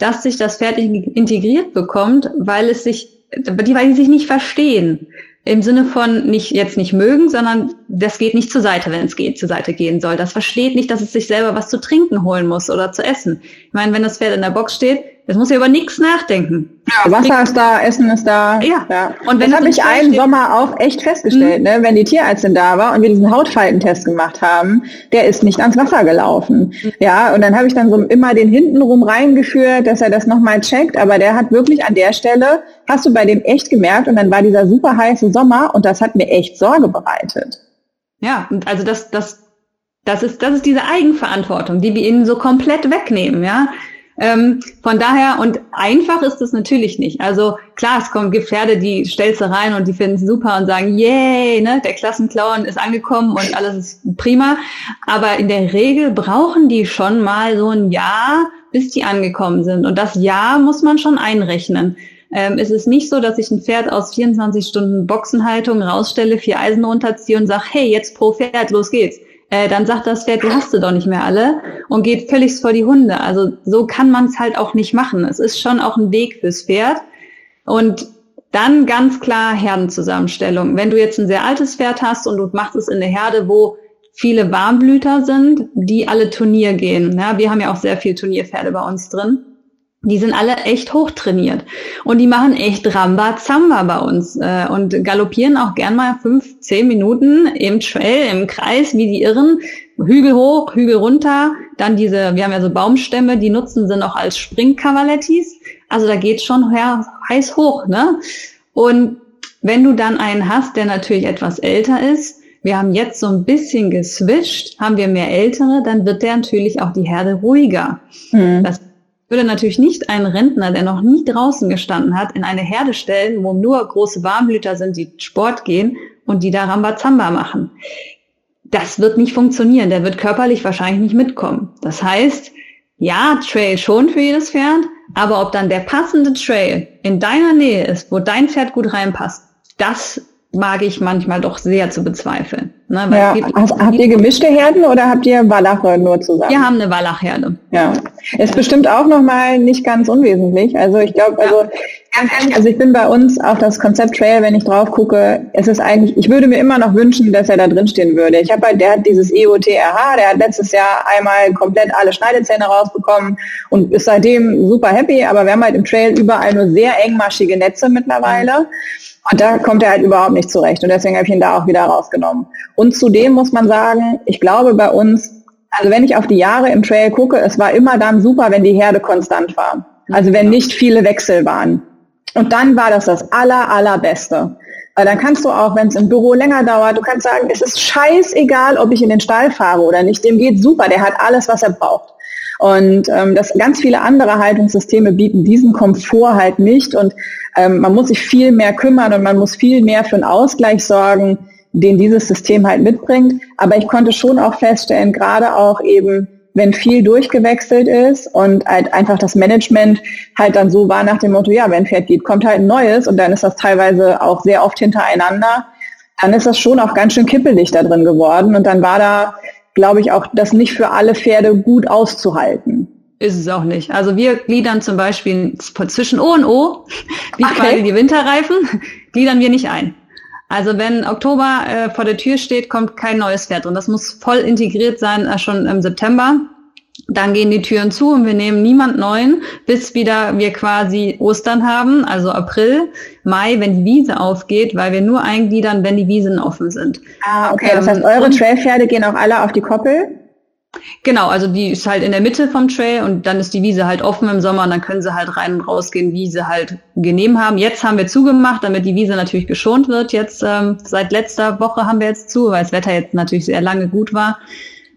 dass sich das Pferd integriert bekommt, weil es sich, weil die sich nicht verstehen. Im Sinne von nicht jetzt nicht mögen, sondern das geht nicht zur Seite, wenn es geht, zur Seite gehen soll. Das versteht nicht, dass es sich selber was zu trinken holen muss oder zu essen. Ich meine, wenn das Pferd in der Box steht, das muss ja über nichts nachdenken. Ja, Wasser ist da, Essen ist da. Ja. ja. Und wenn das habe ich einen Sommer auch echt festgestellt, mhm. ne? wenn die Tierärztin da war und wir diesen Hautfaltentest gemacht haben, der ist nicht ans Wasser gelaufen. Mhm. Ja, und dann habe ich dann so immer den hintenrum reingeführt, dass er das nochmal checkt, aber der hat wirklich an der Stelle, hast du bei dem echt gemerkt und dann war dieser super heiße Sommer und das hat mir echt Sorge bereitet. Ja, und also das, das, das ist, das ist diese Eigenverantwortung, die wir ihnen so komplett wegnehmen, ja. Ähm, von daher, und einfach ist es natürlich nicht. Also klar, es kommen Gefährde, die stellst du rein und die finden es super und sagen, yay, ne, der Klassenclown ist angekommen und alles ist prima. Aber in der Regel brauchen die schon mal so ein Jahr, bis die angekommen sind. Und das Jahr muss man schon einrechnen. Ähm, es ist nicht so, dass ich ein Pferd aus 24 Stunden Boxenhaltung rausstelle, vier Eisen runterziehe und sage, hey, jetzt pro Pferd, los geht's äh, dann sagt das Pferd, du hast du doch nicht mehr alle und geht völlig vor die Hunde. Also so kann man es halt auch nicht machen. Es ist schon auch ein Weg fürs Pferd. Und dann ganz klar Herdenzusammenstellung. Wenn du jetzt ein sehr altes Pferd hast und du machst es in der Herde, wo viele Warmblüter sind, die alle Turnier gehen. Ja, wir haben ja auch sehr viel Turnierpferde bei uns drin die sind alle echt hochtrainiert und die machen echt Ramba-Zamba bei uns äh, und galoppieren auch gern mal fünf, zehn Minuten im Trail, im Kreis, wie die Irren, Hügel hoch, Hügel runter, dann diese, wir haben ja so Baumstämme, die nutzen sie noch als Springcavalettis, also da geht's schon heiß hoch, ne? Und wenn du dann einen hast, der natürlich etwas älter ist, wir haben jetzt so ein bisschen geswischt, haben wir mehr Ältere, dann wird der natürlich auch die Herde ruhiger. Mhm. Das würde natürlich nicht einen Rentner, der noch nie draußen gestanden hat, in eine Herde stellen, wo nur große Warmblüter sind, die Sport gehen und die da Rambazamba machen. Das wird nicht funktionieren. Der wird körperlich wahrscheinlich nicht mitkommen. Das heißt, ja, Trail schon für jedes Pferd, aber ob dann der passende Trail in deiner Nähe ist, wo dein Pferd gut reinpasst, das mag ich manchmal doch sehr zu bezweifeln. Ne? Ja. Also, habt ihr gemischte Herden oder habt ihr Wallache nur zusammen? Wir haben eine Wallachherde. Ja, ist bestimmt auch nochmal nicht ganz unwesentlich. Also ich glaube, also ja. Also ich bin bei uns auf das Konzept Trail, wenn ich drauf gucke, es ist eigentlich, ich würde mir immer noch wünschen, dass er da drin stehen würde. Ich habe halt, der hat dieses EOTRH, der hat letztes Jahr einmal komplett alle Schneidezähne rausbekommen und ist seitdem super happy, aber wir haben halt im Trail überall nur sehr engmaschige Netze mittlerweile. Und da kommt er halt überhaupt nicht zurecht. Und deswegen habe ich ihn da auch wieder rausgenommen. Und zudem muss man sagen, ich glaube bei uns, also wenn ich auf die Jahre im Trail gucke, es war immer dann super, wenn die Herde konstant war. Also wenn nicht viele Wechsel waren. Und dann war das das aller, allerbeste. Weil dann kannst du auch, wenn es im Büro länger dauert, du kannst sagen, es ist scheißegal, ob ich in den Stall fahre oder nicht. Dem geht super, der hat alles, was er braucht. Und ähm, das ganz viele andere Haltungssysteme bieten diesen Komfort halt nicht. Und ähm, man muss sich viel mehr kümmern und man muss viel mehr für einen Ausgleich sorgen, den dieses System halt mitbringt. Aber ich konnte schon auch feststellen, gerade auch eben, wenn viel durchgewechselt ist und halt einfach das Management halt dann so war nach dem Motto, ja, wenn Pferd geht, kommt halt ein neues und dann ist das teilweise auch sehr oft hintereinander, dann ist das schon auch ganz schön kippelig da drin geworden und dann war da, glaube ich, auch das nicht für alle Pferde gut auszuhalten. Ist es auch nicht. Also wir gliedern zum Beispiel zwischen O und O, wie okay. quasi die Winterreifen, gliedern wir nicht ein. Also wenn Oktober äh, vor der Tür steht, kommt kein neues Pferd und das muss voll integriert sein, äh, schon im September. Dann gehen die Türen zu und wir nehmen niemand neuen, bis wieder wir quasi Ostern haben, also April, Mai, wenn die Wiese aufgeht, weil wir nur eingliedern, wenn die Wiesen offen sind. Ah, okay. Das heißt, ähm, eure Trailpferde gehen auch alle auf die Koppel? Genau, also die ist halt in der Mitte vom Trail und dann ist die Wiese halt offen im Sommer und dann können sie halt rein und rausgehen, wie sie halt genehm haben. Jetzt haben wir zugemacht, damit die Wiese natürlich geschont wird. Jetzt ähm, seit letzter Woche haben wir jetzt zu, weil das Wetter jetzt natürlich sehr lange gut war.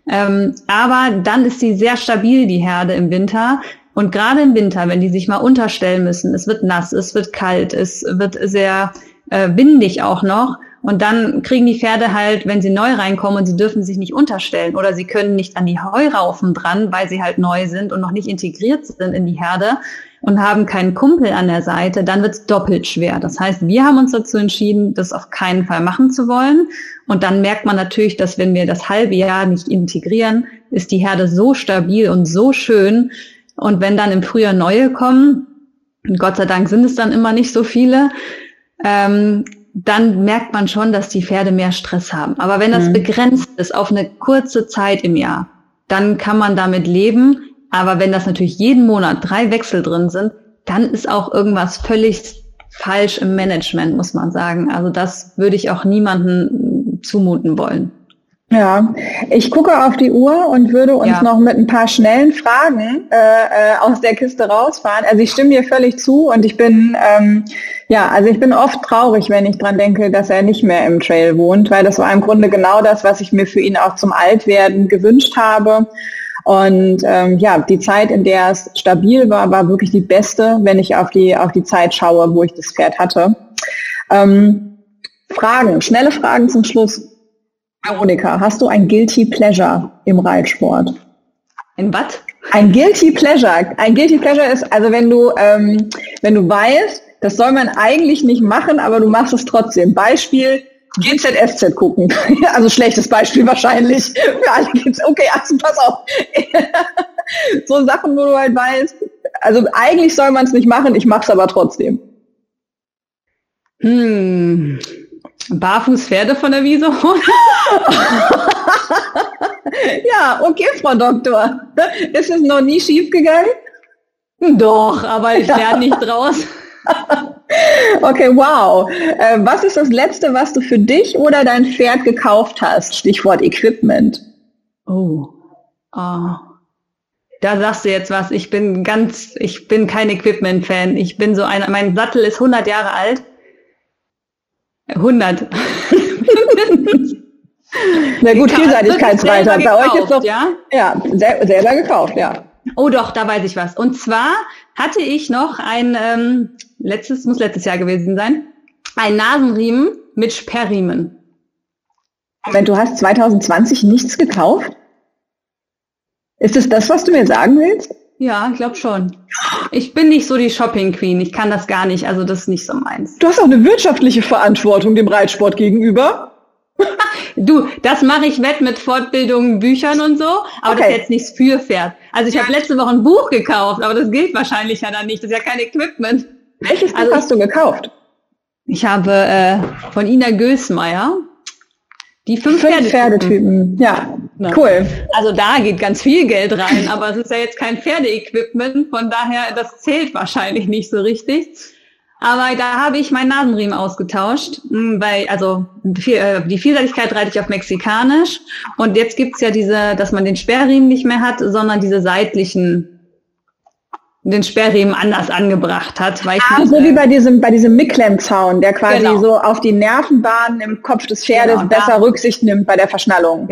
Ähm, aber dann ist sie sehr stabil, die Herde im Winter. Und gerade im Winter, wenn die sich mal unterstellen müssen, es wird nass, es wird kalt, es wird sehr äh, windig auch noch Und dann kriegen die Pferde halt, wenn sie neu reinkommen und sie dürfen sich nicht unterstellen oder sie können nicht an die Heuraufen dran, weil sie halt neu sind und noch nicht integriert sind in die Herde und haben keinen Kumpel an der Seite, dann wird es doppelt schwer. Das heißt, wir haben uns dazu entschieden, das auf keinen Fall machen zu wollen. Und dann merkt man natürlich, dass wenn wir das halbe Jahr nicht integrieren, ist die Herde so stabil und so schön. Und wenn dann im Frühjahr neue kommen, und Gott sei Dank sind es dann immer nicht so viele, ähm, dann merkt man schon, dass die Pferde mehr Stress haben. Aber wenn das mhm. begrenzt ist auf eine kurze Zeit im Jahr, dann kann man damit leben. Aber wenn das natürlich jeden Monat drei Wechsel drin sind, dann ist auch irgendwas völlig falsch im Management, muss man sagen. Also das würde ich auch niemanden zumuten wollen. Ja, ich gucke auf die Uhr und würde uns ja. noch mit ein paar schnellen Fragen äh, äh, aus der Kiste rausfahren. Also ich stimme dir völlig zu und ich bin ähm, ja, also ich bin oft traurig, wenn ich dran denke, dass er nicht mehr im Trail wohnt, weil das war im Grunde genau das, was ich mir für ihn auch zum Altwerden gewünscht habe. Und ähm, ja, die Zeit, in der es stabil war, war wirklich die beste, wenn ich auf die auf die Zeit schaue, wo ich das Pferd hatte. Ähm, Fragen, schnelle Fragen zum Schluss. Veronika, hast du ein Guilty Pleasure im Reitsport? Ein was? Ein Guilty Pleasure. Ein Guilty Pleasure ist, also wenn du, ähm, wenn du weißt, das soll man eigentlich nicht machen, aber du machst es trotzdem. Beispiel, GZSZ gucken. also schlechtes Beispiel wahrscheinlich. Für alle gibt's, okay, also pass auf. so Sachen, wo du halt weißt, also eigentlich soll man es nicht machen, ich mach's aber trotzdem. Hm. Barfußpferde von der Wiese ja, okay, Frau Doktor. Ist es noch nie schief gegangen? Doch, aber ich lerne nicht draus. okay, wow. Äh, was ist das Letzte, was du für dich oder dein Pferd gekauft hast? Stichwort Equipment. Oh. oh. Da sagst du jetzt was. Ich bin ganz, ich bin kein Equipment-Fan. Ich bin so einer, mein Sattel ist 100 Jahre alt 100. Na gut, Vielseitigkeitsreiter. Bei euch ist doch, ja, ja sel selber gekauft, ja. Oh doch, da weiß ich was. Und zwar hatte ich noch ein, ähm, letztes, muss letztes Jahr gewesen sein, ein Nasenriemen mit Sperrriemen. Moment, du hast 2020 nichts gekauft? Ist es das, was du mir sagen willst? Ja, ich glaube schon. Ich bin nicht so die Shopping Queen. Ich kann das gar nicht. Also das ist nicht so meins. Du hast auch eine wirtschaftliche Verantwortung dem Reitsport gegenüber. du, das mache ich wett mit Fortbildungen, Büchern und so, aber okay. das ist jetzt nichts für Pferd. Also ich ja. habe letzte Woche ein Buch gekauft, aber das gilt wahrscheinlich ja dann nicht. Das ist ja kein Equipment. Welches Buch also, hast du gekauft? Ich habe äh, von Ina Gößmeier die fünf, fünf Pferdetypen. Ja, ne? cool. Also da geht ganz viel Geld rein, aber es ist ja jetzt kein Pferdeequipment, von daher, das zählt wahrscheinlich nicht so richtig. Aber da habe ich meinen Nasenriemen ausgetauscht, hm, weil, also äh, die Vielseitigkeit reite ich auf Mexikanisch und jetzt gibt's ja diese, dass man den Sperrriemen nicht mehr hat, sondern diese seitlichen den Sperrriemen anders angebracht hat. Weil ich ah, so wie bei diesem, bei diesem Miklem-Zaun, der quasi genau. so auf die Nervenbahnen im Kopf des Pferdes genau, besser Rücksicht nimmt bei der Verschnallung.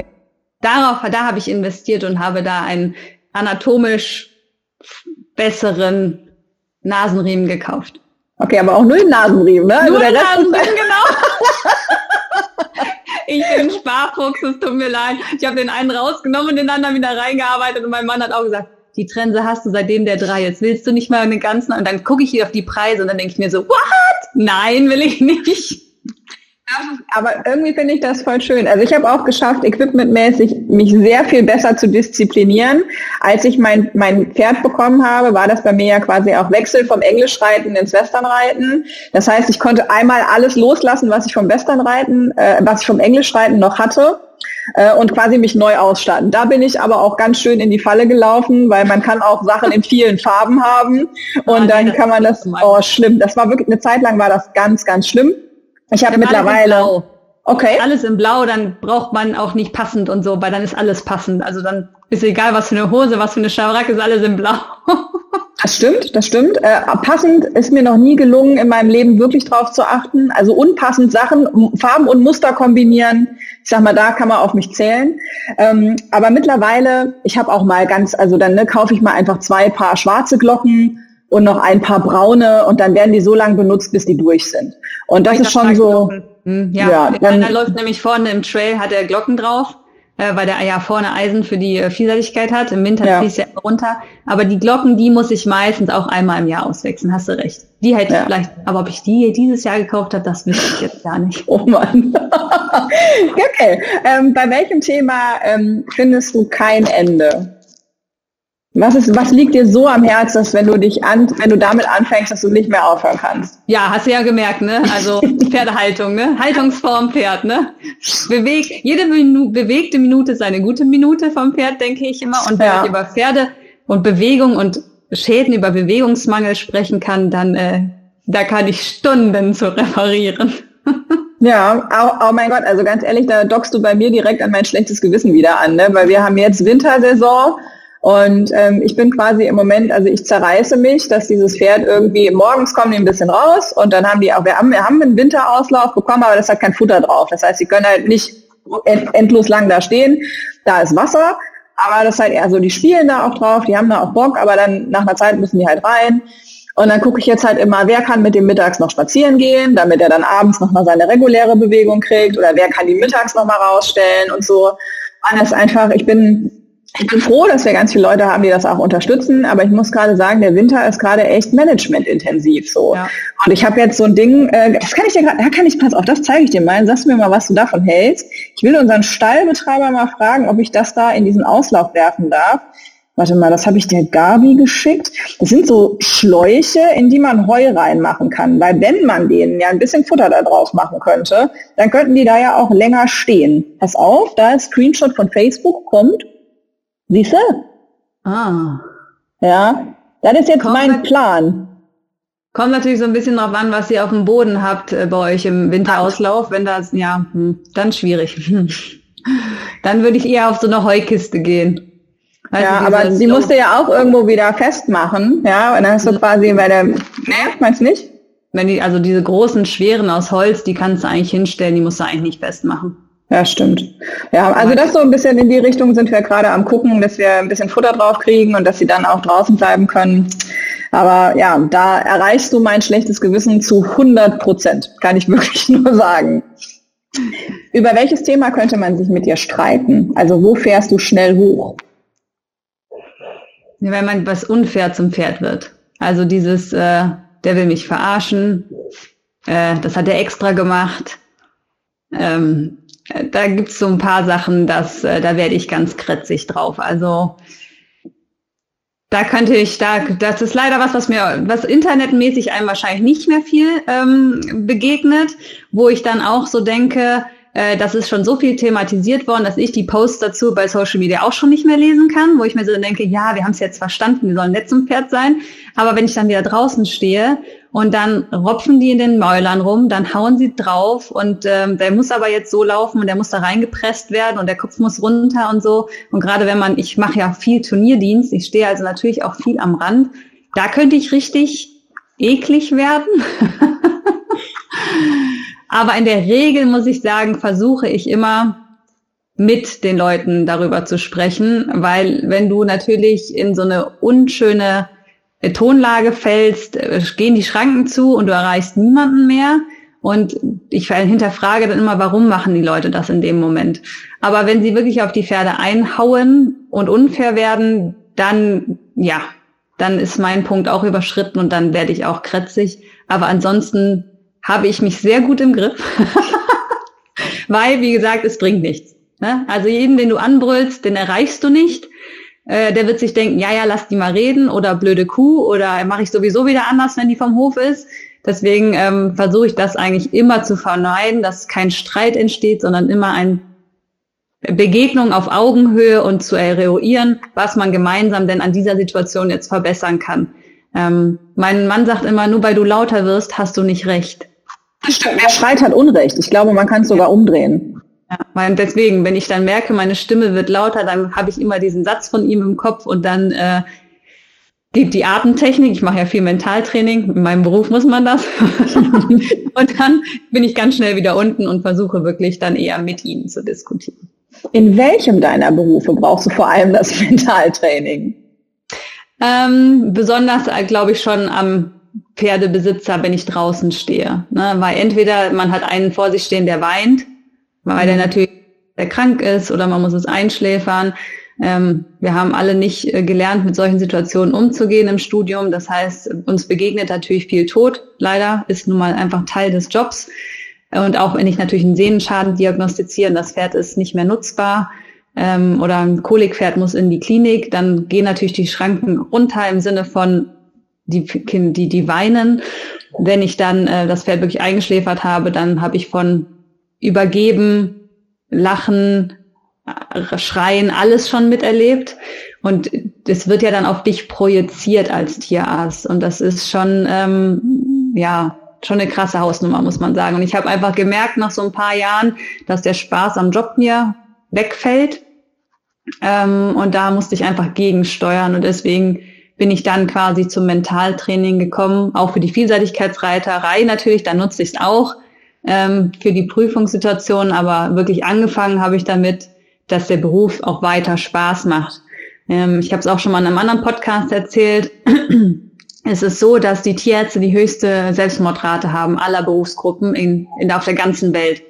Darauf, da habe ich investiert und habe da einen anatomisch besseren Nasenriemen gekauft. Okay, aber auch nur den Nasenriemen, ne? Also nur also den Nasenriemen, genau. ich bin Sparfuchs, es tut mir leid. Ich habe den einen rausgenommen und den anderen wieder reingearbeitet und mein Mann hat auch gesagt, die Trense hast du seitdem der drei, jetzt willst du nicht mal den ganzen, und dann gucke ich hier auf die Preise und dann denke ich mir so, what? Nein, will ich nicht. Aber irgendwie finde ich das voll schön. Also ich habe auch geschafft, equipmentmäßig mich sehr viel besser zu disziplinieren. Als ich mein, mein Pferd bekommen habe, war das bei mir ja quasi auch Wechsel vom Englischreiten ins Westernreiten. Das heißt, ich konnte einmal alles loslassen, was ich vom Westernreiten, äh, was ich vom Englischreiten noch hatte äh, und quasi mich neu ausstatten. Da bin ich aber auch ganz schön in die Falle gelaufen, weil man kann auch Sachen in vielen Farben haben und ah, dann kann man das, oh schlimm, das war wirklich, eine Zeit lang war das ganz, ganz schlimm. Ich habe mittlerweile, okay. Alles in Blau, dann braucht man auch nicht passend und so, weil dann ist alles passend. Also dann ist egal, was für eine Hose, was für eine Schabracke, ist alles in Blau. Das stimmt, das stimmt. Äh, passend ist mir noch nie gelungen, in meinem Leben wirklich drauf zu achten. Also unpassend Sachen, Farben und Muster kombinieren. Ich sag mal, da kann man auf mich zählen. Ähm, aber mittlerweile, ich habe auch mal ganz, also dann ne, kaufe ich mal einfach zwei Paar schwarze Glocken und noch ein paar braune und dann werden die so lange benutzt, bis die durch sind. Und das ist schon so. Hm, ja, ja dann, da läuft nämlich vorne im Trail, hat er Glocken drauf äh, weil der ja vorne Eisen für die äh, Vielseitigkeit hat. Im Winter ja. fließt er runter. Aber die Glocken, die muss ich meistens auch einmal im Jahr auswechseln, hast du recht. Die hätte ja. ich vielleicht, aber ob ich die dieses Jahr gekauft habe, das wüsste ich jetzt gar nicht. Oh Mann. okay. Ähm, bei welchem Thema ähm, findest du kein Ende? Was, ist, was liegt dir so am Herz, dass wenn du dich an, wenn du damit anfängst, dass du nicht mehr aufhören kannst? Ja, hast du ja gemerkt, ne? Also Pferdehaltung, ne? Haltungsform Pferd, ne? Beweg, jede Minu bewegte Minute ist eine gute Minute vom Pferd, denke ich immer. Und wenn ja. ich über Pferde und Bewegung und Schäden über Bewegungsmangel sprechen kann, dann äh, da kann ich Stunden zu referieren. Ja, oh, oh mein Gott, also ganz ehrlich, da dockst du bei mir direkt an mein schlechtes Gewissen wieder an, ne? weil wir haben jetzt Wintersaison und ähm, ich bin quasi im Moment, also ich zerreiße mich, dass dieses Pferd irgendwie morgens kommen die ein bisschen raus und dann haben die auch, wir haben, wir haben einen Winterauslauf bekommen, aber das hat kein Futter drauf. Das heißt, sie können halt nicht endlos lang da stehen. Da ist Wasser, aber das ist halt eher so, die spielen da auch drauf, die haben da auch Bock, aber dann nach einer Zeit müssen die halt rein. Und dann gucke ich jetzt halt immer, wer kann mit dem mittags noch spazieren gehen, damit er dann abends nochmal seine reguläre Bewegung kriegt oder wer kann die mittags nochmal rausstellen und so. Ist einfach, ich bin ich bin froh, dass wir ganz viele Leute haben, die das auch unterstützen, aber ich muss gerade sagen, der Winter ist gerade echt managementintensiv so. Ja. Und ich habe jetzt so ein Ding, äh, das kann ich dir gerade, da kann ich, pass auf, das zeige ich dir mal, sagst du mir mal, was du davon hältst. Ich will unseren Stallbetreiber mal fragen, ob ich das da in diesen Auslauf werfen darf. Warte mal, das habe ich der Gabi geschickt. Das sind so Schläuche, in die man Heu reinmachen kann. Weil wenn man denen ja ein bisschen Futter da drauf machen könnte, dann könnten die da ja auch länger stehen. Pass auf, da ist Screenshot von Facebook, kommt. Siehst du? Ah. Ja, das ist jetzt kommt mein Plan. Kommt natürlich so ein bisschen drauf an, was ihr auf dem Boden habt äh, bei euch im Winterauslauf. Wenn das, ja, hm, dann schwierig. dann würde ich eher auf so eine Heukiste gehen. Also ja, aber sie musste ja auch irgendwo wieder festmachen, ja, und dann hast du mhm. quasi bei der, ne, meinst du nicht? Wenn die, also diese großen, schweren aus Holz, die kannst du eigentlich hinstellen, die musst du eigentlich nicht festmachen. Ja, stimmt. Ja, also das so ein bisschen in die Richtung sind wir gerade am gucken, dass wir ein bisschen Futter drauf kriegen und dass sie dann auch draußen bleiben können. Aber ja, da erreichst du mein schlechtes Gewissen zu 100 Prozent, kann ich wirklich nur sagen. Über welches Thema könnte man sich mit dir streiten? Also wo fährst du schnell hoch? Wenn man was unfair zum Pferd wird. Also dieses, äh, der will mich verarschen, äh, das hat er extra gemacht. Ähm, da gibt's so ein paar Sachen, dass, äh, da werde ich ganz kritzig drauf. Also da könnte ich da, das ist leider was, was mir, was internetmäßig einem wahrscheinlich nicht mehr viel ähm, begegnet, wo ich dann auch so denke, äh, das ist schon so viel thematisiert worden, dass ich die Posts dazu bei Social Media auch schon nicht mehr lesen kann, wo ich mir so denke, ja, wir haben es jetzt verstanden, wir sollen nett zum Pferd sein. Aber wenn ich dann wieder draußen stehe und dann ropfen die in den Mäulern rum, dann hauen sie drauf und ähm, der muss aber jetzt so laufen und der muss da reingepresst werden und der Kopf muss runter und so. Und gerade wenn man, ich mache ja viel Turnierdienst, ich stehe also natürlich auch viel am Rand, da könnte ich richtig eklig werden. Aber in der Regel muss ich sagen, versuche ich immer mit den Leuten darüber zu sprechen, weil wenn du natürlich in so eine unschöne Tonlage fällst, äh, gehen die Schranken zu und du erreichst niemanden mehr. Und ich hinterfrage dann immer, warum machen die Leute das in dem Moment? Aber wenn sie wirklich auf die Pferde einhauen und unfair werden, dann, ja, dann ist mein Punkt auch überschritten und dann werde ich auch kretzig. Aber ansonsten habe ich mich sehr gut im Griff, weil, wie gesagt, es bringt nichts. Ne? Also jeden, den du anbrüllst, den erreichst du nicht. Äh, der wird sich denken, ja, ja, lass die mal reden oder blöde Kuh oder mache ich sowieso wieder anders, wenn die vom Hof ist. Deswegen ähm, versuche ich das eigentlich immer zu vermeiden, dass kein Streit entsteht, sondern immer ein Begegnung auf Augenhöhe und zu eruieren, was man gemeinsam denn an dieser Situation jetzt verbessern kann. Ähm, mein Mann sagt immer, nur weil du lauter wirst, hast du nicht recht. Wer schreit, hat Unrecht. Ich glaube, man kann es sogar umdrehen. Ja, weil deswegen, wenn ich dann merke, meine Stimme wird lauter, dann habe ich immer diesen Satz von ihm im Kopf und dann äh, geht die Atemtechnik. Ich mache ja viel Mentaltraining. In meinem Beruf muss man das. und dann bin ich ganz schnell wieder unten und versuche wirklich dann eher mit ihm zu diskutieren. In welchem deiner Berufe brauchst du vor allem das Mentaltraining? Ähm, besonders, äh, glaube ich, schon am Pferdebesitzer, wenn ich draußen stehe. Ne? Weil entweder man hat einen vor sich stehen, der weint, weil der mhm. natürlich der krank ist oder man muss es einschläfern. Ähm, wir haben alle nicht äh, gelernt, mit solchen Situationen umzugehen im Studium. Das heißt, uns begegnet natürlich viel Tod. Leider ist nun mal einfach Teil des Jobs. Und auch wenn ich natürlich einen Sehnenschaden diagnostiziere, das Pferd ist nicht mehr nutzbar ähm, oder ein Kolikpferd muss in die Klinik, dann gehen natürlich die Schranken runter im Sinne von die, die, die weinen. Wenn ich dann äh, das Pferd wirklich eingeschläfert habe, dann habe ich von übergeben, lachen, schreien, alles schon miterlebt. Und das wird ja dann auf dich projiziert als Tierarzt. Und das ist schon, ähm, ja, schon eine krasse Hausnummer, muss man sagen. Und ich habe einfach gemerkt nach so ein paar Jahren, dass der Spaß am Job mir wegfällt. Ähm, und da musste ich einfach gegensteuern. Und deswegen bin ich dann quasi zum Mentaltraining gekommen, auch für die Vielseitigkeitsreiterei natürlich, da nutze ich es auch ähm, für die Prüfungssituation, aber wirklich angefangen habe ich damit, dass der Beruf auch weiter Spaß macht. Ähm, ich habe es auch schon mal in einem anderen Podcast erzählt. es ist so, dass die Tierärzte die höchste Selbstmordrate haben aller Berufsgruppen in, in, auf der ganzen Welt.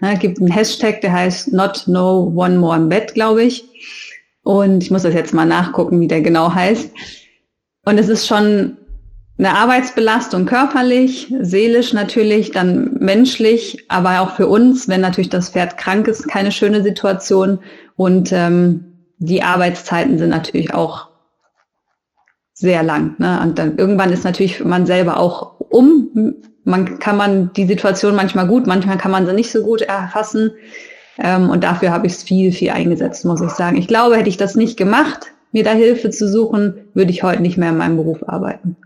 Es gibt einen Hashtag, der heißt Not No One More im Bett, glaube ich. Und ich muss das jetzt mal nachgucken, wie der genau heißt. Und es ist schon eine Arbeitsbelastung körperlich, seelisch natürlich, dann menschlich, aber auch für uns, wenn natürlich das Pferd krank ist, keine schöne Situation. Und ähm, die Arbeitszeiten sind natürlich auch sehr lang. Ne? Und dann irgendwann ist natürlich man selber auch um. Man kann man die Situation manchmal gut, manchmal kann man sie nicht so gut erfassen. Ähm, und dafür habe ich es viel, viel eingesetzt, muss ich sagen. Ich glaube, hätte ich das nicht gemacht, mir da Hilfe zu suchen, würde ich heute nicht mehr in meinem Beruf arbeiten.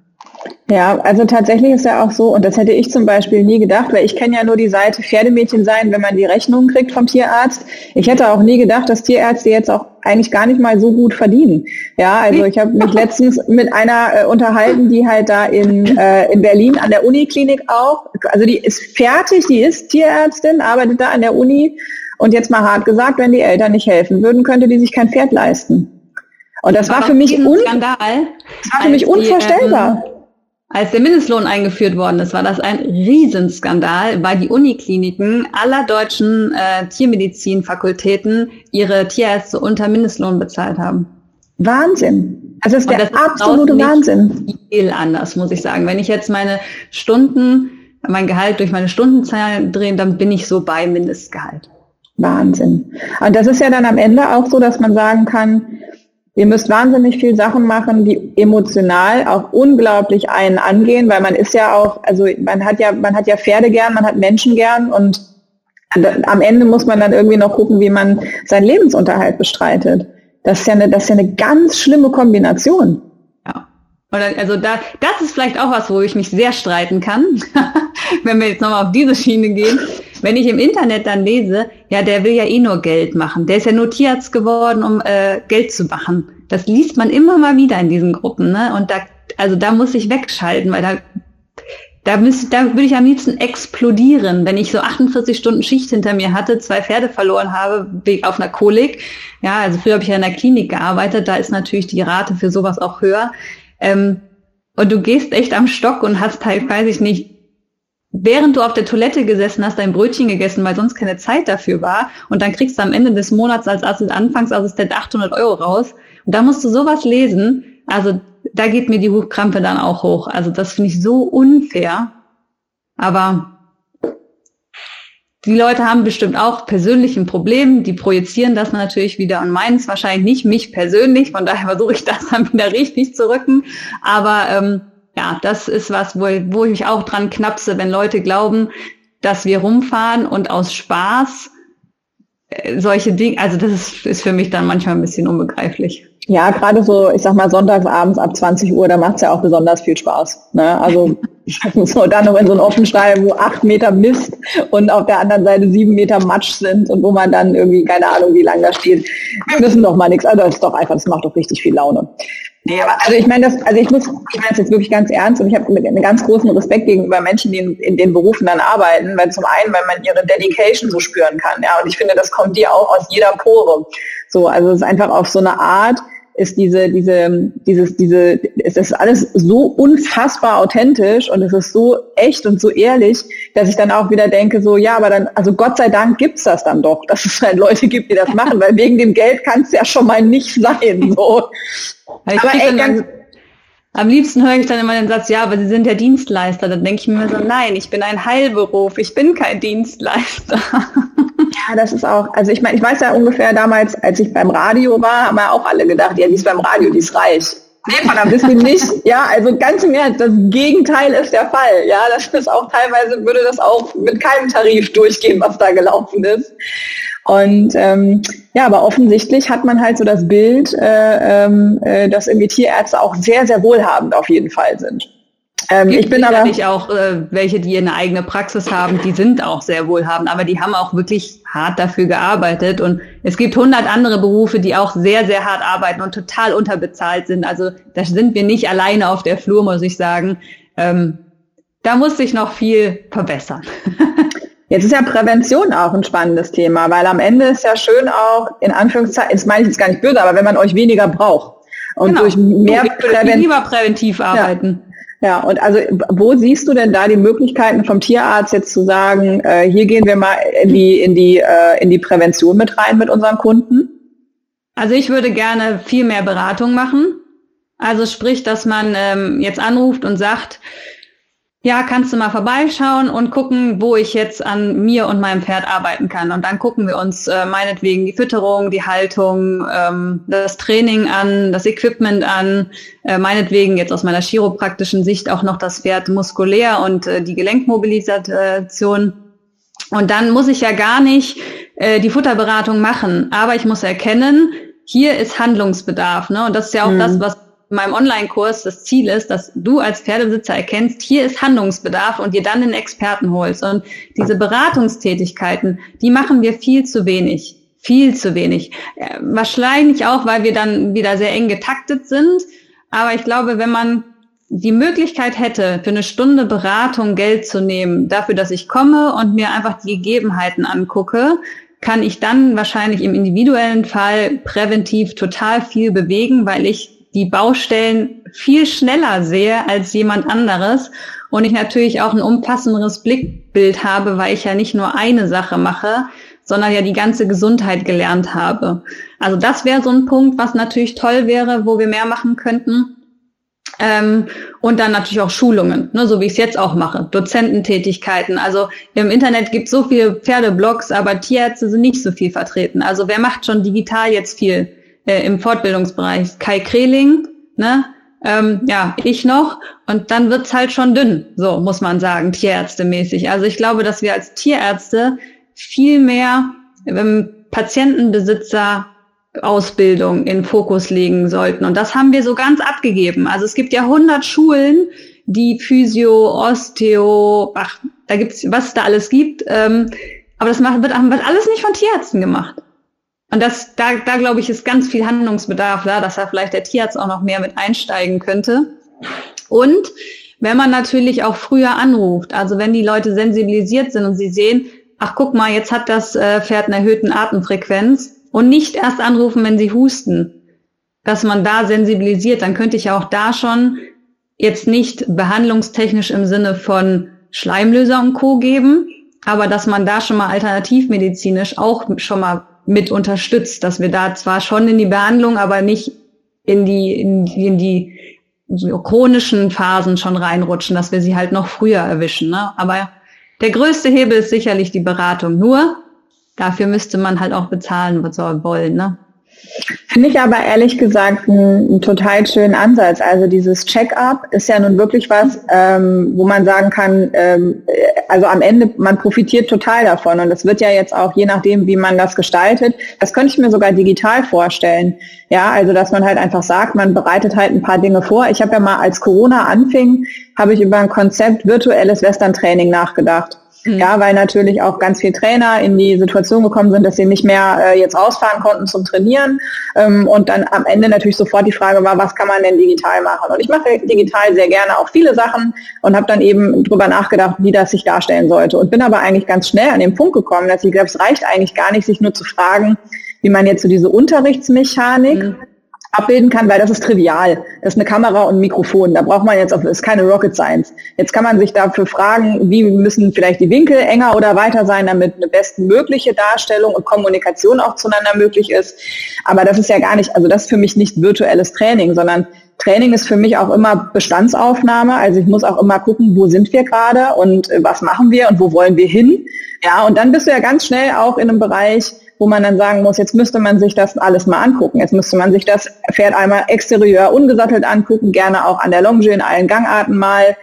Ja, also tatsächlich ist ja auch so, und das hätte ich zum Beispiel nie gedacht, weil ich kenne ja nur die Seite Pferdemädchen sein, wenn man die Rechnung kriegt vom Tierarzt. Ich hätte auch nie gedacht, dass Tierärzte jetzt auch eigentlich gar nicht mal so gut verdienen. Ja, also ich habe mich letztens mit einer äh, unterhalten, die halt da in, äh, in Berlin an der Uniklinik auch, also die ist fertig, die ist Tierärztin, arbeitet da an der Uni und jetzt mal hart gesagt, wenn die Eltern nicht helfen würden, könnte die sich kein Pferd leisten. Und das war, war für mich, un Skandal, das war für mich unvorstellbar. Die, ähm als der Mindestlohn eingeführt worden ist, war das ein Riesenskandal, weil die Unikliniken aller deutschen äh, Tiermedizinfakultäten ihre Tierärzte unter Mindestlohn bezahlt haben. Wahnsinn. Also das ist Und der das absolute ist Wahnsinn. Viel anders, muss ich sagen. Wenn ich jetzt meine Stunden, mein Gehalt durch meine Stundenzahl drehe, dann bin ich so bei Mindestgehalt. Wahnsinn. Und das ist ja dann am Ende auch so, dass man sagen kann, Ihr müsst wahnsinnig viel Sachen machen, die emotional auch unglaublich einen angehen, weil man ist ja auch, also man hat ja, man hat ja Pferde gern, man hat Menschen gern und am Ende muss man dann irgendwie noch gucken, wie man seinen Lebensunterhalt bestreitet. Das ist ja eine, das ist ja eine ganz schlimme Kombination. Ja. Oder, also da, das ist vielleicht auch was, wo ich mich sehr streiten kann, wenn wir jetzt nochmal auf diese Schiene gehen. Wenn ich im Internet dann lese, ja, der will ja eh nur Geld machen. Der ist ja nur Tierarzt geworden, um äh, Geld zu machen. Das liest man immer mal wieder in diesen Gruppen, ne? Und da, also da muss ich wegschalten, weil da, da, müsste, da würde ich am liebsten explodieren, wenn ich so 48 Stunden Schicht hinter mir hatte, zwei Pferde verloren habe auf einer Kolik. Ja, also früher habe ich ja in der Klinik gearbeitet, da ist natürlich die Rate für sowas auch höher. Ähm, und du gehst echt am Stock und hast halt, weiß ich nicht, während du auf der Toilette gesessen hast, dein Brötchen gegessen, weil sonst keine Zeit dafür war. Und dann kriegst du am Ende des Monats als Anfangsassistent 800 Euro raus. Und da musst du sowas lesen. Also da geht mir die Hochkrampe dann auch hoch. Also das finde ich so unfair. Aber die Leute haben bestimmt auch persönlich ein Problem. Die projizieren das natürlich wieder und meinen es wahrscheinlich nicht mich persönlich. Von daher versuche ich das dann wieder richtig zu rücken. Aber ähm, ja, das ist was, wo, wo ich mich auch dran knapse, wenn Leute glauben, dass wir rumfahren und aus Spaß äh, solche Dinge, also das ist, ist für mich dann manchmal ein bisschen unbegreiflich. Ja, gerade so, ich sag mal, sonntags abends ab 20 Uhr, da macht's ja auch besonders viel Spaß. Ne? Also so dann noch in so einen Offenstall, wo acht Meter Mist und auf der anderen Seite sieben Meter Matsch sind und wo man dann irgendwie, keine Ahnung, wie lange da steht. Wir wissen doch mal nichts. Also das ist doch einfach, das macht doch richtig viel Laune. Nee, aber also ich meine das, also ich muss, ich meine das jetzt wirklich ganz ernst und ich habe einen ganz großen Respekt gegenüber Menschen, die in, in, den Berufen dann arbeiten, weil zum einen, weil man ihre Dedication so spüren kann, ja, und ich finde, das kommt dir auch aus jeder Pore. So, also es ist einfach auf so eine Art, ist diese, diese, dieses, diese, es ist alles so unfassbar authentisch und es ist so echt und so ehrlich, dass ich dann auch wieder denke, so, ja, aber dann, also Gott sei Dank gibt's das dann doch, dass es halt Leute gibt, die das machen, weil wegen dem Geld kann es ja schon mal nicht sein, so. aber ey, ganz, am liebsten höre ich dann immer den Satz, ja, aber Sie sind ja Dienstleister. Dann denke ich mir so, nein, ich bin ein Heilberuf, ich bin kein Dienstleister. Ja, das ist auch, also ich meine, ich weiß ja ungefähr damals, als ich beim Radio war, haben ja auch alle gedacht, ja, die ist beim Radio, die ist reich. Nee, man, ein bisschen nicht. Ja, also ganz im Ernst, das Gegenteil ist der Fall. Ja, das ist auch teilweise, würde das auch mit keinem Tarif durchgehen, was da gelaufen ist. Und ähm, ja, aber offensichtlich hat man halt so das Bild, äh, ähm, äh, dass irgendwie Tierärzte auch sehr, sehr wohlhabend auf jeden Fall sind. Ähm, ich bin aber auch äh, welche, die eine eigene Praxis haben, die sind auch sehr wohlhabend, aber die haben auch wirklich hart dafür gearbeitet. Und es gibt hundert andere Berufe, die auch sehr, sehr hart arbeiten und total unterbezahlt sind. Also da sind wir nicht alleine auf der Flur, muss ich sagen. Ähm, da muss sich noch viel verbessern. Jetzt ist ja Prävention auch ein spannendes Thema, weil am Ende ist ja schön auch, in Anführungszeichen, jetzt meine ich jetzt gar nicht böse, aber wenn man euch weniger braucht und genau. durch mehr Prävention. lieber präventiv arbeiten. Ja. Ja, und also wo siehst du denn da die Möglichkeiten vom Tierarzt jetzt zu sagen, äh, hier gehen wir mal in die, in, die, äh, in die Prävention mit rein mit unseren Kunden? Also ich würde gerne viel mehr Beratung machen. Also sprich, dass man ähm, jetzt anruft und sagt, ja, kannst du mal vorbeischauen und gucken, wo ich jetzt an mir und meinem Pferd arbeiten kann. Und dann gucken wir uns äh, meinetwegen die Fütterung, die Haltung, ähm, das Training an, das Equipment an, äh, meinetwegen jetzt aus meiner chiropraktischen Sicht auch noch das Pferd muskulär und äh, die Gelenkmobilisation. Und dann muss ich ja gar nicht äh, die Futterberatung machen, aber ich muss erkennen, hier ist Handlungsbedarf. Ne? Und das ist ja auch mhm. das, was meinem Online-Kurs das Ziel ist, dass du als Pferdebesitzer erkennst, hier ist Handlungsbedarf und dir dann den Experten holst. Und diese Beratungstätigkeiten, die machen wir viel zu wenig. Viel zu wenig. Äh, wahrscheinlich auch, weil wir dann wieder sehr eng getaktet sind. Aber ich glaube, wenn man die Möglichkeit hätte, für eine Stunde Beratung Geld zu nehmen, dafür, dass ich komme und mir einfach die Gegebenheiten angucke, kann ich dann wahrscheinlich im individuellen Fall präventiv total viel bewegen, weil ich die Baustellen viel schneller sehe als jemand anderes und ich natürlich auch ein umfassenderes Blickbild habe, weil ich ja nicht nur eine Sache mache, sondern ja die ganze Gesundheit gelernt habe. Also das wäre so ein Punkt, was natürlich toll wäre, wo wir mehr machen könnten. Ähm, und dann natürlich auch Schulungen, ne, so wie ich es jetzt auch mache, Dozententätigkeiten. Also im Internet gibt es so viele Pferdeblogs, aber Tierärzte sind nicht so viel vertreten. Also wer macht schon digital jetzt viel? Äh, im Fortbildungsbereich. Kai Kreling, ne? Ähm, ja, ich noch. Und dann wird's halt schon dünn, so muss man sagen, tierärztemäßig. Also ich glaube, dass wir als Tierärzte viel mehr ähm, Patientenbesitzer Ausbildung in Fokus legen sollten. Und das haben wir so ganz abgegeben. Also es gibt ja 100 Schulen, die Physio, Osteo, ach, da gibt's, was es da alles gibt. Ähm, aber das macht, wird, wird alles nicht von Tierärzten gemacht. Und das, da, da glaube ich, ist ganz viel Handlungsbedarf da, dass da vielleicht der Tierarzt auch noch mehr mit einsteigen könnte. Und wenn man natürlich auch früher anruft, also wenn die Leute sensibilisiert sind und sie sehen, ach guck mal, jetzt hat das äh, Pferd eine erhöhten Atemfrequenz und nicht erst anrufen, wenn sie husten, dass man da sensibilisiert, dann könnte ich auch da schon jetzt nicht behandlungstechnisch im Sinne von Schleimlöser und Co. geben, aber dass man da schon mal alternativmedizinisch auch schon mal mit unterstützt, dass wir da zwar schon in die Behandlung, aber nicht in die, in in die chronischen Phasen schon reinrutschen, dass wir sie halt noch früher erwischen. Ne? Aber der größte Hebel ist sicherlich die Beratung. Nur dafür müsste man halt auch bezahlen wollen. Ne? Finde ich aber ehrlich gesagt einen, einen, total schönen Ansatz. Also dieses Check-up ist ja nun wirklich was, ähm, wo man sagen kann, ähm, also am Ende, man profitiert total davon. Und es wird ja jetzt auch, je nachdem, wie man das gestaltet, das könnte ich mir sogar digital vorstellen. Ja, also dass man halt einfach sagt, man bereitet halt ein paar Dinge vor. Ich habe ja mal, als Corona anfing, habe ich über ein Konzept virtuelles Western-Training nachgedacht. Mhm. Ja, weil natürlich auch ganz viele Trainer in die Situation gekommen sind, dass sie nicht mehr äh, jetzt rausfahren konnten zum Trainieren. Ähm, und dann am Ende natürlich sofort die Frage war, was kann man denn digital machen? Und ich mache digital sehr gerne auch viele Sachen und habe dann eben drüber nachgedacht, wie das sich darstellen sollte. Und bin aber eigentlich ganz schnell an den Punkt gekommen, dass ich glaube, es reicht eigentlich gar nicht, sich nur zu fragen, wie man jetzt so diese Unterrichtsmechanik mhm abbilden kann, weil das ist trivial. Das ist eine Kamera und ein Mikrofon. Da braucht man jetzt, auf, ist keine Rocket Science. Jetzt kann man sich dafür fragen, wie müssen vielleicht die Winkel enger oder weiter sein, damit eine bestmögliche Darstellung und Kommunikation auch zueinander möglich ist. Aber das ist ja gar nicht, also das ist für mich nicht virtuelles Training, sondern Training ist für mich auch immer Bestandsaufnahme. Also ich muss auch immer gucken, wo sind wir gerade und äh, was machen wir und wo wollen wir hin. Ja, und dann bist du ja ganz schnell auch in einem Bereich, wo man dann sagen muss, jetzt müsste man sich das alles mal angucken. Jetzt müsste man sich das Pferd einmal exterieur ungesattelt angucken, gerne auch an der Longe in allen Gangarten mal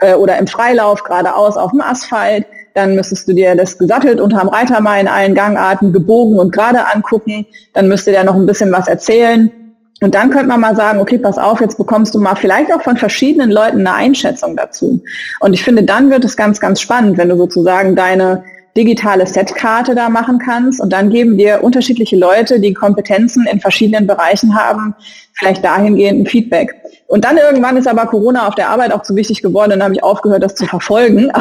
äh, oder im Freilauf geradeaus auf dem Asphalt. Dann müsstest du dir das gesattelt unterm Reiter mal in allen Gangarten gebogen und gerade angucken. Dann müsste der noch ein bisschen was erzählen. Und dann könnte man mal sagen, okay, pass auf, jetzt bekommst du mal vielleicht auch von verschiedenen Leuten eine Einschätzung dazu. Und ich finde, dann wird es ganz, ganz spannend, wenn du sozusagen deine digitale Setkarte da machen kannst und dann geben dir unterschiedliche Leute, die Kompetenzen in verschiedenen Bereichen haben, vielleicht dahingehend ein Feedback. Und dann irgendwann ist aber Corona auf der Arbeit auch zu wichtig geworden und habe ich aufgehört, das zu verfolgen.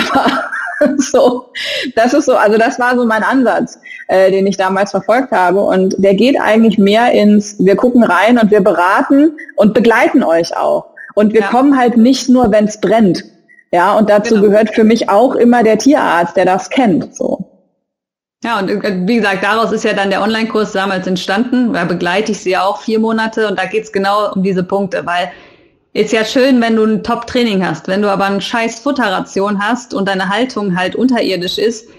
Aber so, das ist so, also das war so mein Ansatz, äh, den ich damals verfolgt habe. Und der geht eigentlich mehr ins, wir gucken rein und wir beraten und begleiten euch auch. Und wir ja. kommen halt nicht nur, wenn es brennt. Ja, und dazu genau. gehört für mich auch immer der Tierarzt, der das kennt. So. Ja, und äh, wie gesagt, daraus ist ja dann der Online-Kurs damals entstanden. Da begleite ich sie ja auch vier Monate und da geht's genau um diese Punkte, weil ist ja schön, wenn du ein Top-Training hast. Wenn du aber eine scheiß Futterration hast und deine Haltung halt unterirdisch ist,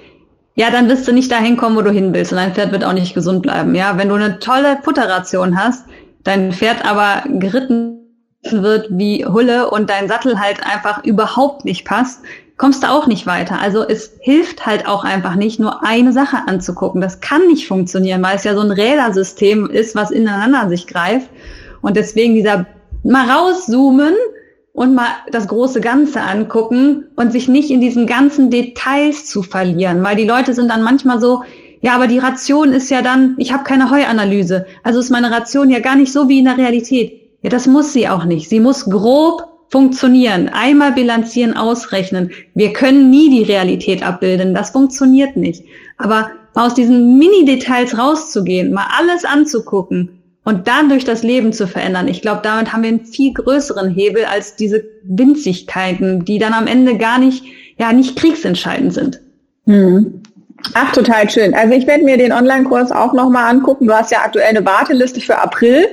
ja, dann wirst du nicht dahin kommen, wo du hin willst und dein Pferd wird auch nicht gesund bleiben. Ja, wenn du eine tolle Futterration hast, dein Pferd aber geritten wird wie Hulle und dein Sattel halt einfach überhaupt nicht passt, kommst du auch nicht weiter. Also es hilft halt auch einfach nicht, nur eine Sache anzugucken. Das kann nicht funktionieren, weil es ja so ein Rädersystem ist, was ineinander sich greift. Und deswegen dieser mal rauszoomen und mal das große Ganze angucken und sich nicht in diesen ganzen Details zu verlieren, weil die Leute sind dann manchmal so, ja, aber die Ration ist ja dann, ich habe keine Heuanalyse, also ist meine Ration ja gar nicht so wie in der Realität. Ja, das muss sie auch nicht. Sie muss grob funktionieren. Einmal bilanzieren, ausrechnen. Wir können nie die Realität abbilden. Das funktioniert nicht. Aber aus diesen Mini-Details rauszugehen, mal alles anzugucken und dann durch das Leben zu verändern, ich glaube, damit haben wir einen viel größeren Hebel als diese Winzigkeiten, die dann am Ende gar nicht, ja, nicht kriegsentscheidend sind. Hm. Ach, total schön. Also ich werde mir den Online-Kurs auch nochmal angucken. Du hast ja aktuell eine Warteliste für April.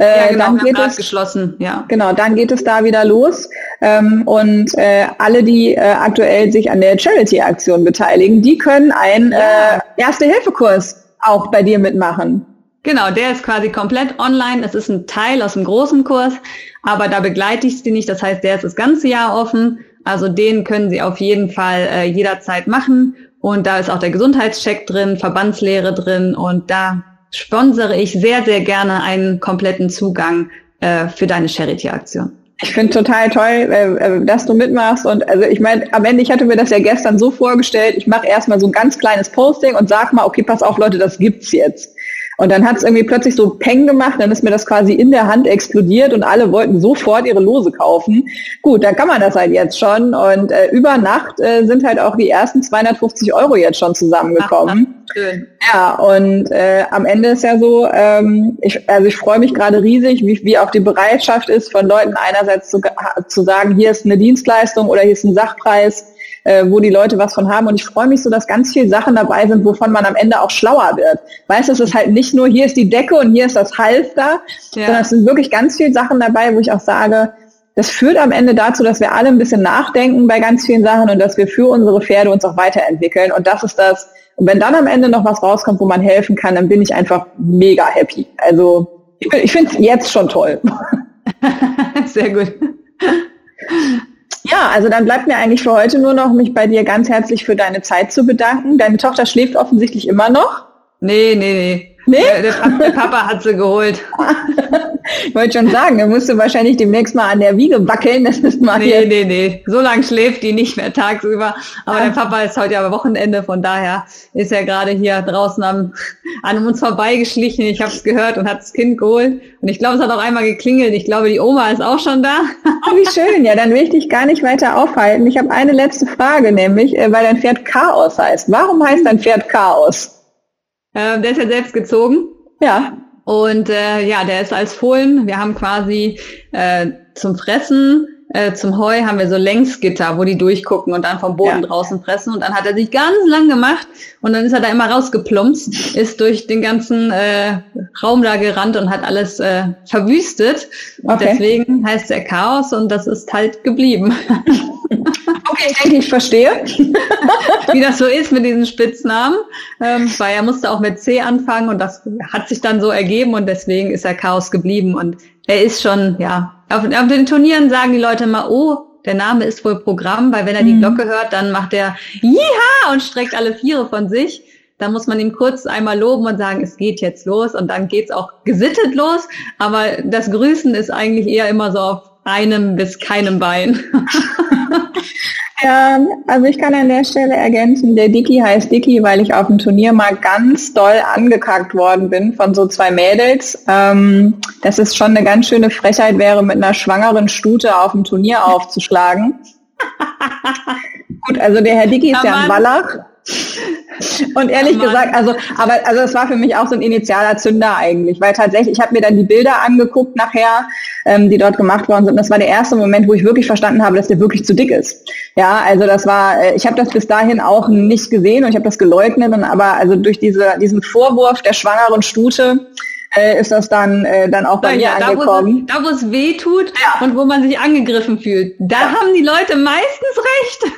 Äh, ja, genau, dann geht es geschlossen, ja. Genau, dann geht es da wieder los. Ähm, und äh, alle, die äh, aktuell sich an der Charity-Aktion beteiligen, die können einen ja. äh, Erste-Hilfe-Kurs auch bei dir mitmachen. Genau, der ist quasi komplett online. Es ist ein Teil aus dem großen Kurs, aber da begleite ich sie nicht. Das heißt, der ist das ganze Jahr offen. Also den können Sie auf jeden Fall äh, jederzeit machen. Und da ist auch der Gesundheitscheck drin, Verbandslehre drin und da sponsere ich sehr, sehr gerne einen kompletten Zugang äh, für deine Charity-Aktion. Ich finde total toll, äh, äh, dass du mitmachst. Und also ich meine, am Ende, ich hatte mir das ja gestern so vorgestellt, ich mache erstmal so ein ganz kleines Posting und sag mal, okay, pass auf, Leute, das gibt's jetzt. Und dann hat es irgendwie plötzlich so Peng gemacht, dann ist mir das quasi in der Hand explodiert und alle wollten sofort ihre Lose kaufen. Gut, da kann man das halt jetzt schon. Und äh, über Nacht äh, sind halt auch die ersten 250 Euro jetzt schon zusammengekommen. Ach, schön. Ja, und äh, am Ende ist ja so, ähm, ich, also ich freue mich gerade riesig, wie, wie auch die Bereitschaft ist von Leuten einerseits zu, zu sagen, hier ist eine Dienstleistung oder hier ist ein Sachpreis äh, wo die Leute was von haben. Und ich freue mich so, dass ganz viele Sachen dabei sind, wovon man am Ende auch schlauer wird. Weißt du, es ist halt nicht nur, hier ist die Decke und hier ist das Halfter, ja. sondern es sind wirklich ganz viele Sachen dabei, wo ich auch sage, das führt am Ende dazu, dass wir alle ein bisschen nachdenken bei ganz vielen Sachen und dass wir für unsere Pferde uns auch weiterentwickeln. Und das ist das. Und wenn dann am Ende noch was rauskommt, wo man helfen kann, dann bin ich einfach mega happy. Also ich, ich finde es jetzt schon toll. Sehr gut. Ja, also dann bleibt mir eigentlich für heute nur noch, mich bei dir ganz herzlich für deine Zeit zu bedanken. Deine Tochter schläft offensichtlich immer noch. Nee, nee, nee. Nee? Der, der, Papa hat sie geholt. ich wollte schon sagen, da musst du wahrscheinlich demnächst mal an der Wiege wackeln. Das ist mal nee, nee, nee. So lange schläft die nicht mehr tagsüber. Aber ah. der Papa ist heute ja Wochenende, von daher ist er gerade hier draußen am, an uns vorbeigeschlichen. Ich habe es gehört und hat das Kind geholt. Und ich glaube, es hat auch einmal geklingelt. Ich glaube, die Oma ist auch schon da. Oh, wie schön. Ja, dann will ich dich gar nicht weiter aufhalten. Ich habe eine letzte Frage, nämlich, äh, weil dein Pferd Chaos heißt. Warum heißt dein Pferd Chaos? Äh, der ist ja selbst gezogen. Ja. Und äh, ja, der ist als Fohlen. Wir haben quasi äh, zum Fressen äh, zum Heu haben wir so Längsgitter, wo die durchgucken und dann vom Boden ja. draußen pressen. Und dann hat er sich ganz lang gemacht und dann ist er da immer rausgeplumpst, ist durch den ganzen äh, Raum da gerannt und hat alles äh, verwüstet. Und okay. deswegen heißt er Chaos und das ist halt geblieben. Okay, ich denke, ich verstehe. Wie das so ist mit diesen Spitznamen. Ähm, weil er musste auch mit C anfangen und das hat sich dann so ergeben und deswegen ist er Chaos geblieben. Und er ist schon, ja, auf, auf den Turnieren sagen die Leute immer, oh, der Name ist wohl Programm, weil wenn er die mhm. Glocke hört, dann macht er Jiha und streckt alle Viere von sich. Da muss man ihm kurz einmal loben und sagen, es geht jetzt los und dann geht's auch gesittet los. Aber das Grüßen ist eigentlich eher immer so auf einem bis keinem Bein. Ja, also ich kann an der Stelle ergänzen, der Dicky heißt Dicky, weil ich auf dem Turnier mal ganz doll angekackt worden bin von so zwei Mädels. Ähm, dass es schon eine ganz schöne Frechheit wäre, mit einer schwangeren Stute auf dem Turnier aufzuschlagen. Gut, also der Herr Dicky ist ja, ja ein Wallach. Und ehrlich oh gesagt, also, aber also es war für mich auch so ein initialer Zünder eigentlich, weil tatsächlich, ich habe mir dann die Bilder angeguckt nachher, ähm, die dort gemacht worden sind. Und das war der erste Moment, wo ich wirklich verstanden habe, dass der wirklich zu dick ist. Ja, also das war, äh, ich habe das bis dahin auch nicht gesehen und ich habe das geleugnet. Und aber also durch diese, diesen Vorwurf der schwangeren Stute, äh, ist das dann, äh, dann auch bei ja, mir angekommen. Da, wo es weh tut ja. und wo man sich angegriffen fühlt. Da ja. haben die Leute meistens recht.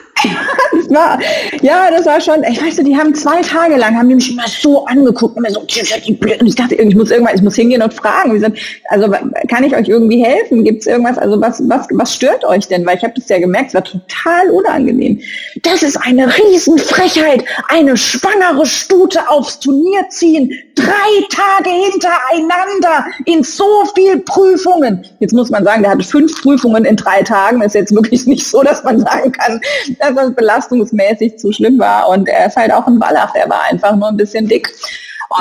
Das war, ja, das war schon, ich weiß nicht, die haben zwei Tage lang, haben die mich immer so angeguckt mir so, und ich dachte, ich muss irgendwann, ich muss hingehen und fragen, sind, also kann ich euch irgendwie helfen? Gibt es irgendwas, also was, was, was stört euch denn? Weil ich habe das ja gemerkt, es war total unangenehm. Das ist eine Riesenfrechheit, eine schwangere Stute aufs Turnier ziehen, drei Tage hintereinander in so viel Prüfungen. Jetzt muss man sagen, der hatte fünf Prüfungen in drei Tagen, das ist jetzt wirklich nicht so, dass man sagen kann, dass das belastungsmäßig zu schlimm war. Und er ist halt auch ein Wallach, der war einfach nur ein bisschen dick.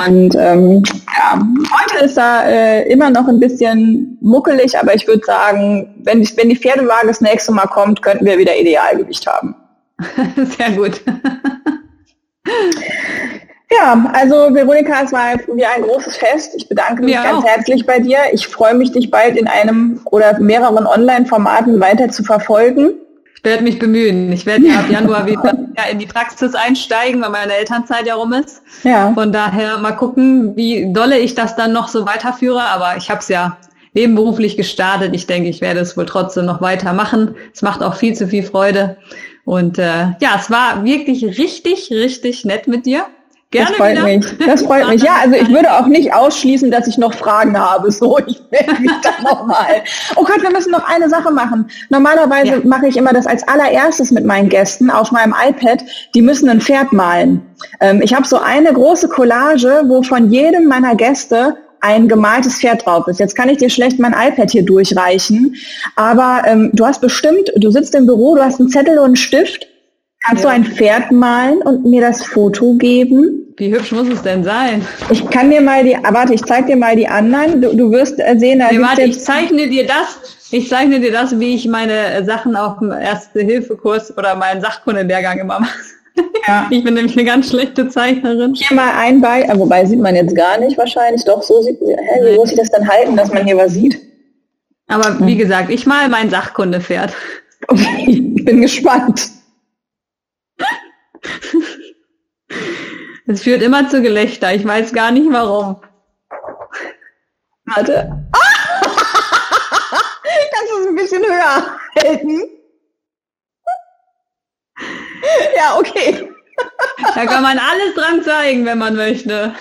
Und ähm, ja, heute ist er äh, immer noch ein bisschen muckelig, aber ich würde sagen, wenn, ich, wenn die Pferdewaage das nächste Mal kommt, könnten wir wieder Idealgewicht haben. Sehr gut. Ja, also Veronika, es war wie ein großes Fest. Ich bedanke mich ja, ganz auch. herzlich bei dir. Ich freue mich, dich bald in einem oder mehreren Online-Formaten weiter zu verfolgen. Ich werde mich bemühen. Ich werde ja ab Januar wieder in die Praxis einsteigen, weil meine Elternzeit ja rum ist. Ja. Von daher mal gucken, wie dolle ich das dann noch so weiterführe. Aber ich habe es ja nebenberuflich gestartet. Ich denke, ich werde es wohl trotzdem noch weitermachen. Es macht auch viel zu viel Freude. Und äh, ja, es war wirklich richtig, richtig nett mit dir. Gerne das freut wieder. mich. Das freut mich. Ja, also ich würde auch nicht ausschließen, dass ich noch Fragen habe. So, ich melde mich dann nochmal. Oh Gott, wir müssen noch eine Sache machen. Normalerweise ja. mache ich immer das als allererstes mit meinen Gästen auf meinem iPad. Die müssen ein Pferd malen. Ähm, ich habe so eine große Collage, wo von jedem meiner Gäste ein gemaltes Pferd drauf ist. Jetzt kann ich dir schlecht mein iPad hier durchreichen, aber ähm, du hast bestimmt, du sitzt im Büro, du hast einen Zettel und einen Stift Kannst ja. du ein Pferd malen und mir das Foto geben? Wie hübsch muss es denn sein? Ich kann dir mal die, warte, ich zeig dir mal die anderen. Du, du wirst sehen, da nee, warte, ich zeichne dir das, ich zeichne dir das, wie ich meine Sachen auf dem Erste-Hilfe-Kurs oder meinen Sachkundenlehrgang immer mache. Ja. Ich bin nämlich eine ganz schlechte Zeichnerin. Hier mal ein Bein, äh, wobei sieht man jetzt gar nicht wahrscheinlich. Doch, so sieht, hä, wie muss ich das dann halten, dass man hier was sieht? Aber hm. wie gesagt, ich mal mein Sachkundepferd. Okay, ich bin gespannt. Es führt immer zu Gelächter. Ich weiß gar nicht warum. Warte. Kannst du es ein bisschen höher halten? Ja, okay. Da kann man alles dran zeigen, wenn man möchte.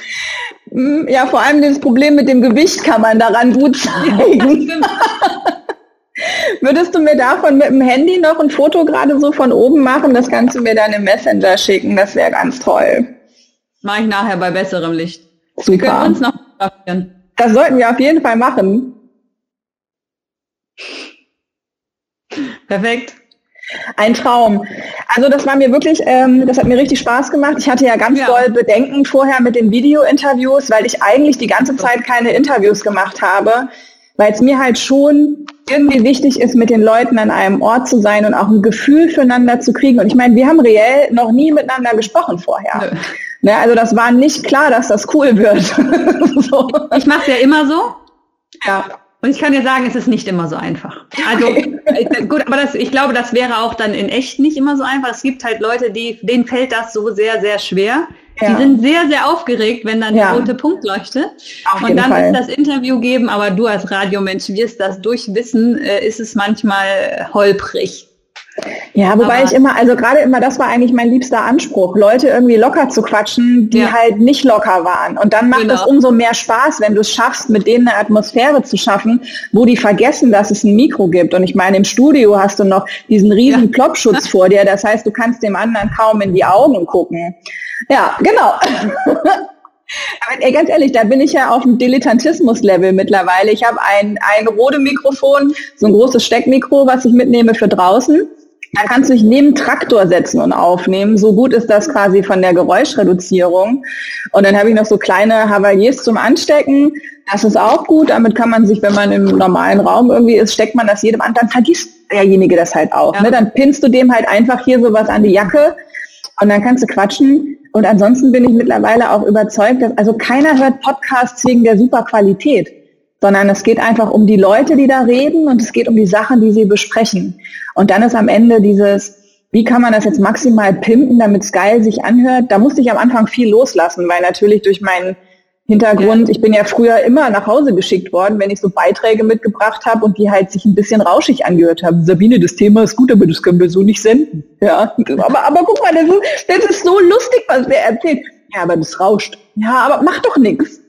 Hm, ja, vor allem das Problem mit dem Gewicht kann man daran gut zeigen. Ja, Würdest du mir davon mit dem Handy noch ein Foto gerade so von oben machen? Das kannst du mir dann im Messenger schicken. Das wäre ganz toll. Mache ich nachher bei besserem Licht. Super. Wir können uns noch fotografieren. Das sollten wir auf jeden Fall machen. Perfekt. Ein Traum. Also das war mir wirklich, ähm, das hat mir richtig Spaß gemacht. Ich hatte ja ganz ja. doll Bedenken vorher mit den Video-Interviews, weil ich eigentlich die ganze Zeit keine Interviews gemacht habe weil es mir halt schon irgendwie wichtig ist, mit den Leuten an einem Ort zu sein und auch ein Gefühl füreinander zu kriegen. Und ich meine, wir haben reell noch nie miteinander gesprochen vorher. Nö. Ne, also das war nicht klar, dass das cool wird. so. Ich mache es ja immer so. Ja. Und ich kann dir sagen, es ist nicht immer so einfach. Also äh, gut, aber das, ich glaube, das wäre auch dann in echt nicht immer so einfach. Es gibt halt Leute, die, denen fällt das so sehr, sehr schwer. Ja. Die sind sehr, sehr aufgeregt, wenn dann ja. der rote Punkt leuchtet. Auf und dann Fall. wird das Interview geben, aber du als Radiomensch wirst das durchwissen, äh, ist es manchmal holprig. Ja, wobei Aber ich immer, also gerade immer, das war eigentlich mein liebster Anspruch, Leute irgendwie locker zu quatschen, die ja. halt nicht locker waren. Und dann macht genau. es umso mehr Spaß, wenn du es schaffst, mit denen eine Atmosphäre zu schaffen, wo die vergessen, dass es ein Mikro gibt. Und ich meine, im Studio hast du noch diesen riesen ja. Plopschutz vor dir. Das heißt, du kannst dem anderen kaum in die Augen gucken. Ja, genau. Aber ey, ganz ehrlich, da bin ich ja auf dem Dilettantismus-Level mittlerweile. Ich habe ein, ein Rode-Mikrofon, so ein großes Steckmikro, was ich mitnehme für draußen. Da kannst du dich neben Traktor setzen und aufnehmen. So gut ist das quasi von der Geräuschreduzierung. Und dann habe ich noch so kleine Havaliers zum Anstecken. Das ist auch gut. Damit kann man sich, wenn man im normalen Raum irgendwie ist, steckt man das jedem an. Dann vergisst derjenige das halt auch. Ja. Ne? Dann pinnst du dem halt einfach hier sowas an die Jacke und dann kannst du quatschen. Und ansonsten bin ich mittlerweile auch überzeugt, dass also keiner hört Podcasts wegen der super Qualität sondern es geht einfach um die Leute, die da reden und es geht um die Sachen, die sie besprechen. Und dann ist am Ende dieses, wie kann man das jetzt maximal pimpen, damit es geil sich anhört? Da musste ich am Anfang viel loslassen, weil natürlich durch meinen Hintergrund, ich bin ja früher immer nach Hause geschickt worden, wenn ich so Beiträge mitgebracht habe und die halt sich ein bisschen rauschig angehört haben. Sabine, das Thema ist gut, aber das können wir so nicht senden. Ja, aber, aber guck mal, das ist, das ist so lustig, was der erzählt. Ja, aber das rauscht. Ja, aber mach doch nichts.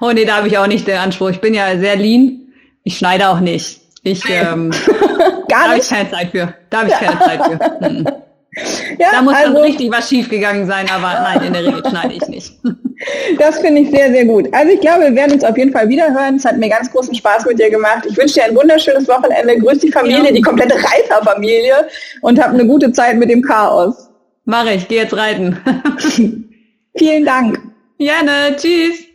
Oh nee, da habe ich auch nicht den Anspruch. Ich bin ja sehr lean. Ich schneide auch nicht. Ich ähm, Gar da habe ich keine Zeit für. Da habe ich keine Zeit für. Mhm. Ja, da muss also, dann richtig was schiefgegangen sein, aber nein, in der Regel schneide ich nicht. Das finde ich sehr, sehr gut. Also ich glaube, wir werden uns auf jeden Fall wiederhören. Es hat mir ganz großen Spaß mit dir gemacht. Ich wünsche dir ein wunderschönes Wochenende. Grüß die Familie, ja. die komplette Reiterfamilie und hab eine gute Zeit mit dem Chaos. Mache ich, gehe jetzt reiten. Vielen Dank. Gerne, tschüss.